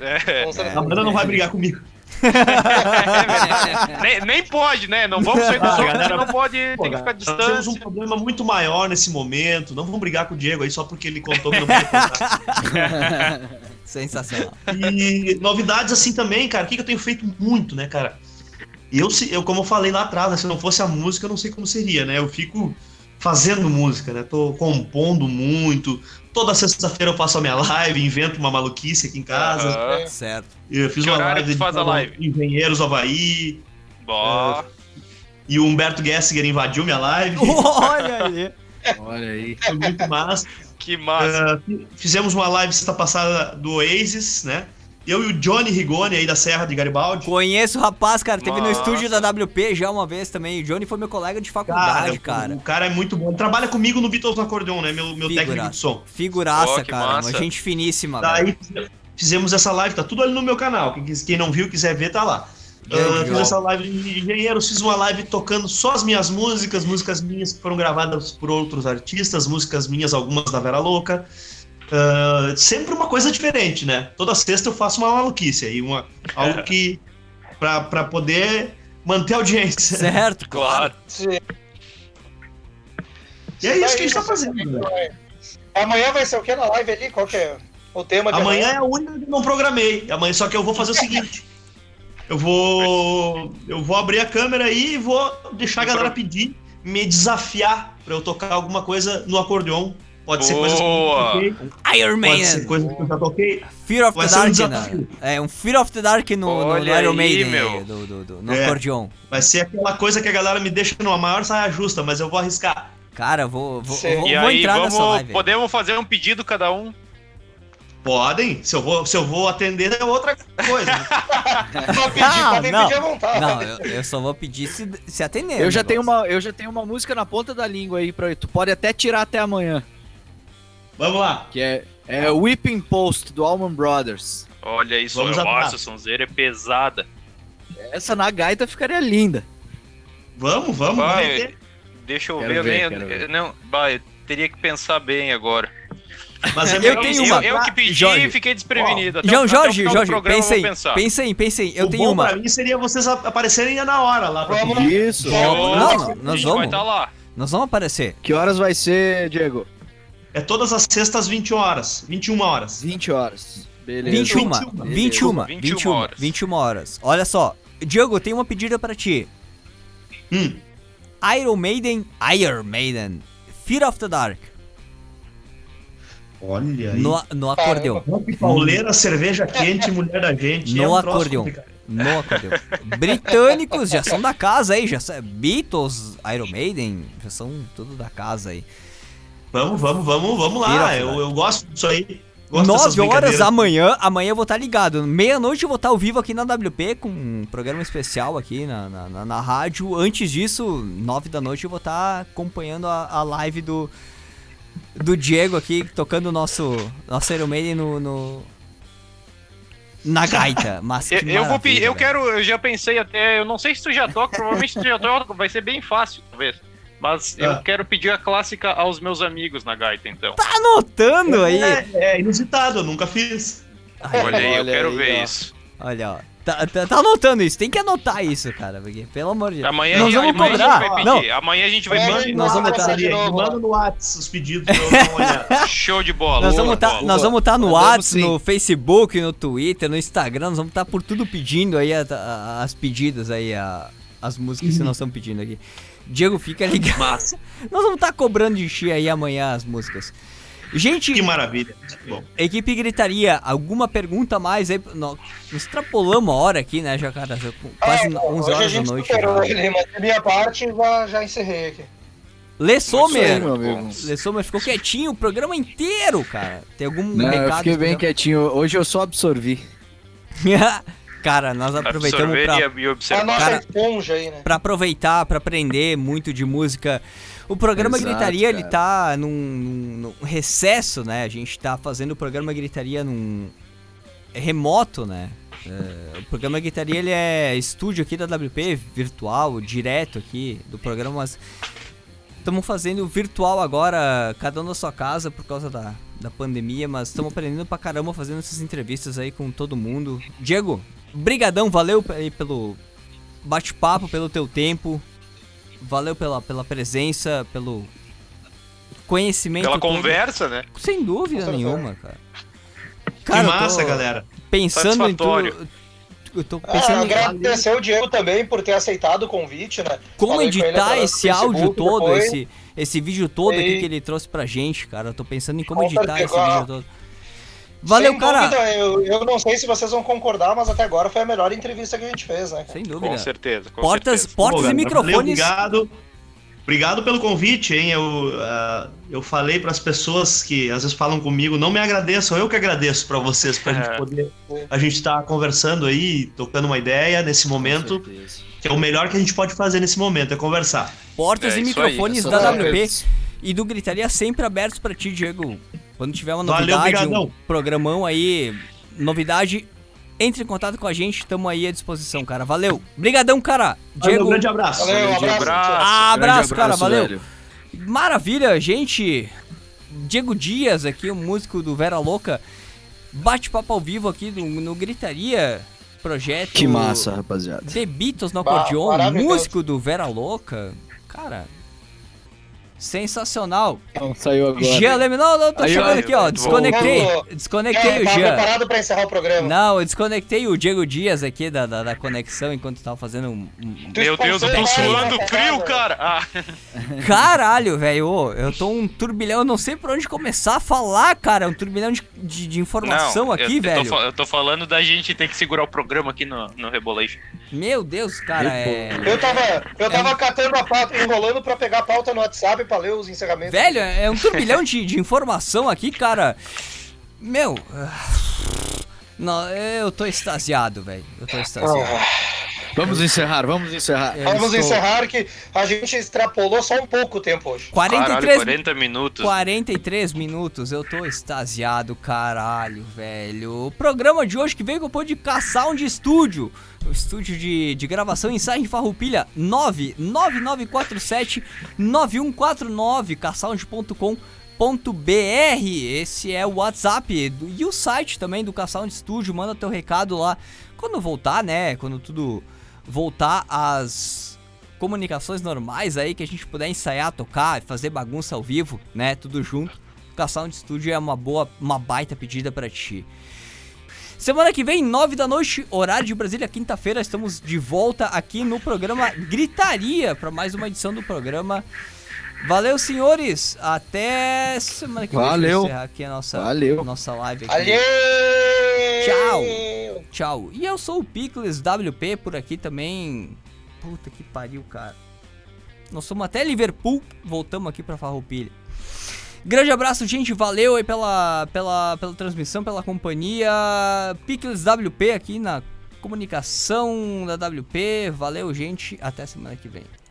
F: É. A banda não vai brigar comigo.
C: nem, nem, pode, né? Não vamos sair do ah, galera, não pode, pô, tem que ficar distante. Nós temos
F: um problema muito maior nesse momento. Não vamos brigar com o Diego aí só porque ele contou que não podia contar.
A: Sensacional.
F: E novidades assim também, cara. O que, que eu tenho feito muito, né, cara? Eu, eu, como eu falei lá atrás, né, se não fosse a música, eu não sei como seria, né? Eu fico fazendo música, né? Tô compondo muito, Toda sexta-feira eu faço a minha live, invento uma maluquice aqui em casa.
A: Uhum. Certo.
F: Eu fiz que uma live
C: que faz a live?
F: Engenheiros Havaí.
C: Boa.
F: É, e o Humberto Gessinger invadiu minha live.
A: Olha aí.
F: Olha aí. Foi muito massa.
C: Que massa.
F: Uh, fizemos uma live sexta passada do Oasis, né? Eu e o Johnny Rigoni aí da Serra de Garibaldi.
A: Conheço o rapaz, cara. Teve Nossa. no estúdio da WP já uma vez também. O Johnny foi meu colega de faculdade, cara. cara.
F: O cara é muito bom. Ele trabalha comigo no Beatles no acordeon, né? Meu, meu técnico de som.
A: Figuraça, oh, cara. Massa. Uma gente finíssima,
F: Daí velho. fizemos essa live, tá tudo ali no meu canal. Quem não viu, quiser ver, tá lá. Uh, fiz essa live de engenheiros, fiz uma live tocando só as minhas músicas, músicas minhas que foram gravadas por outros artistas, músicas minhas, algumas da Vera Louca. Uh, sempre uma coisa diferente, né? Toda sexta eu faço uma maluquice aí, uma, algo que. Pra, pra poder manter a audiência.
A: Certo, claro.
F: Sim. E é isso que a gente tá fazendo. Né?
B: Amanhã vai ser o que na live ali? Qual que é o tema
F: de amanhã? Amanhã é a única que eu não programei. Amanhã, só que eu vou fazer o seguinte. Eu vou. Eu vou abrir a câmera aí e vou deixar a galera pedir, me desafiar pra eu tocar alguma coisa no acordeon Pode ser coisas que eu
A: toquei. Iron Man. Pode
F: ser coisas que eu já toquei.
A: Fear of the Dark. Um né? é, um Fear of the Dark no, no Iron Maiden, meu. Do, do, do, no é. acordeon.
F: Vai ser aquela coisa que a galera me deixa numa maior saia justa, mas eu vou arriscar.
A: Cara, vou, vou, vou,
C: vou aí, entrar vamos, nessa live. Podemos fazer um pedido cada um?
F: Podem, se eu vou, se eu vou atender é outra coisa.
B: Só pedir, não, podem não, pedir à vontade.
A: Não, eu, eu, só vou pedir se, se atender.
D: Eu já, tenho uma, eu já tenho uma música na ponta da língua aí pra tu pode até tirar até amanhã.
F: Vamos lá.
D: Que é, é Whipping Post, do Allman Brothers.
C: Olha isso, Vamos nossa, sonzeira é pesada.
D: Essa na gaita ficaria linda.
F: Vamos, vamos, vai,
C: Deixa eu ver, ver, eu nem, não, vai, eu teria que pensar bem agora.
A: Mas é eu tenho uma.
C: Eu, eu que pedi Jorge. e fiquei desprevenido.
A: Até, João, Jorge, Jorge, pensa aí, pensa aí, pensa aí. Eu
F: o
A: tenho
F: bom
A: uma.
F: pra mim seria vocês aparecerem na hora lá. Pra
D: Isso.
A: Não, não, nós vamos. Tá nós vamos aparecer.
D: Que horas vai ser, Diego?
F: É todas as sextas, 20 horas. 21 horas.
D: 20 horas.
A: Beleza. 21, 21, 21, 21, horas. 21 horas. Olha só. Diogo, tem uma pedida para ti.
F: Hum.
A: Iron Maiden, Iron Maiden, Fear of the Dark.
F: Olha aí.
A: No, no acordeão.
F: Pauleira, cerveja quente, mulher da gente.
A: No é um acordeão. No acordeão. Britânicos já são da casa aí, já são Beatles, Iron Maiden, já são tudo da casa aí.
F: Vamos, vamos, vamos, vamos lá. Eu, eu gosto disso aí. Gosto
A: 9 horas amanhã, amanhã eu vou estar ligado. Meia-noite eu vou estar ao vivo aqui na WP com um programa especial aqui na, na, na, na rádio. Antes disso, 9 da noite eu vou estar acompanhando a, a live do, do Diego aqui, tocando o nosso, nosso Iron Maiden no, no, na gaita, mas
C: eu, eu vou eu quero, eu já pensei até, eu não sei se tu já toca, provavelmente se tu já toca, vai ser bem fácil, talvez. Mas eu ah. quero pedir a clássica aos meus amigos na gaita, então.
A: Tá anotando aí?
F: É, é inusitado, eu nunca fiz.
C: Ai, olha aí, eu quero aí, ver ó. isso.
A: Olha, ó. Tá, tá, tá, anotando isso, tem que anotar isso, cara, porque, pelo amor de Deus.
C: Amanhã, nós vamos amanhã cobrar. a gente vai pedir. Não. Amanhã a gente vai
F: pedir. Nós vamos estar Manda no WhatsApp os pedidos
C: Show de bola.
A: Nós vamos estar nós vamos estar no WhatsApp, no Facebook, no Twitter, no Instagram, nós vamos estar por tudo pedindo aí a, a, as pedidas aí, a, as músicas uhum. que nós estamos pedindo aqui. Diego, fica ligado. Massa. Nós vamos estar tá cobrando de chi aí amanhã as músicas. Gente.
F: Que maravilha. Bom.
A: Equipe Gritaria, alguma pergunta mais aí? Nós extrapolamos a hora aqui, né, Jacaré? Quase é, 11 horas da noite.
B: Ele, mas a minha parte já, já encerrei aqui.
A: Lê Sommer. Lê Sommer ficou quietinho o programa inteiro, cara. Tem algum Não, recado?
D: Eu fiquei bem quietinho. Hoje eu só absorvi.
A: Cara, nós aproveitamos pra...
B: E, a nossa cara, esponja aí, né?
A: Pra aproveitar, pra aprender muito de música. O programa Exato, Gritaria, cara. ele tá num, num, num, recesso, né? A gente tá fazendo o programa Gritaria num remoto, né? É, o programa Gritaria, ele é estúdio aqui da WP, virtual, direto aqui do programa, mas estamos fazendo virtual agora, cada um na sua casa por causa da, da pandemia, mas estamos aprendendo pra caramba fazendo essas entrevistas aí com todo mundo. Diego, brigadão, valeu aí pelo bate-papo, pelo teu tempo. Valeu pela, pela presença, pelo conhecimento.
C: Pela todo. conversa, né?
A: Sem dúvida nenhuma, cara.
F: cara que massa, galera.
A: Pensando em tudo.
B: Eu tô pensando ah, em... Agradecer o Diego também por ter aceitado o convite, né?
A: Como Falei editar esse áudio todo, esse, esse vídeo todo e... aqui que ele trouxe pra gente, cara. Eu tô pensando em como Com editar esse vídeo todo. Valeu, Sem cara.
B: Dúvida, eu, eu não sei se vocês vão concordar, mas até agora foi a melhor entrevista que a gente fez, né?
A: Sem dúvida.
C: Com certeza. Com
A: portas
C: certeza.
A: portas Pô, e microfones.
F: Obrigado. Obrigado pelo convite, hein? Eu, uh, eu falei para as pessoas que às vezes falam comigo, não me agradeçam, eu que agradeço para vocês, para a gente poder. A gente estar tá conversando aí, tocando uma ideia nesse momento, que é o melhor que a gente pode fazer nesse momento, é conversar.
A: Portas é, e microfones aí, da WP e do Gritaria sempre abertos para ti, Diego. Quando tiver uma novidade, Valeu, um programão aí, novidade, entre em contato com a gente, estamos aí à disposição, cara. Valeu. Brigadão, cara.
F: Diego. Valeu, um grande abraço.
B: Valeu, um abraço.
A: Abraço, abraço, abraço cara. Valeu. Velho. Maravilha, gente. Diego Dias aqui, o músico do Vera Louca. Bate-papo ao vivo aqui no, no Gritaria. Projeto.
D: Que massa, rapaziada.
A: The Beatles no acordeon, músico do Vera Louca. Cara, Sensacional.
D: Não, saiu agora.
A: Jean Leme, não, não, tô Aí, chegando aqui, ó. Desconectei. Desconectei o Jean.
B: preparado pra encerrar o programa.
A: Não, eu desconectei o Diego Dias aqui da, da, da conexão enquanto tava fazendo um.
C: Meu Deus, eu tô suando frio, cara. Ah.
A: Caralho, velho. Eu tô um turbilhão, eu não sei por onde começar a falar, cara. Um turbilhão de, de, de informação
C: não,
A: aqui,
C: eu,
A: velho.
C: Eu tô, eu tô, falando da gente ter que segurar o programa aqui no, no Rebolation.
A: Meu Deus, cara, é.
B: Eu tava, eu tava é... catando a pauta, enrolando pra pegar a pauta no WhatsApp pra ler os encerramentos.
A: Velho, é um turbilhão de, de informação aqui, cara. Meu. Não, eu tô extasiado, velho. Eu tô extasiado.
D: Vamos encerrar, vamos encerrar.
B: Eu vamos estou... encerrar que a gente extrapolou só um pouco tempo hoje.
A: 43
C: caralho, 40 minutos.
A: 43 minutos, eu tô extasiado, caralho, velho. O programa de hoje que veio com o de Sound Studio. O estúdio de, de gravação ensaio em Farroupilha 99947 9149 caçound.com Esse é o WhatsApp e o site também do K-Sound Studio. Manda teu recado lá quando voltar, né? Quando tudo voltar às comunicações normais aí, que a gente puder ensaiar, tocar, fazer bagunça ao vivo, né? Tudo junto. O Sound Studio é uma boa, uma baita pedida para ti. Semana que vem, 9 da noite, horário de Brasília, quinta-feira, estamos de volta aqui no programa Gritaria para mais uma edição do programa. Valeu, senhores. Até semana que
D: vem. Valeu.
A: aqui a nossa,
D: Valeu.
A: nossa live aqui.
B: Valeu.
A: Tchau. Tchau. E eu sou o Pickles WP por aqui também. Puta que pariu, cara. Nós somos até Liverpool. Voltamos aqui pra Farroupilha. Grande abraço, gente. Valeu aí pela, pela, pela transmissão, pela companhia. Pickles WP aqui na comunicação da WP. Valeu, gente. Até semana que vem.